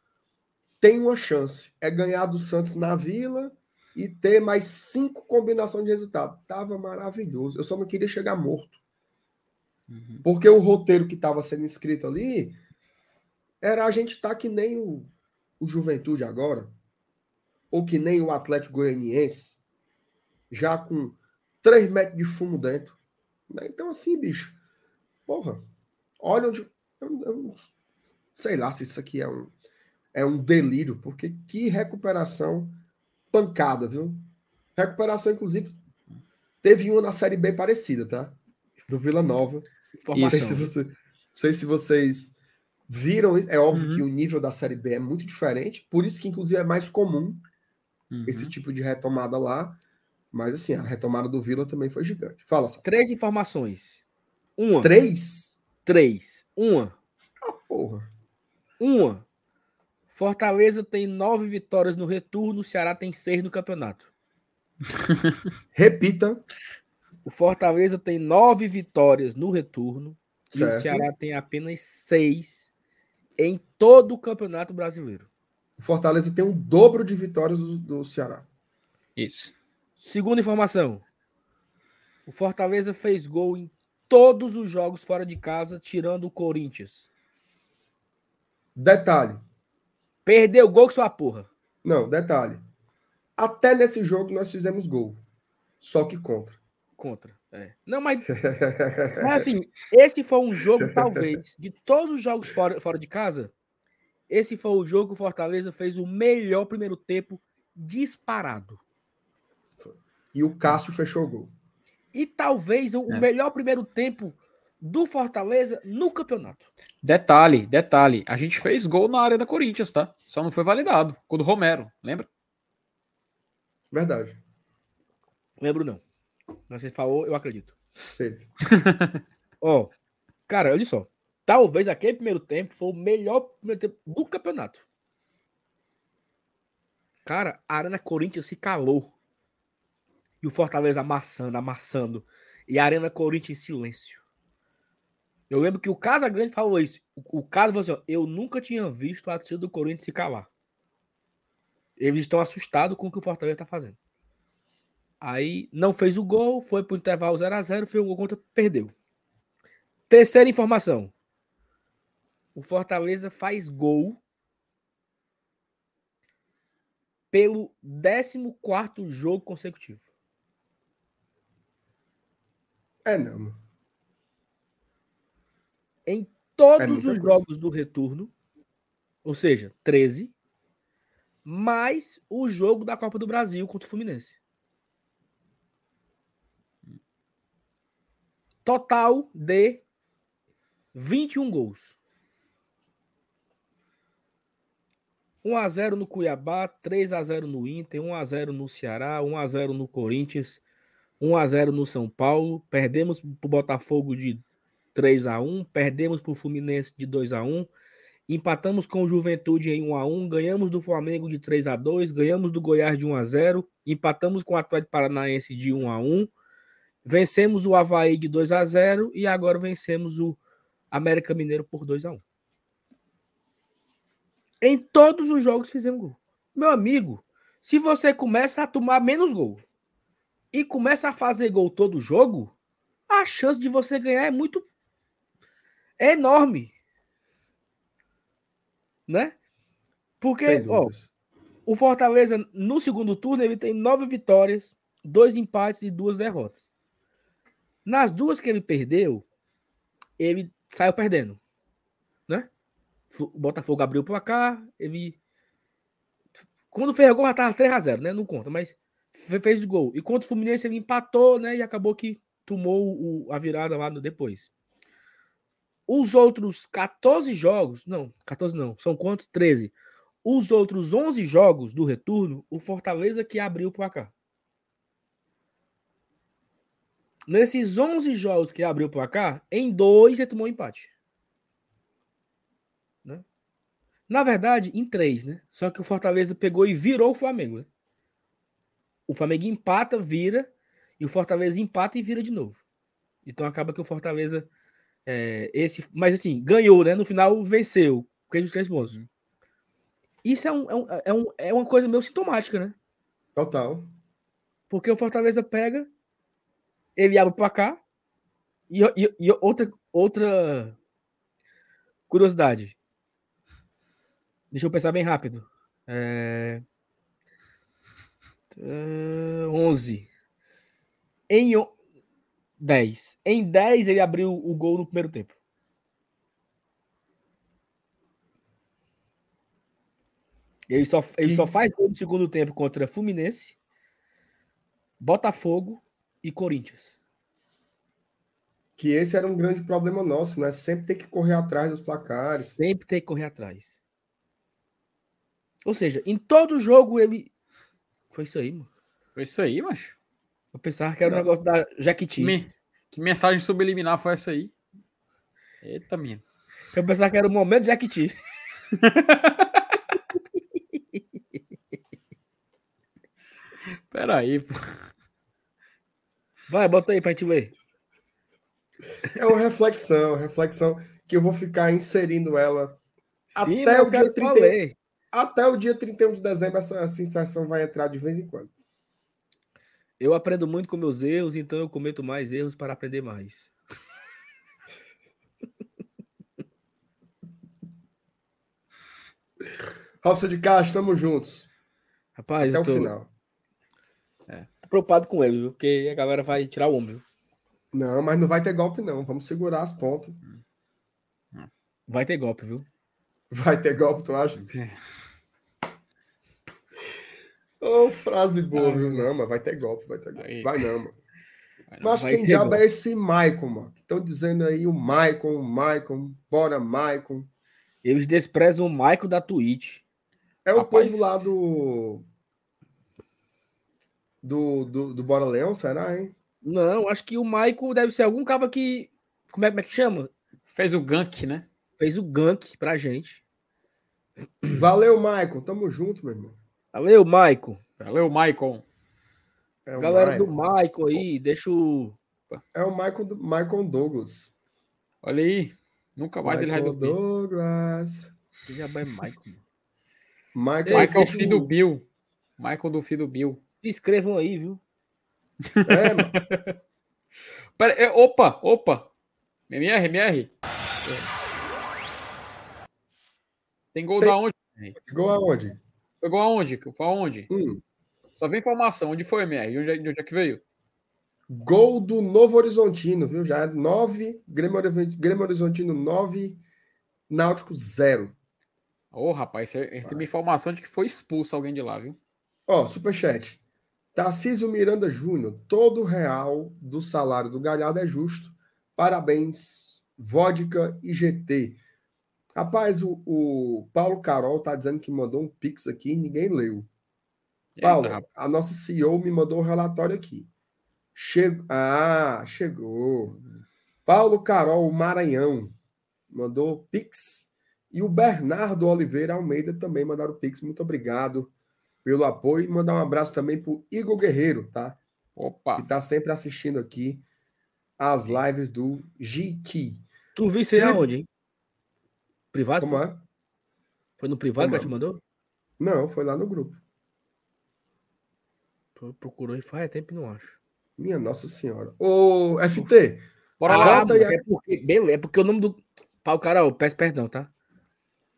tem uma chance. É ganhar do Santos na Vila e ter mais cinco combinações de resultado. Tava maravilhoso. Eu só não queria chegar morto. Porque o roteiro que estava sendo escrito ali era a gente estar tá que nem o, o Juventude agora, ou que nem o Atlético Goianiense, já com 3 metros de fumo dentro. né? Então, assim, bicho, porra, olha onde. Eu, eu sei lá se isso aqui é um, é um delírio, porque que recuperação pancada, viu? Recuperação, inclusive, teve uma na Série B parecida, tá? Do Vila Nova. Não sei, se você, não sei se vocês viram. É óbvio Uhum. que o nível da Série B é muito diferente, por isso que, inclusive, é mais comum Uhum. esse tipo de retomada lá. Mas, assim, a retomada do Vila também foi gigante. Fala, Sá. Três informações. Uma, Três? três. Uma, Ah, porra. uma. Fortaleza tem nove vitórias no retorno, o Ceará tem seis no campeonato. Repita. O Fortaleza tem nove vitórias no retorno e o Certo. Ceará tem apenas seis em todo o campeonato brasileiro. O Fortaleza tem o dobro de vitórias do, do Ceará. Isso. Segunda informação. O Fortaleza fez gol em todos os jogos fora de casa, tirando o Corinthians. Detalhe. Perdeu gol com sua porra. Não, detalhe. Até nesse jogo nós fizemos gol. Só que contra. Contra. É. Não, mas, mas assim, esse foi um jogo, talvez, de todos os jogos fora, fora de casa, esse foi o jogo que o Fortaleza fez o melhor primeiro tempo disparado. E o Cássio fechou o gol. E talvez o É. melhor primeiro tempo do Fortaleza no campeonato. Detalhe, detalhe. A gente fez gol na área da Corinthians, tá? Só não foi validado. Quando o Romero, lembra? Verdade. Lembro não. Você falou, eu acredito. Ó, cara, olha só. Talvez aquele primeiro tempo foi o melhor primeiro tempo do campeonato. Cara, a Arena Corinthians se calou. E o Fortaleza amassando, amassando. E a Arena Corinthians em silêncio. Eu lembro que o Casa Grande falou isso. O, o Casa falou assim: ó, eu nunca tinha visto a torcida do Corinthians se calar. Eles estão assustados com o que o Fortaleza tá fazendo. Aí não fez o gol, foi pro intervalo 0x0, fez um gol contra, perdeu. Terceira informação. O Fortaleza faz gol pelo 14º jogo consecutivo. É, não. Em todos É os coisa. jogos do retorno, ou seja, 13, mais o jogo da Copa do Brasil contra o Fluminense. Total de 21 gols. 1x0 no Cuiabá, 3x0 no Inter, 1x0 no Ceará, 1x0 no Corinthians, 1x0 no São Paulo. Perdemos pro Botafogo de 3x1, perdemos pro Fluminense de 2x1, empatamos com o Juventude em 1x1, ganhamos do Flamengo de 3x2, ganhamos do Goiás de 1x0, empatamos com o Atlético Paranaense de 1x1, vencemos o Havaí de 2x0 e agora vencemos o América Mineiro por 2x1. Em todos os jogos fizemos gol. Meu amigo, se você começa a tomar menos gol e começa a fazer gol todo jogo, a chance de você ganhar é muito é enorme. Né? Porque, ó, o Fortaleza, no segundo turno, ele tem nove vitórias, dois empates e duas derrotas. Nas duas que ele perdeu, ele saiu perdendo. Né? O Botafogo abriu o placar, ele. Quando fez o gol, já tava 3x0, né? Não conta, mas fe- fez o gol. E contra o Fluminense, ele empatou, né? E acabou que tomou o- a virada lá no depois. Os outros 14 jogos, não, 14 não, são quantos? 13. Os outros 11 jogos do retorno, o Fortaleza que abriu o placar. Nesses 11 jogos que abriu o placar, em dois ele tomou empate. Né? Na verdade, em três, né? Só que o Fortaleza pegou e virou o Flamengo. Né? O Flamengo empata, vira, e o Fortaleza empata e vira de novo. Então acaba que o Fortaleza. é, esse, mas assim, ganhou, né? No final venceu, fez os três pontos. Isso é, um, é, um, é, um- é uma coisa meio sintomática, né? Total. Porque o Fortaleza pega, ele abre o placar. E, e- e outra, outra curiosidade. Deixa eu pensar bem rápido. É... é, 11. Em o- 10. Em 10 ele abriu o gol no primeiro tempo. Ele só, ele Que- só faz gol no segundo tempo contra Fluminense, Botafogo e Corinthians. Que esse era um grande problema nosso, né? Sempre ter que correr atrás dos placares. Sempre tem que correr atrás. Ou seja, em todo jogo ele. Foi isso aí, mano. Foi isso aí, macho. Eu pensava que era o Não. negócio da Jaquiti. me- que mensagem subliminar foi essa aí? Eita, minha. Eu pensava que era o momento Jaquiti. Pera aí, pô. Vai, bota aí pra gente ver. É uma reflexão, reflexão que eu vou ficar inserindo ela Sim, Até o dia quero 31. ler. até o dia 31 de dezembro. Essa sensação vai entrar de vez em quando. Eu aprendo muito com meus erros, então eu cometo mais erros para aprender mais. Robson de Castro, estamos juntos. Rapaz, Até o tô final. Preocupado com ele, viu? Porque a galera vai tirar o homem. viu? Não, mas não vai ter golpe, não. Vamos segurar as pontas. Vai ter golpe, viu? Vai ter golpe, tu acha? Ô, frase boa, viu? Não, mas vai ter golpe, vai ter golpe. Aí. Vai não, mano. Vai não. Mas quem diabo golpe. é esse Maicon, mano? Estão dizendo aí o Maicon, o Maicon, bora Maicon. Eles desprezam o Michael da Twitch. É o Rapaz. povo lá do. Do, do, do Bora Leão, será, hein? Não, acho que o Michael deve ser algum cabo que. Como é, como é que chama? Fez o gank, né? Fez o gank pra gente. Valeu, Maicon. Tamo junto, meu irmão. Valeu, Michael. Valeu, Maicon. É o Galera Maicon. do Michael aí, deixa o. É o Michael, do- Michael Douglas. Olha aí. Nunca mais ele vai Michael dormir. Douglas. Que já é Michael. Michael, Michael, filho do Bill. Michael do filho do Bill. Se inscrevam aí, viu? É, mano. Pera, é, opa, opa. MR, MR. Tem gol Tem- da onde? Igual aonde? Pegou aonde? Foi aonde? Hum. Só vem informação. Onde foi, MR? De onde, é- de onde é que veio? Gol do Novo Horizontino, viu? Já é 9, Grêmio, Hori- Grêmio Horizontino 9, Náutico 0. Ô, rapaz, você recebi Rapaz. informação de que foi expulso alguém de lá, viu? Ó, superchat. Tarcísio Miranda Júnior, todo real do salário do Galhardo é justo. Parabéns, Vodka e GT. Rapaz, o, o Paulo Carol tá dizendo que mandou um pix aqui e ninguém leu. Eita, Paulo, rapaz. a nossa CEO me mandou um relatório aqui. Chegou. Ah, chegou. Paulo Carol Maranhão mandou Pix. E o Bernardo Oliveira Almeida também mandaram Pix. Muito obrigado pelo apoio. E mandar um abraço também pro Igor Guerreiro, tá? Opa. Que tá sempre assistindo aqui as lives do GT. Tu viu isso aí aonde, hein? Privado? Como Foi? é? Foi no privado que Como ela te mandou? Não, foi lá no grupo. Procurou e faz tempo e não acho. Minha Nossa Senhora. Ô, FT, Bora lá. é porque, beleza, é porque o nome do. Paulo Carol, peço perdão, tá?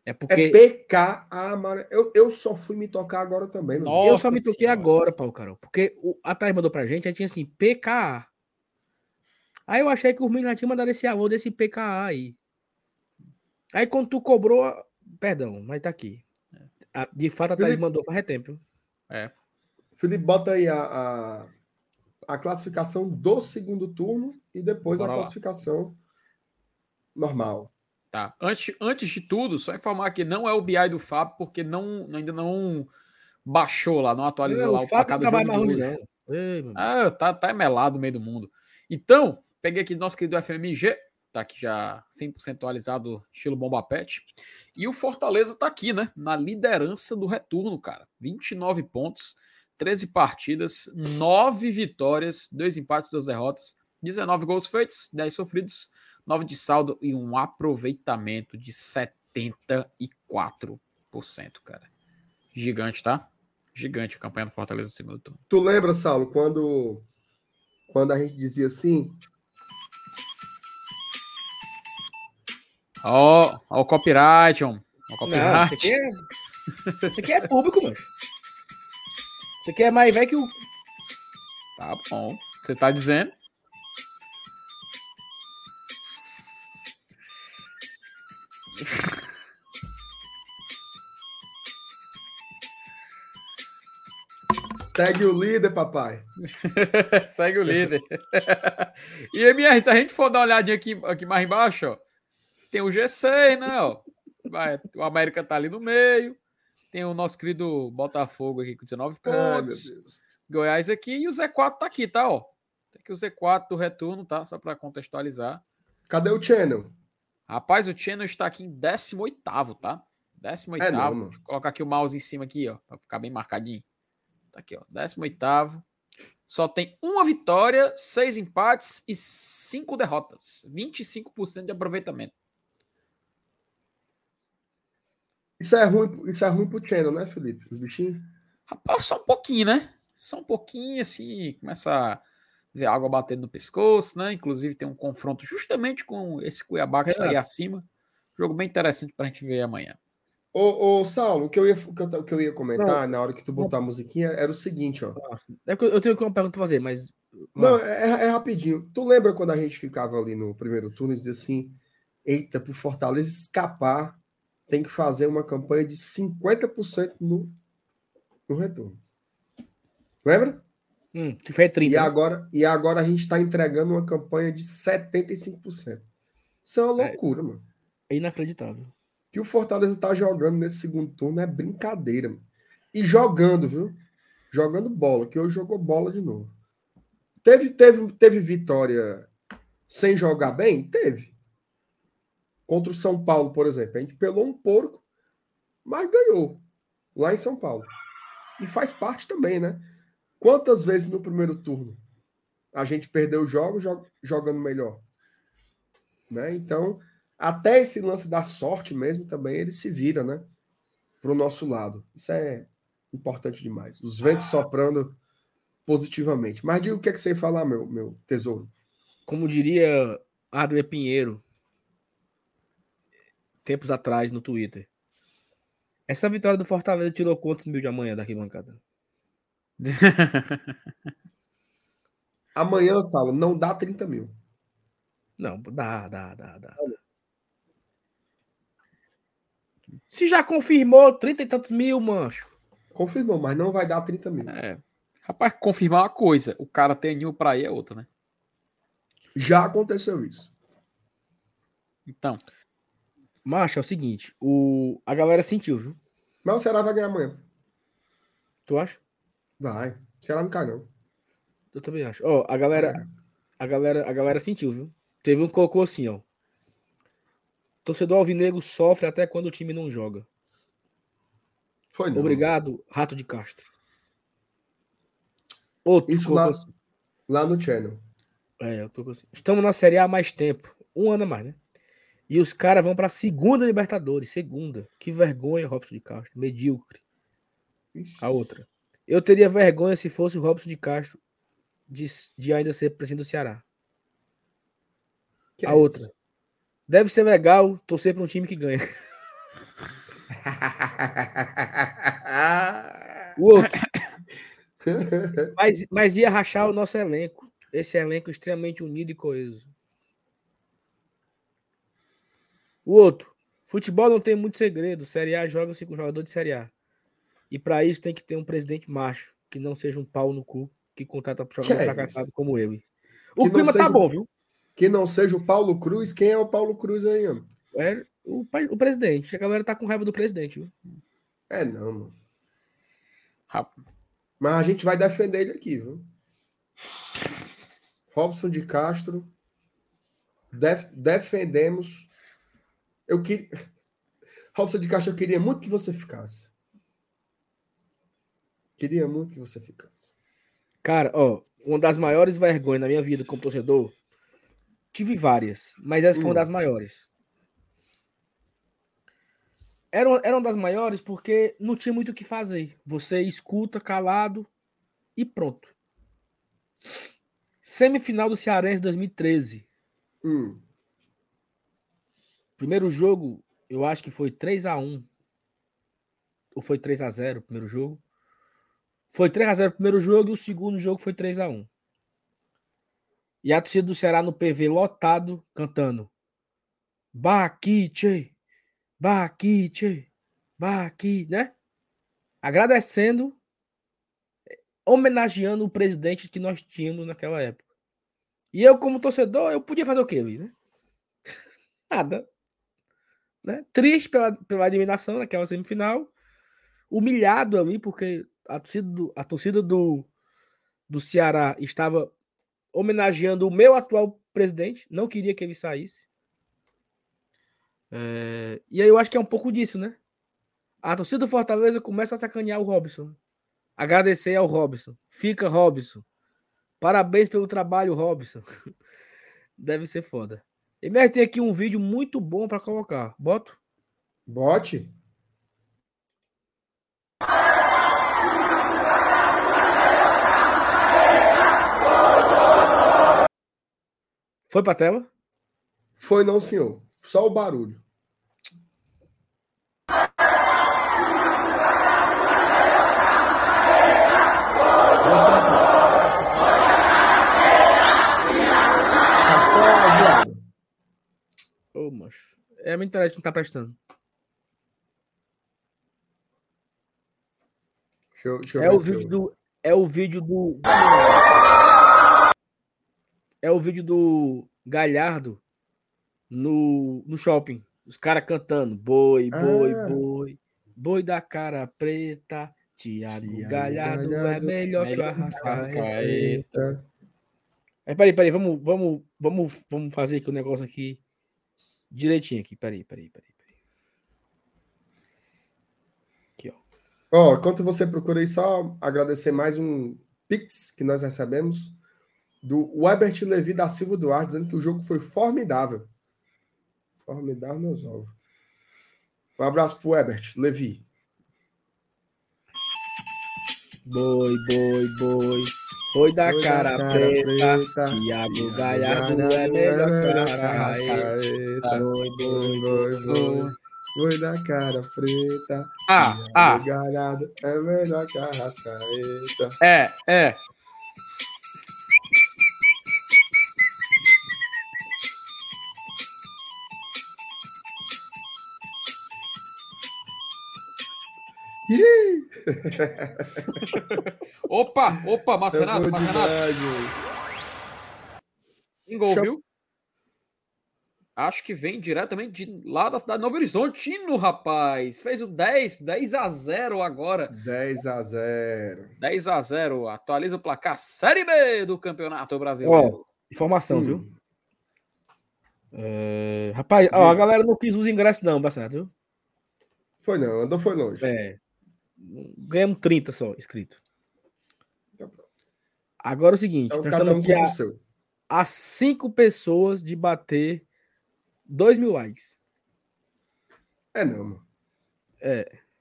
É porque. é PK Amara. Eu, eu só fui me tocar agora também. Nossa eu só me toquei Senhora. agora, Paulo Carol. Porque o, a Thaís mandou pra gente, aí tinha assim, PKA. Aí eu achei que os meninos já tinham mandado esse avô desse PKA aí. Aí quando tu cobrou. Perdão, mas tá aqui. A- de fato, a Thaís Felipe- mandou faz tempo. viu? É. Felipe, bota aí a, a- a classificação do segundo turno e depois Bora a lá. classificação normal. Tá. Antes, antes de tudo, só informar que não é o BI do Fábio, porque não, ainda não baixou lá, não atualizou lá o placar do jogo hoje. não. Ei, Ah, tá, tá melado no meio do mundo. Então, peguei aqui nosso querido FMG, tá aqui já 100% atualizado, estilo Bomba Pet. E o Fortaleza tá aqui, né? Na liderança do retorno, cara. 29 pontos, 13 partidas, 9 vitórias, 2 empates, 2 derrotas, 19 gols feitos, 10 sofridos, 9 de saldo e um aproveitamento de 74%, cara. Gigante, tá? Gigante a campanha do Fortaleza no segundo turno. Tu lembra, Saulo, quando, quando a gente dizia assim, Ó, ó o copyright, homem. Ó o Não, copyright. isso aqui é, isso aqui é público, mano. Isso aqui é mais velho que o. Tá bom. Você tá dizendo? Segue o líder, papai. Segue o líder. e MR, se a gente for dar uma olhadinha aqui, aqui mais embaixo, ó, tem o G6, né? Ó, vai, o América tá ali no meio. Tem o nosso querido Botafogo aqui com 19 Ai, meu pontos. Goiás aqui e o Z4 tá aqui, tá? Ó. Tem aqui o Z4 do retorno, tá? Só para contextualizar. Cadê o Channel? Rapaz, o Channel está aqui em 18, tá? 18. É não, eu colocar aqui o mouse em cima aqui, ó, para ficar bem marcadinho. Tá aqui, ó, 18. Só tem uma vitória, seis empates e cinco derrotas. 25% de aproveitamento. Isso é ruim, isso é ruim pro Channel, né, Felipe? Os bichinhos. Rapaz, só um pouquinho, né? Só um pouquinho, assim, começa a ver água batendo no pescoço, né? Inclusive tem um confronto justamente com esse Cuiabá que está aí acima. Jogo bem interessante pra gente ver amanhã. Ô, ô, Saulo, o que eu ia, o que eu, ia comentar na hora que tu botou a musiquinha era o seguinte, ó. É eu tenho uma pergunta pra fazer, mas. Não, é, é rapidinho. Tu lembra quando a gente ficava ali no primeiro turno e dizia assim: eita, pro Fortaleza escapar, tem que fazer uma campanha de 50% no, no retorno. Lembra? Hum, que foi 30. E né? agora, e agora a gente está entregando uma campanha de 75%. Isso é uma É. loucura, mano. É inacreditável. Que o Fortaleza tá jogando nesse segundo turno é brincadeira. Mano. E jogando, viu? Jogando bola, que hoje jogou bola de novo. Teve, teve, teve vitória sem jogar bem? Teve. Contra o São Paulo, por exemplo. A gente pelou um porco, mas ganhou. Lá em São Paulo. E faz parte também, né? Quantas vezes no primeiro turno a gente perdeu jogos jo- jogando melhor? Né? Então, até esse lance da sorte mesmo também ele se vira, né? Para o nosso lado. Isso é importante demais. Os ventos soprando positivamente. Mas diga o que, é que você ia falar, meu, meu tesouro. Como diria Adler Pinheiro, tempos atrás no Twitter. Essa vitória do Fortaleza tirou quantos mil de amanhã daqui, bancada? Amanhã, Saulo, não dá 30 mil. Não, dá, dá, dá, dá. Se já confirmou 30 e tantos mil, mancho. Confirmou, mas não vai dar 30 mil. É. Rapaz, confirmar uma coisa, o cara ter anil pra ir é outra, né? Já aconteceu isso. Então, Macho, é o seguinte, o... a galera sentiu, viu? Mas o Ceará vai ganhar amanhã. Tu acha? Vai. O Ceará não cai, não. Eu também acho. Ó, a galera, a galera, a galera sentiu, viu? Teve um que colocou assim, ó. Torcedor alvinegro sofre até quando o time não joga. Foi não. Obrigado, Rato de Castro. Outro Isso lá, assim. lá no channel. É, eu tô com assim. Estamos na Série A há mais tempo. Um ano a mais, né? E os caras vão pra segunda Libertadores. Segunda. Que vergonha, Robson de Castro. Medíocre. Ixi. A outra. Eu teria vergonha se fosse o Robson de Castro de, de ainda ser presidente do Ceará. Que a é outra. isso? Deve ser legal torcer para um time que ganha. O outro. mas, mas ia rachar o nosso elenco. Esse elenco extremamente unido e coeso. O outro. Futebol não tem muito segredo. Série A joga-se com jogador de Série A. E para isso tem que ter um presidente macho, que não seja um pau no cu que contrata Que jogador é fracassado isso? como eu. O Que clima tá seja- bom, viu? Que não seja o Paulo Cruz. Quem é o Paulo Cruz aí, mano? É o, o presidente. A galera tá com raiva do presidente, viu? É, não, mano. Rap- Mas a gente vai defender ele aqui, viu? Robson de Castro. def- defendemos. Eu queria. Robson de Castro, eu queria muito que você ficasse. Queria muito que você ficasse. Cara, ó, uma das maiores vergonhas na minha vida como torcedor, tive várias, mas essa foi uma Hum. das maiores. Era, era uma das maiores porque não tinha muito o que fazer. Você escuta calado e pronto. Semifinal do Cearense 2013. Hum, Primeiro jogo, eu acho que foi 3 a 1 Ou foi 3 a 0 o primeiro jogo? Foi 3 a 0 o primeiro jogo e o segundo jogo foi 3 a 1 E a torcida do Ceará no PV lotado, cantando. Baquite, Baquite, Baqui, né? Agradecendo, homenageando o presidente que nós tínhamos naquela época. E eu, como torcedor, eu podia fazer o quê ali, né? Nada né? Triste pela, pela eliminação naquela semifinal, humilhado ali, porque a torcida do, a torcida do, do Ceará estava homenageando o meu atual presidente, não queria que ele saísse. É, e aí eu acho que é um pouco disso, né? A torcida do Fortaleza começa a sacanear o Robson. Agradecer ao Robson. Fica, Robson. Parabéns pelo trabalho, Robson. Deve ser foda. MR tem aqui um vídeo muito bom para colocar. Boto? bote. Foi pra tela? Foi não, senhor. Só o barulho. Tá. Ô, macho. É a minha internet que não tá prestando. Deixa eu, deixa eu É o eu- vídeo do. É o vídeo do. É o vídeo do Galhardo no, no shopping. Os caras cantando. Boi, boi, Ah. boi. Boi da cara preta. Tiago Thiago Galhardo, é Galhardo, melhor que o Arrascaeta. Eita. Mas peraí, peraí, vamos, vamos, vamos, vamos fazer aqui o negócio aqui direitinho aqui. Peraí, peraí, peraí. peraí. Aqui, ó. Ó, enquanto você procura aí, só agradecer mais um Pix que nós recebemos do Webert Levi da Silva Duarte, dizendo que o jogo foi formidável. Formidável, meus ovos. Um abraço pro Webert Levi. Boi, boi, boi. Boi da Boi da cara, cara preta. preta. Tiago Galhardo é melhor o Arrascaeta. Boi, boi, boi, boi. Boi da cara preta. Ah, Thiago ah, Galhardo é melhor que a Rascaeta. é, é. Opa, opa, Marcenato, É Em gol, Show. viu? Acho que vem diretamente de lá da cidade de Novo Horizontino, rapaz. Fez o 10, 10 a 0 agora. 10 a 0. 10 a 0. Atualiza o placar Série B do Campeonato Brasileiro. Informação, Hum. viu? É, Rapaz, ó, a galera não quis os ingressos, não, Bastato, viu? Foi não, andou foi longe. É. Ganhamos 30 só, escrito. Pronto. Agora é o seguinte, Então nós um estamos aqui o a, a cinco pessoas de bater 2 mil likes. É não, mano.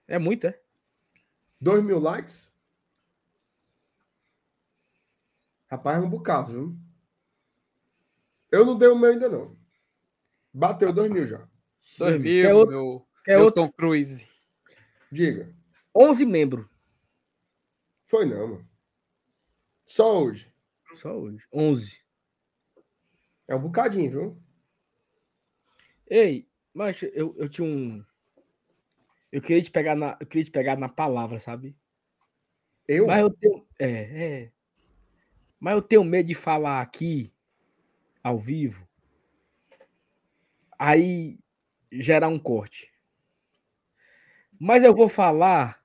É muito, é? 2 mil likes? Rapaz, é um bocado, viu? Eu não dei o meu ainda, não. Bateu 2 mil já. 2000, Quer outro? meu, Quer meu outro? Tom Cruise. Diga. 11 membros. Foi não, mano. Só hoje. Só hoje. 11. É um bocadinho, viu? Ei, mas eu, eu tinha um. Eu queria te pegar na, eu queria te pegar na palavra, sabe? Eu? Mas eu tenho. É, é. Mas eu tenho medo de falar aqui, ao vivo, aí gerar um corte. Mas eu vou falar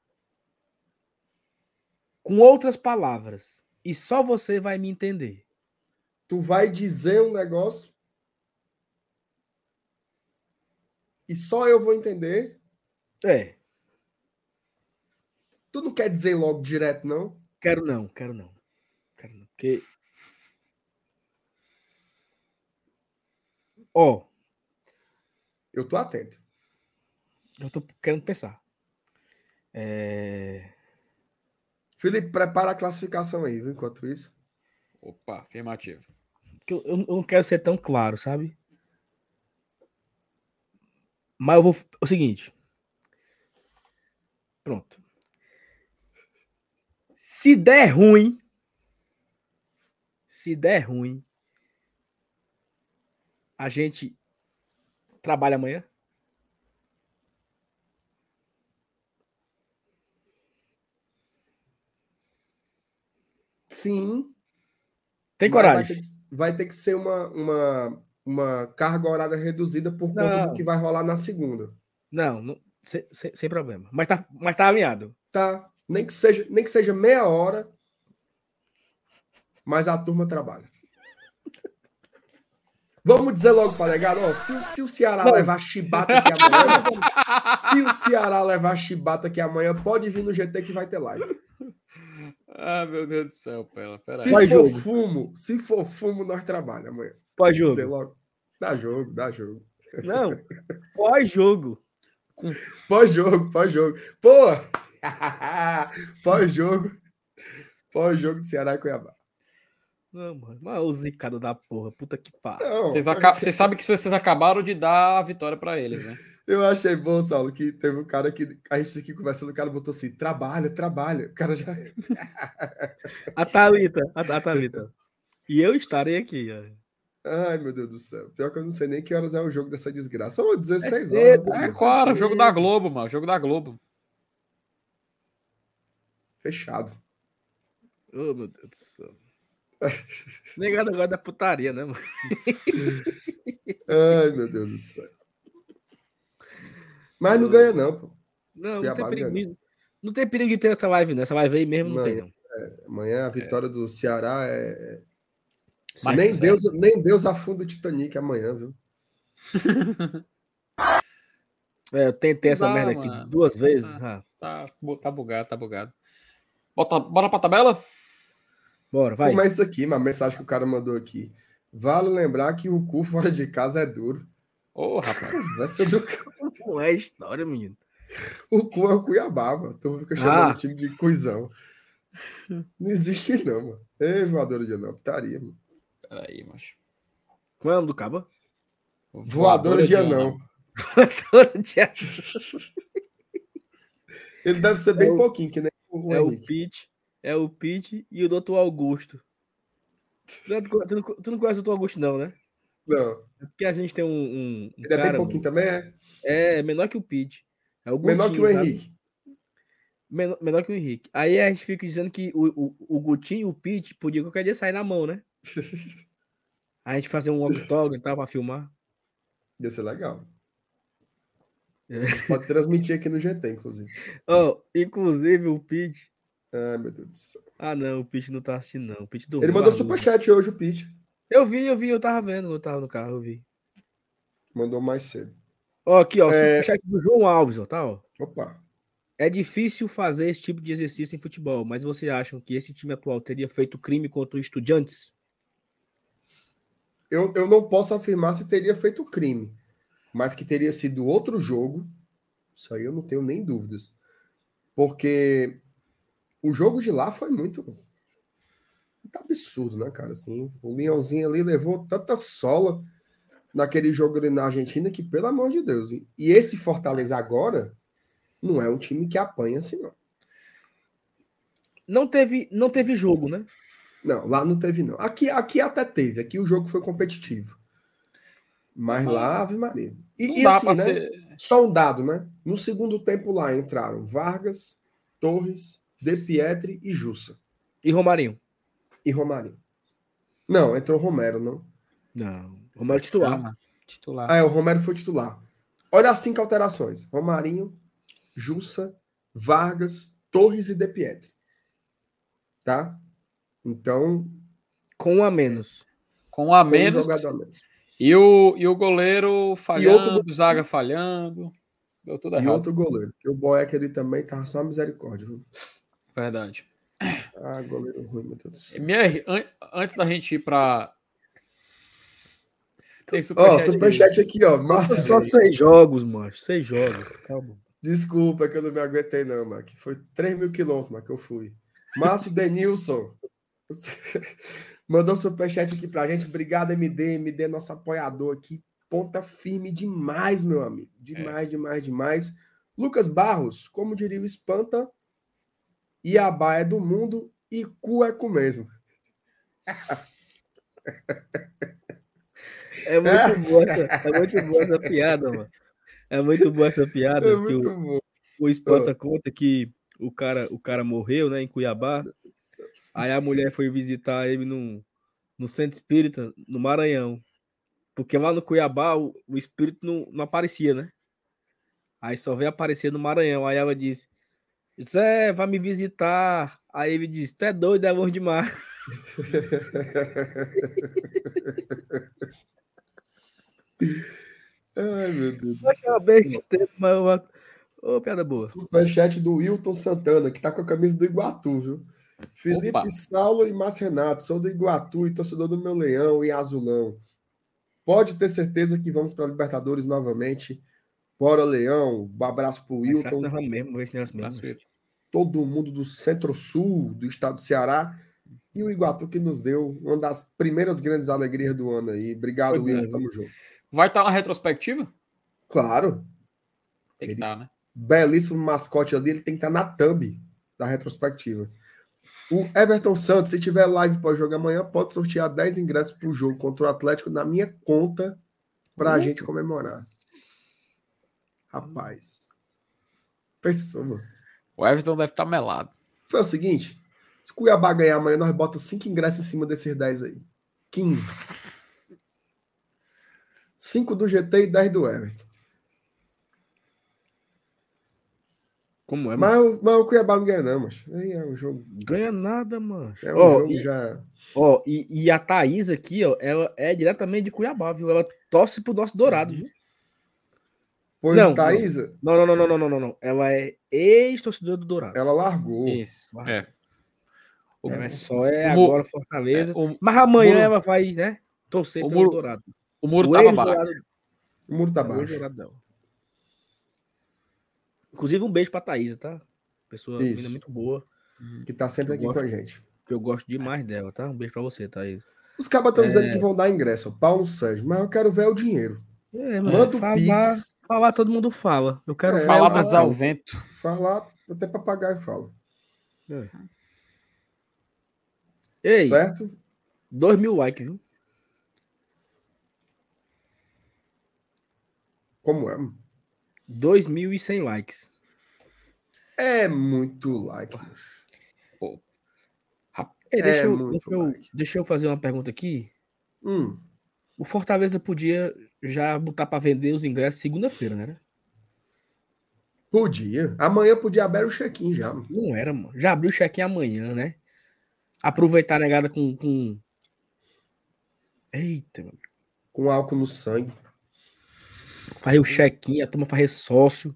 com outras palavras. E só você vai me entender. Tu vai dizer um negócio e só eu vou entender. É, Tu não quer dizer logo direto, não? quero não, quero não. Quero não. Porque. Ó, Eu tô atento. eu tô querendo pensar. É... Felipe, prepara a classificação aí, viu? Enquanto isso. Opa, afirmativo. eu, eu não quero ser tão claro, sabe? Mas eu vou. É o seguinte. Pronto. Se der ruim. Se der ruim. A gente trabalha amanhã? Sim. Tem mas Vai coragem? ter, que, vai ter que ser uma, uma, uma carga horária reduzida por conta Não. do que vai rolar na segunda. Não, não sem, sem- sem problema. Mas tá, mas tá alinhado. Tá? Nem que seja, nem que seja meia hora, mas a turma trabalha. Vamos dizer logo para negado, ó, se, o- se o Ceará Não. levar chibata aqui amanhã, se o Ceará levar chibata aqui amanhã, pode vir no GT que vai ter live. Ah, meu Deus do céu, pera, pera Se. Vai for jogo. fumo, se for fumo, nós trabalhamos amanhã. Pós-jogo. Logo. Dá jogo, dá jogo. Não. Pós-jogo. Pós-jogo, pós-jogo. Pô! pós-jogo. Pós-jogo de Ceará e Cuiabá. Não, mano. Mas o zicado da porra. Puta que pariu. Vocês, aca- vocês sabem que vocês acabaram de dar a vitória pra eles, né? Eu achei bom, Saulo, que teve um cara que a gente aqui conversando, o cara botou assim: trabalha, trabalha. O cara já. A Thalita. A, a Thalita. E eu estarei aqui. ó. Ai, meu Deus do céu. Pior que eu não sei nem que horas é o jogo dessa desgraça. Ô, 16 cedo, horas. É beleza. claro, jogo da Globo, mano. Jogo da Globo. Fechado. Ô, meu Deus do céu. Negado agora da putaria, né, mano? Ai, meu Deus do céu. Mas não ganha, não, pô. Não, não Cuiabá tem não perigo. ganha, de- Não tem perigo de ter essa live, né? Essa live aí mesmo não tem, não. Amanhã a vitória do Ceará é. Mas nem. Deus, nem Deus afunda o Titanic amanhã, viu? É, eu tentei essa Não dá, merda aqui mano. duas vezes. Ah, Tá, tá bugado, tá bugado. Bota, bora pra tabela? bora, vai. Isso aqui, uma mensagem que o cara mandou aqui. Vale lembrar que o cu fora de casa é duro. Ô, rapaz. Essa do... Não é história, menino. O cu é o Cuiabá, mano. Então fica chamando Ah. o time de cuizão. Não existe, não, mano. Ei, voadora de não, putaria, mano. Peraí, macho. Qual é o nome do cabo? Voadora de anão. Ele deve ser bem É o- pouquinho, que nem o É o Henrique. Pete, é o Pete e o Doutor Augusto. Tu não, tu não- tu não conhece o Doutor Augusto, não, né? Não, É Porque a gente tem um. um, um ele é bem cara, pouquinho mano, também, é? É menor que o Pete. É o Menor que o? Henrique. Menor, menor que o Henrique. Aí a gente fica dizendo que o, o, o Gutinho e o Pete podiam qualquer dia sair na mão, né? A gente fazer um octógono e tal pra filmar. Ia ser legal. É. Pode transmitir aqui no GT, inclusive. Ó, inclusive o Pete. Ai, meu Deus do céu. Ah, não, o Pete não tá assistindo, não. O Pete dormiu. Ele mandou barulho. superchat hoje, o Pete. Eu vi, eu vi, eu tava vendo, eu tava no carro, eu vi. Mandou mais cedo. Ó, aqui, ó, É. superchat do João Alves, ó, tá, ó. Opa. É difícil fazer esse tipo de exercício em futebol, mas vocês acham que esse time atual teria feito crime contra o Estudiantes? Eu, eu não posso afirmar se teria feito crime, mas que teria sido outro jogo, isso aí eu não tenho nem dúvidas. Porque o jogo de lá foi muito, muito absurdo, né, cara? Assim, o Leãozinho ali levou tanta sola naquele jogo ali na Argentina que, pelo amor de Deus. hein? E esse Fortaleza agora não é um time que apanha assim, não. Não teve, não teve jogo, né? Não, lá não teve, não. Aqui, aqui até teve. Aqui o jogo foi competitivo. Mas lá, Ave Maria. E, e assim, né? ser. Só um dado, né? No segundo tempo lá entraram Vargas, Torres, De Pietri e Jussa. E Romarinho? E Romarinho. Não, entrou Romero, não. Não. Romero titular. Ah, titular. Ah, é, o Romero foi titular. Olha as cinco alterações: Romarinho, Jussa, Vargas, Torres e De Pietri. Tá? Então, Com um a menos. Com um a um menos. a menos. E o, e o goleiro falhando, outro- zaga falhando. Deu tudo E errado. outro goleiro. Que o Boeck ali também tava só misericórdia. viu? Verdade. Ah, goleiro ruim, meu Deus do céu. MR, an- antes da gente ir pra. Tem Ó, superchat. aí. superchat aqui, ó. Márcio. Só seis jogos, mano. Seis jogos. Calma. Desculpa é que eu não me aguentei, não, mano. Que foi 3 mil quilômetros, mano, que eu fui. Márcio Denilson. Mandou superchat aqui pra gente. Obrigado, MD. MD é nosso apoiador aqui. Ponta firme demais, meu amigo. Demais, demais, demais. Lucas Barros, como diria o Espanta, Iabá é do mundo e cu é cu mesmo. É muito boa essa, é muito boa essa piada, mano. É muito boa essa piada. É que o, bom. o Espanta conta que o cara, o cara morreu, né, em Cuiabá. Aí a mulher foi visitar ele no, no centro espírita, no Maranhão. Porque lá no Cuiabá o, o espírito não, não aparecia, né? Aí só veio aparecer no Maranhão. Aí ela disse: Zé, vai me visitar. Aí ele disse: Tu é doido, é longe demais. Ai, meu Deus. Aquela besteira, mas uma... Ô, piada boa. Superchat do Wilton Santana, que tá com a camisa do Iguatu, viu? Felipe Opa. Saulo e Márcio Renato, sou do Iguatu e torcedor do meu leão e azulão. Pode ter certeza que vamos para Libertadores novamente. Bora, Leão. Um abraço pro Wilton. Mesmo, mesmo. Todo mundo do centro-sul do estado do Ceará e o Iguatu que nos deu uma das primeiras grandes alegrias do ano aí. Obrigado, é, Wilton. Tamo junto. Vai estar na retrospectiva? Claro, Tem que Ele- estar, né? belíssimo mascote ali, ele tem que estar na thumb da retrospectiva. O Everton Santos, se tiver live para jogo amanhã, pode sortear 10 ingressos para o jogo contra o Atlético na minha conta para a gente comemorar. Rapaz. Pensou, mano. O Everton deve estar melado. Foi o seguinte: se o Cuiabá ganhar amanhã, nós bota 5 ingressos em cima desses 10 aí. 15. 5 do GT e 10 do Everton. Como é, mano? Mas, o- mas o Cuiabá não ganha, não, mas é um jogo. Ganha nada, mano. É um Ó, jogo e, já. ó, e, e a Thaís aqui, ó, ela é diretamente de Cuiabá, viu? Ela torce pro nosso Dourado, viu? Pois Não, Thaísa, Não, não, não, não, não, não, não, não. Ela é ex-torcedora do Dourado. ela largou. Isso. É. O, Ela só é o agora Fortaleza. é, o, Mas amanhã Muro- ela vai, né? Torcer O pelo Muro- Dourado. O muro O tava ex-Dourado- baixo. O muro tá baixo. Inclusive, um beijo pra Thaís, tá? Pessoa muito boa. Que tá sempre aqui gosto. com a gente. Que eu gosto demais dela, tá? Um beijo pra você, Thaís. Os cabas estão É. dizendo que vão dar ingresso, Paulo Sérgio, mas eu quero ver o dinheiro. É, Manda o falar, Pix, falar, todo mundo fala. Eu quero É, Palavras Natal. ao vento. falar, até papagaio fala. Ei, Certo? dois mil likes, viu? Como é? 2.100 likes. É muito like. Ei, deixa, É eu, muito deixa, eu, like. deixa eu fazer uma pergunta aqui. Hum, O Fortaleza podia já botar para vender os ingressos segunda-feira, né? podia. Amanhã podia abrir o check-in já. Não era, mano. Já abriu o check-in amanhã, né? Aproveitar a negada com. com... Eita, mano. Com álcool no sangue. Fazer o check-in, a turma fazer sócio.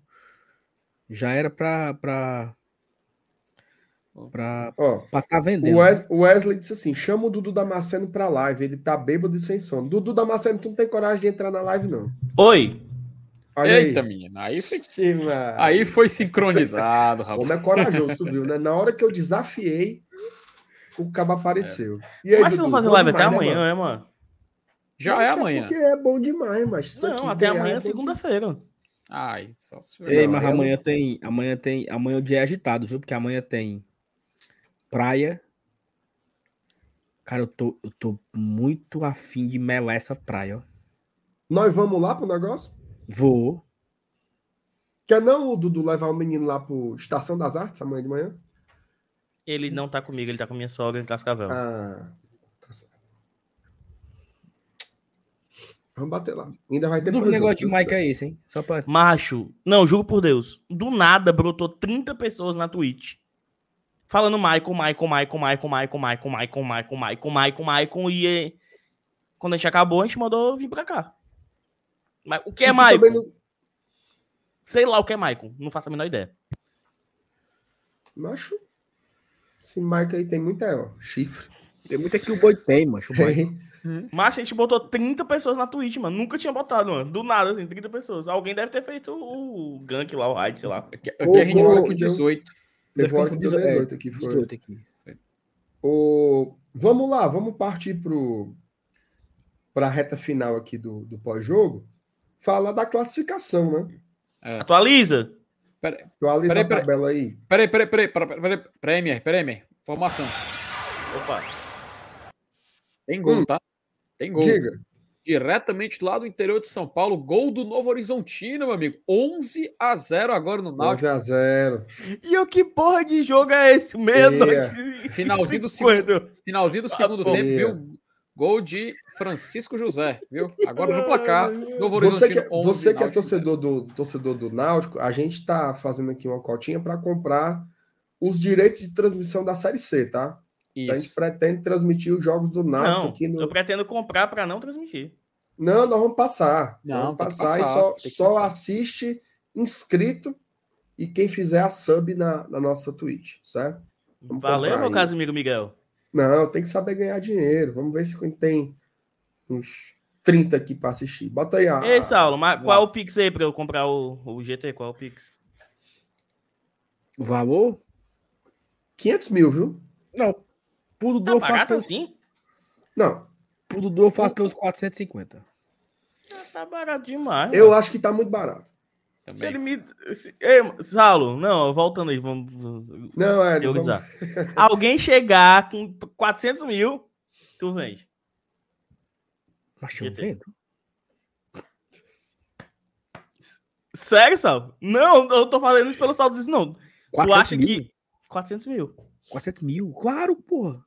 Já era pra. pra. pra, Ó, pra tá vendendo. o, Wes- o Wesley disse assim: chama o Dudu Damasceno pra live. Ele tá bêbado e sem sono. Dudu Damasceno, tu não tem coragem de entrar na live, não. Oi! Olha Eita, aí. menina. Aí foi, Sim, aí foi sincronizado, rapaz. homem é corajoso, tu viu, né? Na hora que eu desafiei, o cabo apareceu. E aí, Mas você não Dudu, fazer live até né, amanhã, mano? né, mano? Já é amanhã. Porque é bom demais, mas Não, aqui até amanhã é segunda-feira. Ai, só se Ei, Não, mas amanhã tem. Amanhã tem. Amanhã o dia é agitado, viu? Porque amanhã tem praia. Cara, eu tô, eu tô muito afim de melar essa praia, ó. Nós vamos lá pro negócio? Vou. Quer não o Dudu levar o menino lá pro Estação das Artes amanhã de manhã? Ele não tá comigo, ele tá com minha sogra em Cascavel. Ah, tá certo. Vamos bater lá. Ainda vai ter Do negócio de Mike é esse, hein? Só pra. Macho, não, juro por Deus. Do nada brotou 30 pessoas na Twitch. Falando Michael, Michael, Michael, Michael, Michael, Michael, Michael, Michael, Michael, Michael, Michael. E eh, quando a gente acabou, a gente mandou vir pra cá. Mas o que é Michael? não- Sei lá o que é Michael. Não faço a menor ideia. Macho, esse Mike aí tem muita ó, chifre. Tem muito aqui o boi tem, macho. O boi. Tem. Mas a gente botou 30 pessoas na Twitch, mano. Nunca tinha botado, mano. Do nada, assim, 30 pessoas. Alguém deve ter feito o gank lá, o raid, sei lá. Aqui, aqui a gente falou que deu- 18. Teve uma hora que deu Dezoito, é, 18 aqui. Foi. 18 aqui. O... Vamos lá, vamos partir para a reta final aqui do, do pós-jogo. Falar da classificação, né? Atualiza. Pera- Atualiza Peraí, a tabela aí. Peraí, peraí, peraí, peraí, peraí, Premier, Premier, formação. Opa. Tem gol, Hum. tá? Tem gol. Diga. Diretamente lá do interior de São Paulo, gol do Novo Horizontino, meu amigo. 11 a 0 agora no Náutico. 11 a 0 E o que porra de jogo é esse? Meia-noite. Finalzinho do 50. segundo, finalzinho do segundo porra. tempo, viu? Gol de Francisco José, viu? Agora no placar, Novo Você que, 11, você que é Náutico torcedor do, torcedor do Náutico, a gente está fazendo aqui uma cotinha para comprar os direitos de transmissão da Série C, tá? Então a gente Isso. pretende transmitir os jogos do Náutico Não, aqui no. eu pretendo comprar pra não transmitir. Não, nós vamos passar. Não, vamos que passar, e passar, só, só passar. assiste inscrito e quem fizer a sub na, na nossa Twitch, certo? Vamos Valeu, meu aí. Casimiro Miguel. Não, tem que saber ganhar dinheiro. Vamos ver se tem uns 30 aqui para assistir. Bota aí a. Ei, Saulo, mas Vamos qual é o Pix aí pra eu comprar o, o GT? Qual é o Pix? O valor? 500 mil, viu? Não. Pro Dudu Tá eu faço barato pelos, assim? Não, pro Dudu eu faço pelos 450. Tá barato demais. eu mano. acho que tá muito barato. Se ele Também. me. Se... Ei, Saulo, não, voltando aí, vamos. Não, é. Não vamos... teorizar. Alguém chegar com 400 mil, tu vende. Mas eu vendo. Sério, Saulo? Não, eu tô falando isso pelo Saulo disso, não. Tu 400 acha mil? que. 400 mil. 400 mil? Claro, porra.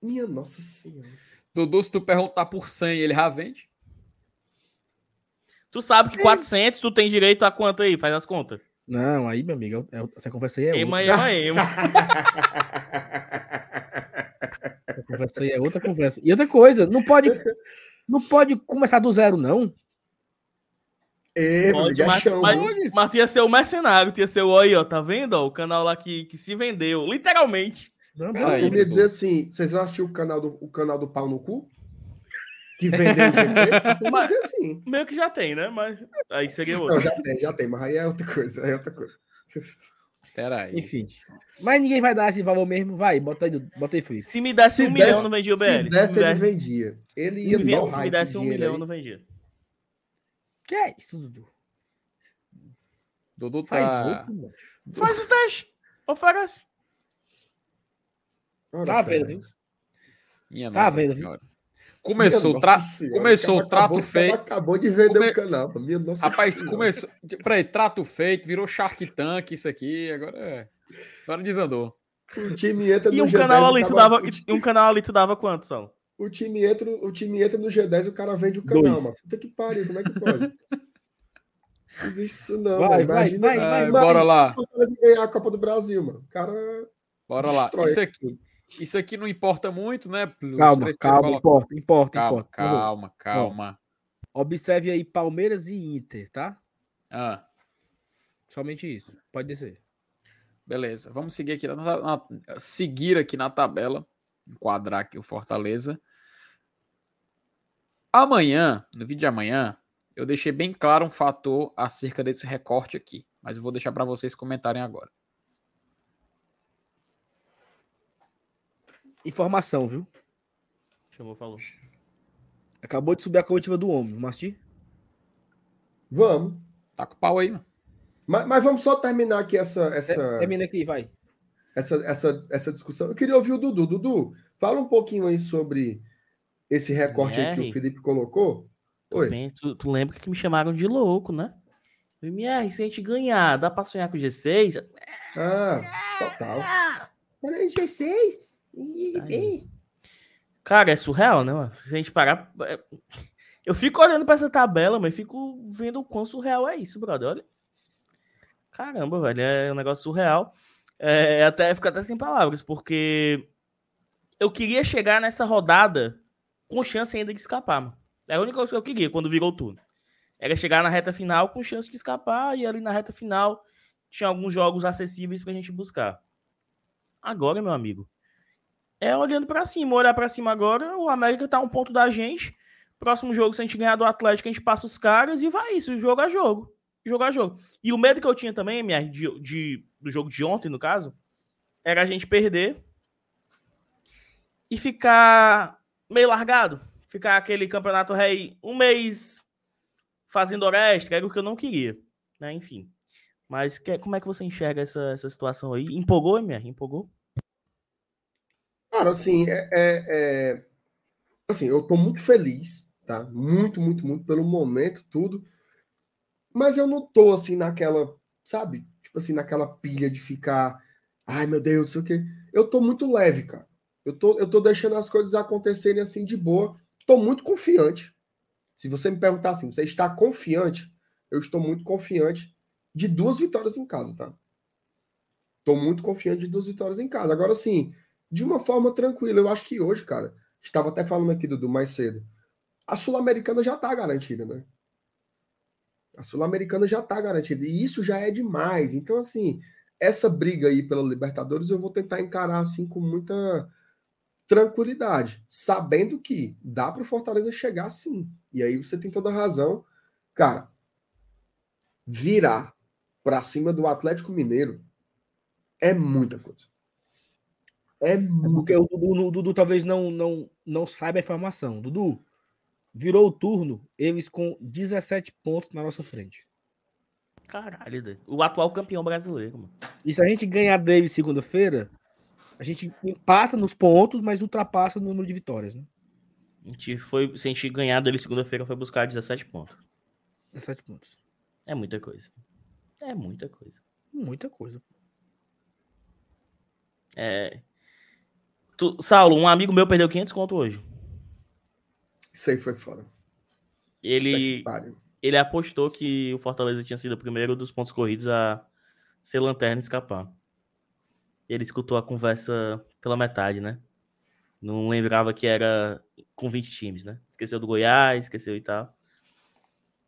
Minha nossa senhora. Dudu, se tu perguntar por 100, ele já vende. Tu sabe que 400 tu tem direito a quanto aí? Faz as contas. Não, aí, meu amigo, é- é- essa conversa aí é Ema, outra. ema, ema. Essa conversa aí é outra conversa. E outra coisa, não pode, não pode começar do zero, não. Meu Pode, é mas, mas, mas ia ser o mercenário, ia ser o aí, ó, tá vendo? ó, o canal lá que, que se vendeu, literalmente. Não, Cara, Peraí, eu ia Dudu. dizer assim: vocês vão assistir o canal do, o canal do pau no cu? Que vendeu o ia dizer assim. Meio que já tem, né? Mas aí seria outro. Não, já tem, já tem, mas aí é outra coisa, aí é outra coisa. Pera aí. Enfim. Mas ninguém vai dar esse valor mesmo. Vai, bota aí, bota aí. Se me desse um Se milhão, desse- não vendia o Se BL. desse, me ele desse- vendia. Ele se ia torrar se me esse desse um milhão, aí. não vendia. Que é isso, Dudu? Dudu Faz tá. outro, mano. Faz o teste. Oferece. Tá vendo. Minha Tá nossa vendo, senhora. Começou, o Minha tra... senhora, começou o trato acabou- o cara feito. Acabou de vender Come- o canal. Minha nossa Rapaz, senhora. começou. Peraí, trato feito, virou Shark Tank, isso aqui. Agora é. Agora desandou. O time entra E no um G10, canal ali tu cara- dava, e um canal ali tu dava quanto, Sal? O time, entra, o time entra no G10 e o cara vende o canal, Dois. mano. Puta que pariu, como é que pode? Não existe isso não, Vai, mano. vai, Imagina, vai, vai, Ah, imagina bora lá. ganhar a Copa do Brasil, mano. O cara Bora lá. Isso aqui, tudo. Isso aqui não importa muito, né? Os Calma, calma, colocados. importa, importa, Calma, importa. Calma, calma. Observe aí Palmeiras e Inter, tá? Ah, Somente isso. Pode descer. beleza. Vamos seguir aqui na, na- seguir aqui na tabela. Enquadrar aqui o Fortaleza. Amanhã, no vídeo de amanhã, eu deixei bem claro um fator acerca desse recorte aqui. Mas eu vou deixar para vocês comentarem agora. Informação, viu? Chamou, falou. Acabou de subir a coletiva do homem. Vamos assistir? Vamos. Tá com o pau aí, mano. Mas, mas vamos só terminar aqui essa, essa, É, Termina aqui, vai. essa, essa, essa discussão. Eu queria ouvir o Dudu. Dudu, fala um pouquinho aí sobre esse recorte aí que o Felipe colocou. Oi. Bem, tu, tu lembra que me chamaram de louco, né? MR, se a gente ganhar, dá pra sonhar com o G6? Ah, total. Peraí, G6. Aí. Cara, é surreal, né, mano? Se a gente parar. é- Eu fico olhando pra essa tabela, mas fico vendo o quão surreal é isso, brother. Olha. Caramba, velho, é um negócio surreal. É, até fico até sem palavras, porque eu queria chegar nessa rodada com chance ainda de escapar, mano. É a única coisa que eu queria quando virou o turno. Era chegar na reta final com chance de escapar e ali na reta final tinha alguns jogos acessíveis pra gente buscar. Agora, meu amigo, é olhando para cima, olhar para cima agora, o América tá um ponto da gente. Próximo jogo, se a gente ganhar do Atlético, a gente passa os caras e vai isso, jogo a jogo. Jogo a jogo. E o medo que eu tinha também, MR, de, de, do jogo de ontem, no caso, era a gente perder e ficar meio largado. Ficar aquele campeonato rei um mês fazendo extra, era o que eu não queria. Né? Enfim. Mas que, como é que você enxerga essa, essa situação aí? Empolgou, MR? Empolgou? Cara, assim, é, é, é, assim, eu tô muito feliz, tá? Muito, muito, muito pelo momento, tudo. Mas eu não tô assim naquela, sabe? Tipo assim, naquela pilha de ficar, ai meu Deus, sei o quê. Eu tô muito leve, cara. Eu tô, eu tô deixando as coisas acontecerem assim de boa. Tô muito confiante. Se você me perguntar assim, você está confiante? Eu estou muito confiante de duas vitórias em casa, tá? Tô muito confiante de duas vitórias em casa. Agora sim, de uma forma tranquila. Eu acho que hoje, cara, estava até falando aqui, Dudu, mais cedo. A Sul-Americana já tá garantida, né? A Sul-Americana já tá garantida. E isso já é demais. Então, assim, essa briga aí pela Libertadores eu vou tentar encarar assim com muita tranquilidade, sabendo que dá para o Fortaleza chegar sim. E aí você tem toda a razão. Cara, virar para cima do Atlético Mineiro é muita coisa. É, é porque o Dudu, o Dudu talvez não, não, não saiba a informação. Dudu, virou o turno, eles com 17 pontos na nossa frente. Caralho, o atual campeão brasileiro, mano. E se a gente ganhar Davis segunda-feira, a gente empata nos pontos, mas ultrapassa o número de vitórias, né? A gente foi, se a gente ganhar dele segunda-feira, foi buscar 17 pontos. 17 pontos. É muita coisa. É muita coisa. Muita coisa. É. Tu, Saulo, um amigo meu perdeu 500 conto hoje. Isso aí foi fora. Ele, ele apostou que o Fortaleza tinha sido o primeiro dos pontos corridos a ser lanterna e escapar. Ele escutou a conversa pela metade, né? Não lembrava que era com 20 times, né? Esqueceu do Goiás, esqueceu e tal.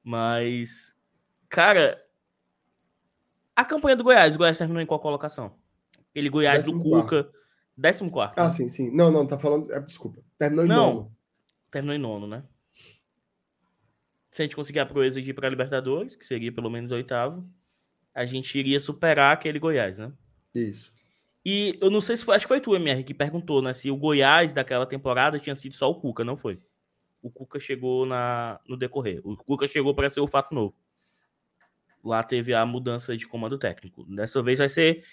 Mas, cara, a campanha do Goiás, o Goiás terminou em qual colocação? Ele Goiás do Cuca, 14. Ah, né? sim, sim. Não, não, tá falando. É, desculpa. Terminou em não, nono. Terminou em nono, né? Se a gente conseguir a proeza de ir para Libertadores, que seria pelo menos oitavo, a gente iria superar aquele Goiás, né? Isso. E eu não sei se foi, acho que foi tu, MR, que perguntou, né? Se o Goiás daquela temporada tinha sido só o Cuca, não foi? O Cuca chegou na, no decorrer. O Cuca chegou para ser o fato novo. Lá teve a mudança de comando técnico. Dessa vez vai ser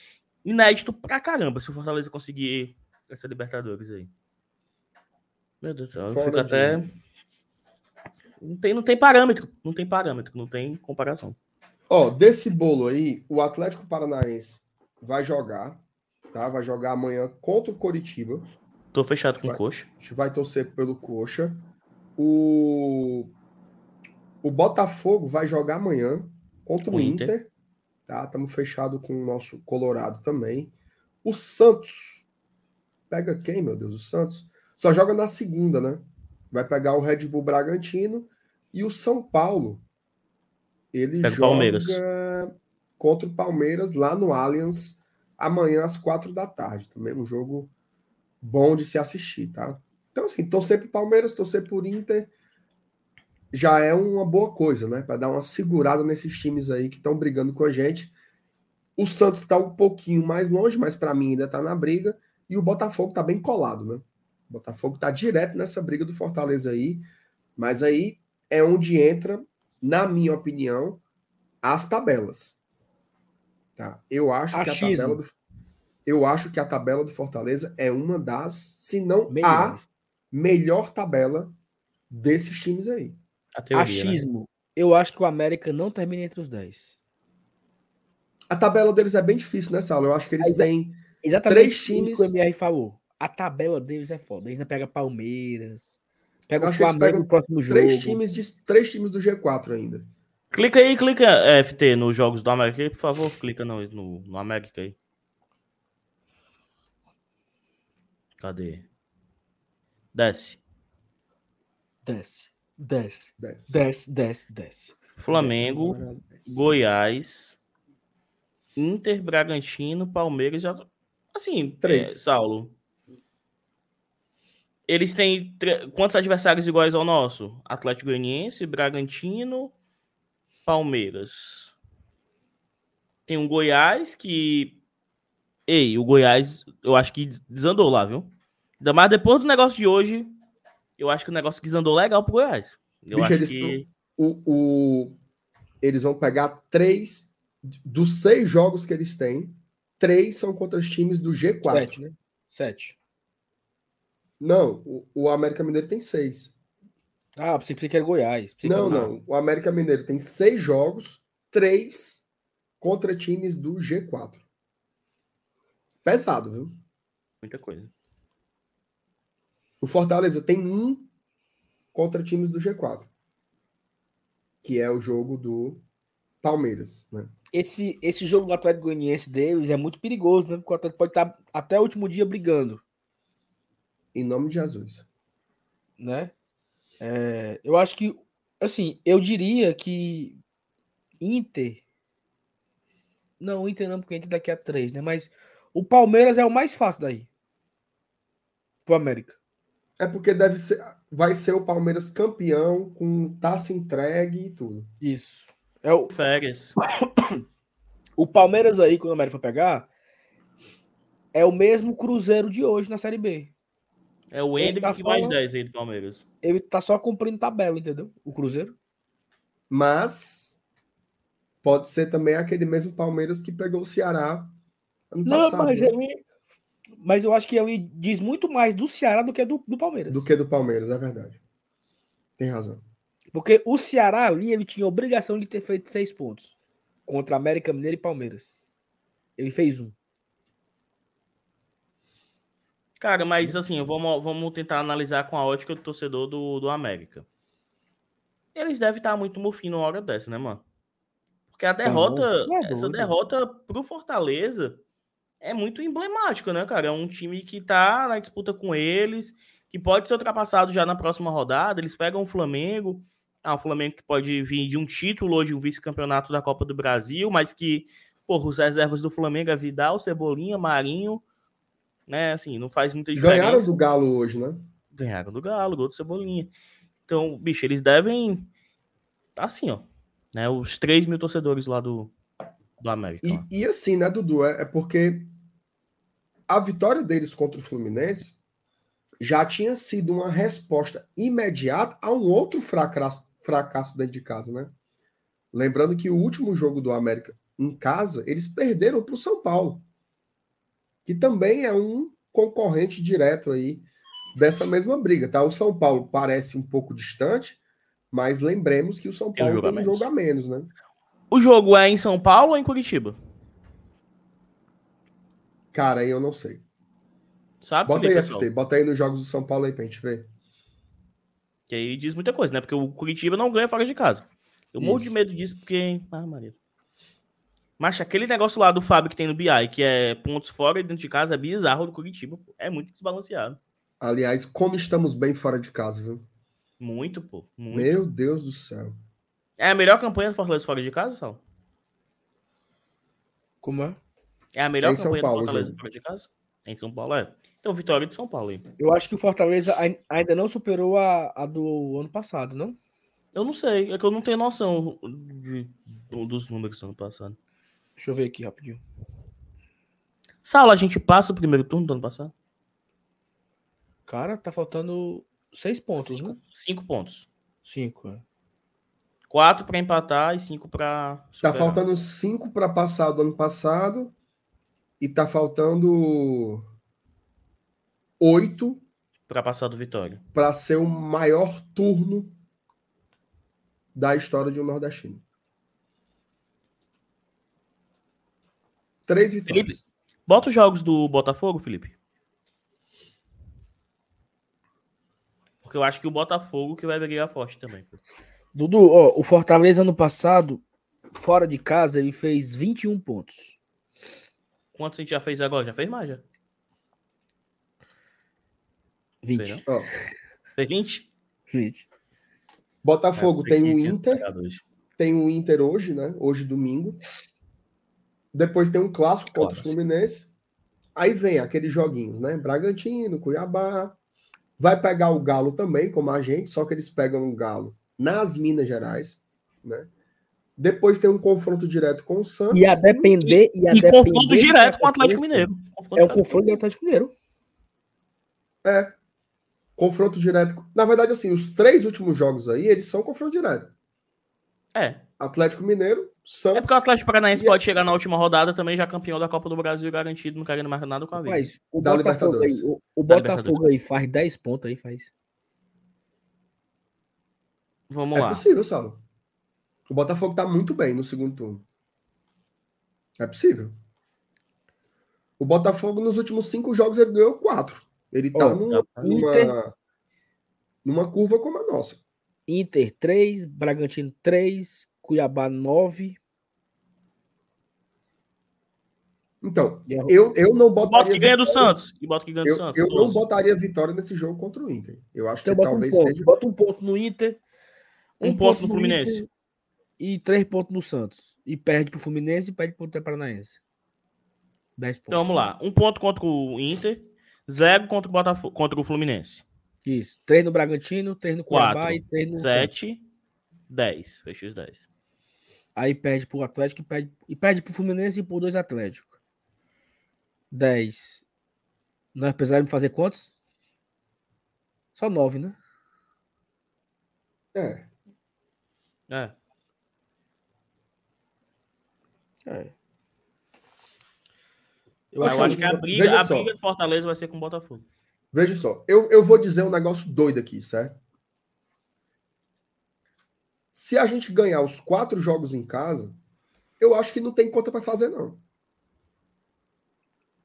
inédito pra caramba se o Fortaleza conseguir essa Libertadores aí. Meu Deus do céu, eu fico até. Não tem, não tem parâmetro, não tem parâmetro, não tem comparação. Ó, desse bolo aí, o Atlético Paranaense vai jogar, tá? Vai jogar amanhã contra o Coritiba. Tô fechado com vai, o Coxa. A gente vai torcer pelo Coxa. O o Botafogo vai jogar amanhã contra o, o Inter. Inter. Tá? Estamos fechados com o nosso Colorado também. O Santos. Pega quem, meu Deus? O Santos. Só joga na segunda, né? Vai pegar o Red Bull Bragantino e o São Paulo. Ele Pega joga Palmeiras. contra o Palmeiras lá no Allianz amanhã às quatro da tarde. Também um jogo bom de se assistir, tá? Então, assim, torcer por Palmeiras, torcer por Inter já é uma boa coisa, né? Para dar uma segurada nesses times aí que estão brigando com a gente. O Santos está um pouquinho mais longe, mas para mim ainda está na briga. E o Botafogo está bem colado, né? O Botafogo está direto nessa briga do Fortaleza aí. Mas aí é onde entra, na minha opinião, as tabelas. Tá? Eu acho Achismo. que a tabela do eu acho que a tabela do Fortaleza é uma das, se não Melhores. a melhor tabela desses times aí. Teoria, né? Achismo. Né? Eu acho que o América não termina entre os 10. A tabela deles é bem difícil, né, Saulo? Eu acho que eles Exa têm exatamente três times. que o MR falou. A tabela deles é foda. Eles não pegam Palmeiras, Pega o Flamengo no próximo jogo. Três times, de, três times do G4 ainda. Clica aí, clica é, FT nos jogos do América aí, por favor. Clica no, no, no América aí. Cadê? Desce. Desce, desce, Desce. desce, desce, desce. Flamengo, desce. Goiás, Inter, Bragantino, Palmeiras. Já... Assim, Três. é, Saulo. Eles têm tre- quantos adversários iguais ao nosso? Atlético Goianiense, Bragantino, Palmeiras. Tem um Goiás que. Ei, o Goiás, eu acho que desandou lá, viu? Ainda mais depois do negócio de hoje, eu acho que o negócio desandou legal pro Goiás. Eu Bicho, acho eles que. O, o- eles vão pegar três. Dos seis jogos que eles têm, três são contra os times do G4. Sete, né? Sete. Não, o, o América Mineiro tem seis. Ah, você que era Goiás. Pensei que Não, era- não. O América Mineiro tem seis jogos, três contra times do G4. Pesado, viu? Muita coisa. O Fortaleza tem um contra times do G4. Que é o jogo do Palmeiras, né? Esse, esse jogo do Atlético Goianiense deles é muito perigoso, né? Porque o Atlético pode estar até o último dia brigando, Em nome de Jesus. né? É, eu acho que, assim, eu diria que Inter. Não, Inter não, porque Inter daqui a três, né? Mas o Palmeiras é o mais fácil daí. Pro América. É porque deve ser, vai ser o Palmeiras campeão com taça entregue e tudo. Isso. É o, Férias. o Palmeiras aí, quando o América for pegar, é o mesmo Cruzeiro de hoje na Série B. É o Hendrick tá que mais falando- 10 aí do Palmeiras. Ele tá só cumprindo tabela, entendeu? O Cruzeiro. Mas pode ser também aquele mesmo Palmeiras que pegou o Ceará ano Não, passado. mas né? Mas eu acho que ele diz muito mais do Ceará do que do, do Palmeiras. Do que do Palmeiras, é verdade. Tem razão. Porque o Ceará ali, ele tinha obrigação de ter feito seis pontos. Contra América Mineiro e Palmeiras. Ele fez um. Cara, mas assim, vamos, vamos tentar analisar com a ótica do torcedor do, do América. Eles devem estar muito mofinho numa hora dessa, né, mano? Porque a derrota, Não, é essa derrota pro Fortaleza é muito emblemática, né, cara? É um time que tá na disputa com eles, que pode ser ultrapassado já na próxima rodada. Eles pegam o Flamengo. Ah, o Flamengo que pode vir de um título ou de um vice-campeonato da Copa do Brasil, mas que, porra, os reservas do Flamengo é Vidal, Cebolinha, Marinho, né? Assim, não faz muita diferença. Ganharam do Galo hoje, né? Ganharam do Galo, gol do Cebolinha. Então, bicho, eles devem. Tá assim, ó. Né, os 3 mil torcedores lá do, do América. E, e assim, né, Dudu? É, é porque a vitória deles contra o Fluminense já tinha sido uma resposta imediata a um outro fracasso, fracasso dentro de casa, né? Lembrando que o último jogo do América em casa, eles perderam para o São Paulo, que também é um concorrente direto aí dessa mesma briga, tá? O São Paulo parece um pouco distante, mas lembremos que o São Paulo tem um menos. jogo a menos, né? O jogo é em São Paulo ou em Curitiba? Cara, aí eu não sei. Sabe, Bota aí, Felipe, pessoal? FT, bota aí nos jogos do São Paulo aí pra gente ver. Que aí diz muita coisa, né? Porque o Curitiba não ganha fora de casa. Eu morro de medo disso porque. Ah, Maria. Mas aquele negócio lá do Fábio que tem no BI, que é pontos fora e dentro de casa, é bizarro do Curitiba. pô. É muito desbalanceado. Aliás, como estamos bem fora de casa, viu? Muito, pô. Muito. Meu Deus do céu. É a melhor campanha do Fortaleza fora de casa, Sal? Como é? É a melhor É campanha Paulo, do Fortaleza fora de casa? É em São Paulo, é. Então, vitória de São Paulo aí. Eu acho que o Fortaleza ai- ainda não superou a, a do ano passado, não? Eu não sei, é que eu não tenho noção de- dos números do ano passado. Deixa eu ver aqui rapidinho. Sala, a gente passa o primeiro turno do ano passado? Cara, tá faltando seis pontos, cinco, né? cinco pontos. Cinco, é. Quatro pra empatar e cinco pra Tá faltando cinco para passar do ano passado e tá faltando oito Pra passar do Vitória. para ser o maior turno da história de um nordestino. Três vitórias. Bota os jogos do Botafogo, Felipe. Porque porque eu acho que o Botafogo que vai brigar forte também. Dudu, ó, o Fortaleza ano passado, fora de casa, ele fez 21 pontos. Quantos a gente já fez agora? Já fez mais, já? 20. Fez, Ó, Fez 20? 20. Botafogo É, tem o Inter, tem o Inter hoje, né? Hoje domingo. Depois tem um clássico contra o Fluminense. Aí vem aqueles joguinhos, né? Bragantino, Cuiabá. Vai pegar o Galo também, como a gente, só que eles pegam o Galo nas Minas Gerais, né? Depois tem um confronto direto com o Santos. E a depender. E, a E depender confronto que direto com o Atlético Mineiro. Confronto É o confronto do Atlético Mineiro. É. Confronto direto. Na verdade, assim, os três últimos jogos aí, eles são confronto direto. É. Atlético Mineiro, Santos. É porque o Atlético Paranaense E- pode chegar na última rodada também já campeão da Copa do Brasil garantido, não querendo mais nada com a vida. Mas o Da Botafogo aí, o, o Botafogo aí faz 10 pontos aí, faz. Vamos É lá. possível, Saulo. O Botafogo tá muito bem no segundo turno. É possível. O Botafogo, nos últimos cinco jogos, ele ganhou quatro. Ele tá Ó, numa, Inter- numa, numa curva como a nossa. Inter 3, Bragantino 3, Cuiabá 9. Então, eu, eu não Bota botaria. que ganha do vitória- Santos. E bota que ganha do Eu, Santos. eu não 12. botaria vitória nesse jogo contra o Inter. Eu acho Então que bota um talvez ponto. seja. Bota um ponto no Inter. Um ponto no Fluminense. Inter E 3 pontos no Santos. E perde pro Fluminense e perde pro Inter Paranaense. 10 pontos. Então vamos lá. Um ponto contra o Inter, zero contra o Botafogo, contra o Fluminense. Isso. 3 no Bragantino, 3 no Cuiabá Quatro, e 3 no Santos. Sete, dez. Fechei os dez. Aí perde pro Atlético e perde, e perde pro Fluminense e por dois Atlético. 10. Nós precisamos fazer quantos? Só 9, né? É. É. É. Eu, Assim, acho que a briga, veja a só. briga de Fortaleza vai ser com o Botafogo. Veja só, eu, eu vou dizer um negócio doido aqui, certo? Se a gente ganhar os quatro jogos em casa, eu acho que não tem conta para fazer, não.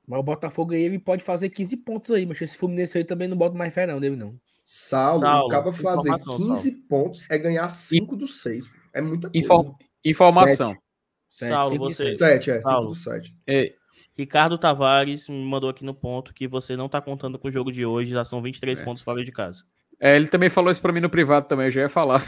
Mas o Botafogo aí ele pode fazer 15 pontos aí, mas esse Fluminense aí também não bota mais fé, não, dele não. Saulo, Saulo, o cara fazer informação, 15 pontos é ganhar 5 dos 6. É muita coisa. Infor- Informação. Sete, Saulo, cinco e você. sete. 7, é, 5 Saulo. dos 7. Ei, Ricardo Tavares me mandou aqui no ponto que você não tá contando com o jogo de hoje, já são 23 É. pontos fora de casa. é, ele também falou isso pra mim no privado também, eu já ia falar.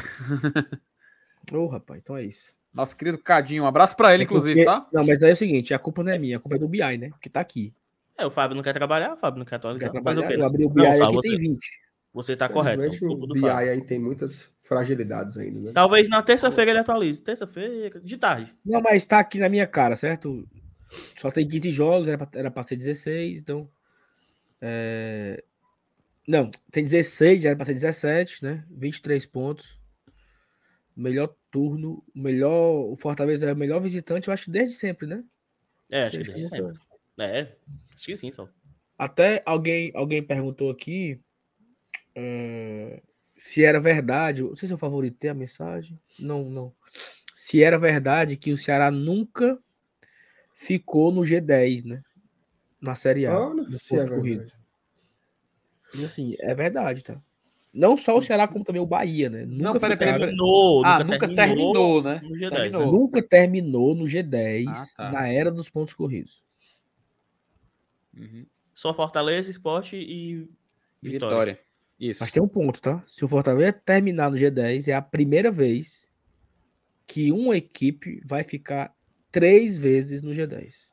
Ô, rapaz, então é isso. Nosso querido Cadinho, um abraço pra ele, É inclusive, porque- tá? Não, mas aí é o seguinte, a culpa não é minha, a culpa é do BI, né? Que tá aqui. É, o Fábio não quer trabalhar, o Fábio não quer Quer atualizar. Mas trabalhar, o quê? eu abri o BI Não, aqui, Saulo, tem você, 20. Você tá correto. o BI aí tem muitas fragilidades ainda, né? Talvez na terça-feira ele atualize. Terça-feira, de tarde. Não, mas tá aqui na minha cara, certo? Só tem 15 jogos, era pra, era pra ser 16, então. é, Não, tem 16, já era pra ser 17, né? 23 pontos. Melhor turno, melhor. O Fortaleza é o melhor visitante, eu acho, desde sempre, né? É, acho que Desde desde sempre. É, acho que sim, só. Até alguém, alguém perguntou aqui é, se era verdade. Não sei se eu favoritei a mensagem. Não, não. Se era verdade que o Ceará nunca ficou no G10, né? Na Série A. Olha, se é corrido. verdade. E assim, é verdade, tá? Não só o Ceará, como também o Bahia, né? Nunca, Não, ficaram- peraí. Terminou, Ah, nunca terminou, né? No G10. Terminou. nunca terminou no G10 Ah, tá. na era dos pontos corridos. Uhum. Só Fortaleza, Esporte e Vitória. Vitória. Isso. Mas tem um ponto, tá? Se o Fortaleza terminar no G10, é a primeira vez que uma equipe vai ficar três vezes no G10.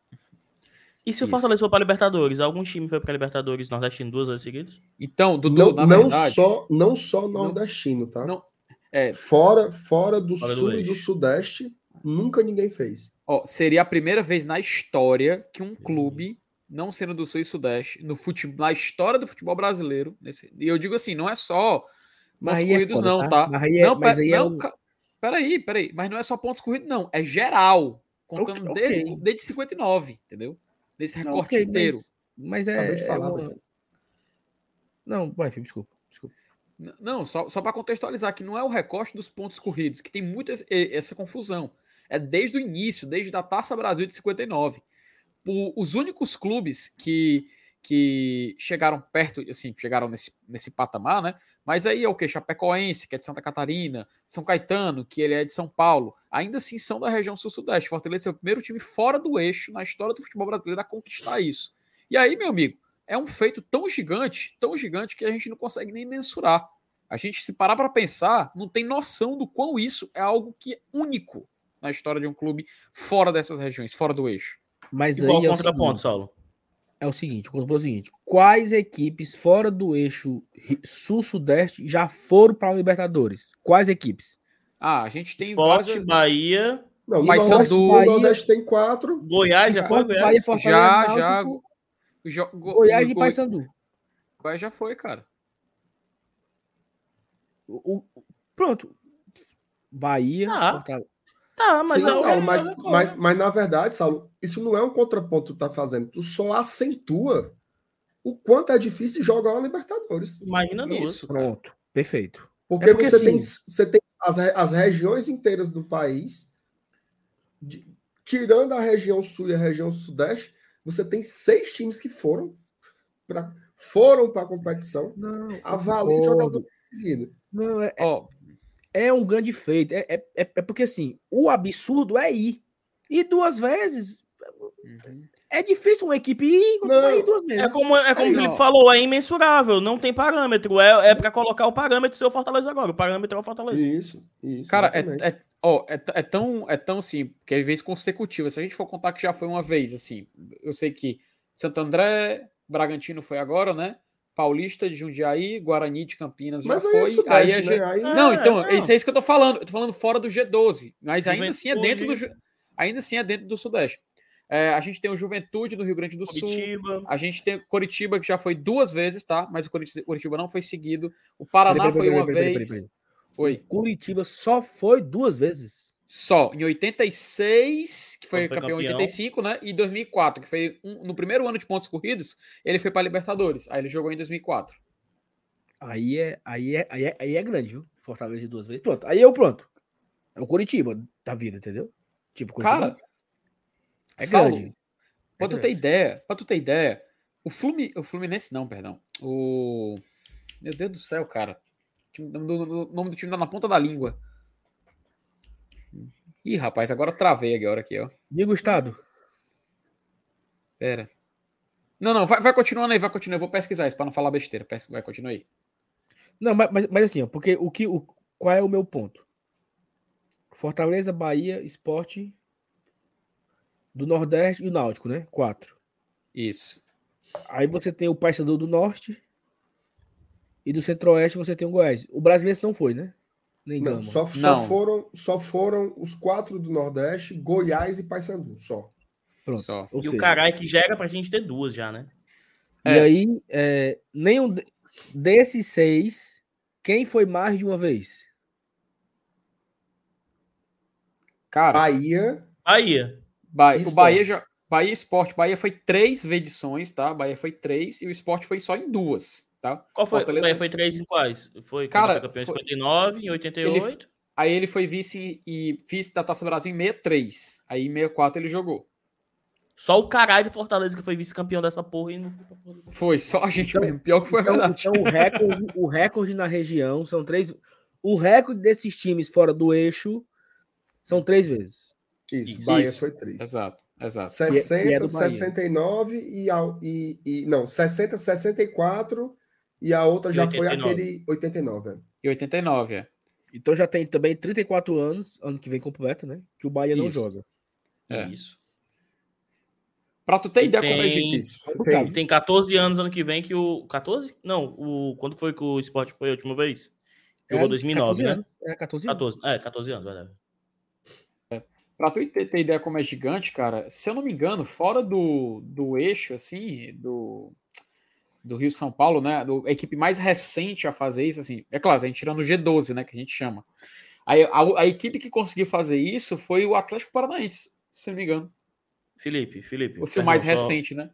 E se o Isso. Fortaleza for para Libertadores? Algum time foi para Libertadores Nordestino duas vezes seguidas? Então, Dudu, Não, na não verdade, só, não só nordestino, tá? não- é, Fora, fora do Fora do sul e do sudeste, nunca ninguém fez. ó, seria a primeira vez na história que um clube, não sendo do Sul e Sudeste, no futebol, na história do futebol brasileiro, nesse- e eu digo assim, não é só Mas pontos é corridos, foda, não, tá? tá? Mas aí é- não, mas pe- aí é não, um- ca- peraí, peraí, mas não é só pontos corridos, não, é geral, contando Ok, desde, desde 59, entendeu? Desse recorte ok, inteiro. mas, mas é. Falar, é uma-. Não, vai, desculpa. desculpa. Não, só, só para contextualizar, que não é o recorte dos pontos corridos, que tem muita essa confusão. É desde o início, desde a Taça Brasil de 59. Os únicos clubes que, que chegaram perto, assim, chegaram nesse, nesse patamar, né? Mas aí é o que? Chapecoense, que é de Santa Catarina, São Caetano, que ele é de São Paulo, ainda assim são da região sul-sudeste. Fortaleza é o primeiro time fora do eixo na história do futebol brasileiro a conquistar isso. E aí, meu amigo, é um feito tão gigante, tão gigante que a gente não consegue nem mensurar. A gente, se parar para pensar, não tem noção do quão isso é algo que é único na história de um clube fora dessas regiões, fora do eixo. Mas E qual aí o é o, contraponto, seguinte, Saulo? é o seguinte, o contraponto é o seguinte: quais equipes fora do eixo sul-sudeste já foram para a Libertadores? Quais equipes? Ah, a gente tem Esporte, várias- Bahia, Não, Mas Nordeste, Sandu- o Nordeste tem quatro. Goiás já foi? Bahia, Já, já. Náutico, Jo- Go- Goiás e Goi- Paysandu. Goiás já foi, cara. O- o- Pronto. Bahia, Ah, Fortaleza. Tá, mas Sim, Saulo, é- mas, é- mas, mas na verdade, Saulo, isso não é um contraponto que tu tá fazendo. Tu só acentua o quanto é difícil jogar uma Libertadores. Imagina duas. Isso, cara. Pronto. Perfeito. Porque, É porque, você, assim- tem, você tem as, as regiões inteiras do país, de- tirando a região sul e a região sudeste, você tem seis times que foram pra, foram para a competição, Não, avalia concordo. jogador seguido. Não, é, Ó, é um grande feito. É, é, é é porque assim, o absurdo é ir. E duas vezes. uhum. É difícil uma equipe ir Não, ir duas vezes. É como, é como o isso. Felipe falou, é imensurável, não tem parâmetro. É, é para colocar o parâmetro seu Fortaleza agora. O parâmetro é o Fortaleza. Isso, isso. Cara, é, exatamente. é, ó, é, é tão, é tão assim, que é vez consecutiva. Se a gente for contar que já foi uma vez, assim, eu sei que Santo André, Bragantino foi agora, né? Paulista de Jundiaí, Guarani de Campinas já Mas aí foi. é aí sudeste, é né? Aí, Não, É, então, não. isso é isso que eu tô falando. Eu tô falando fora do G12, mas ainda assim é dentro do ainda assim é dentro do Sudeste. É, a gente tem o Juventude do Rio Grande do Sul. Curitiba. A gente tem Coritiba, que já foi duas vezes, tá? Mas o Coriti- Curitiba não foi seguido. O Paraná Peraí, peraí, foi uma peraí, peraí, vez. Oi. Curitiba só foi duas vezes. Só. Em 86, que foi foi campeão em campeão. 85, né? E 2004, que foi um- no primeiro ano de pontos corridos, ele foi para Libertadores. Aí ele jogou em 2004. Aí é, aí é, aí é, aí é grande, viu? Fortaleza duas vezes. Pronto. Aí eu pronto. É o Curitiba da vida, entendeu? Tipo, Curitiba Cara, é Saulo, grande. pra É tu ter ideia, pra tu ter ideia, o, Flumi, o Fluminense não, perdão. O. Meu Deus do céu, cara. O nome do- o nome do time tá na ponta da língua. Ih, rapaz, agora travei agora aqui, ó. Diga o estado. Pera. Não, não, vai, vai continuando aí, vai continuando. Eu vou pesquisar isso pra não falar besteira. Vai, continua aí. Não, mas, mas, mas assim, ó, porque o que, o, qual é o meu ponto? Fortaleza, Bahia, Esporte do Nordeste e o Náutico, né? Quatro. Isso. Aí você tem o Paysandu do Norte e do Centro-Oeste você tem o Goiás. O brasileiro não foi, né? Não, só, só Não. foram, só foram os quatro do Nordeste, Goiás e Paysandu, só. Pronto. Só. E o seja, caralho que já era pra gente ter duas já, né? E É. aí, é, nenhum de- desses seis, quem foi mais de uma vez? Cara, Bahia, Bahia. Ba- E o? Bahia já. Bahia Esporte. Bahia foi três edições, tá? Bahia foi três e o Esporte foi só em duas, tá? Qual foi? Fortaleza- Bahia foi três em quais? Foi Cara, foi campeão em foi- 59, em 88. Aí ele foi vice e vice da Taça Brasil em 63. Aí em 64 ele jogou. Só o caralho de Fortaleza que foi vice-campeão dessa porra e não... Foi, só a gente Então- mesmo. Pior que foi a Então, verdade. então o, recorde, o recorde na região são três. O recorde desses times fora do eixo são três vezes. isso, Isso. Bahia Isso. foi três. Exato, exato. 60, E é- e é do Bahia. 69 e, a, e, e não, 60, 64 e a outra já foi 89. aquele 89. é. E 89, é. Então já tem também 34 anos, ano que vem completo, né? Que o Bahia não Isso. joga. É. Isso. Pra tu ter E ideia como é tem- gigante. Isso. Complicado. tem isso. Tem 14 anos ano que vem que o... 14? Não, o... quando foi que o Sport foi a última vez? Jogou É, 2009, 14 né? anos. É 14 anos. 14. É, 14 anos, verdade. Pra tu ter, ter ideia como é gigante, cara, se eu não me engano, fora do, do eixo, assim, do, do Rio São Paulo, né? Do, a equipe mais recente a fazer isso, assim, é claro, a gente tirando o G12, né? Que a gente chama. Aí, a, a equipe que conseguiu fazer isso foi o Atlético Paranaense, se não me engano. Felipe, Felipe. O perdão, mais recente, né?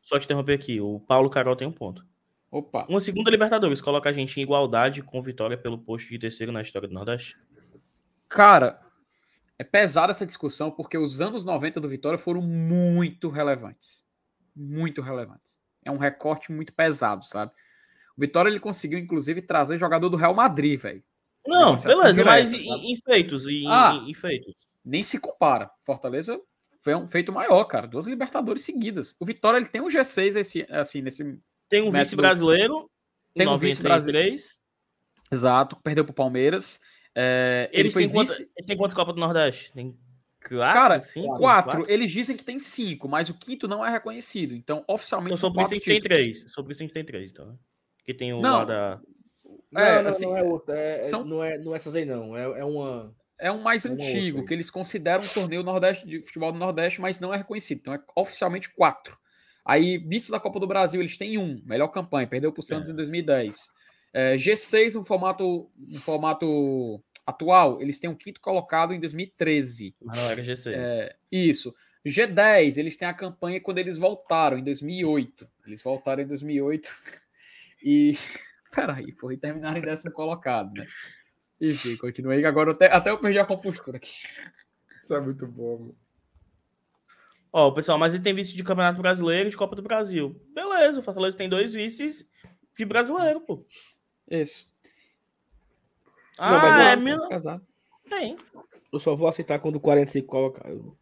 Só te interromper aqui. O Paulo Carol tem um ponto. Opa. Uma segunda Libertadores coloca a gente em igualdade com vitória pelo posto de terceiro na história do Nordeste. Cara, é pesada essa discussão porque os anos 90 do Vitória foram muito relevantes. Muito relevantes. É um recorte muito pesado, sabe? O Vitória ele conseguiu, inclusive, trazer jogador do Real Madrid, velho. Não, beleza, direta, mas em, em feitos, em, Ah. em- feitos. Nem se compara. Fortaleza foi um feito maior, cara. Duas Libertadores seguidas. O Vitória ele tem um G6 esse, assim, nesse. Tem um vice brasileiro, Tem um 93. vice brasileiro. Exato, perdeu pro Palmeiras. É, ele Eles foi vice. tem quantas Copas do Nordeste? Tem quatro, Cara, cinco, quatro. Eles dizem que tem cinco, mas o quinto não é reconhecido. Então, oficialmente, Então, sobre isso a quatro gente tem três. Sobre isso a gente tem três, então. né? Que tem o Não. lá da... Não, É, não, assim, não é outra. É, é- são- não, é, não é essas aí, não. É, é uma. É um mais É uma antigo, outra. que eles consideram um torneio nordeste de futebol do Nordeste, mas não é reconhecido. Então é oficialmente quatro. Aí, vice da Copa do Brasil, eles têm um, melhor campanha, perdeu para o Santos em 2010. É, G6 no formato, no formato atual, eles têm um quinto colocado em 2013. Mas não era G6. É, isso. G10, eles têm a campanha quando eles voltaram, em 2008. Eles voltaram em 2008 e. Peraí, foi terminaram em décimo colocado, né? Enfim, continuei. Agora eu até, até eu perdi a compostura aqui. Isso é muito bom, mano. Ó, pessoal, mas ele tem vice de Campeonato Brasileiro e de Copa do Brasil. Beleza, o Fortaleza tem dois vices de brasileiro, pô. Isso. Ah, Não, mas é eu- mil... Casado. Tem. Eu só vou aceitar quando o 45 colocar. Eu-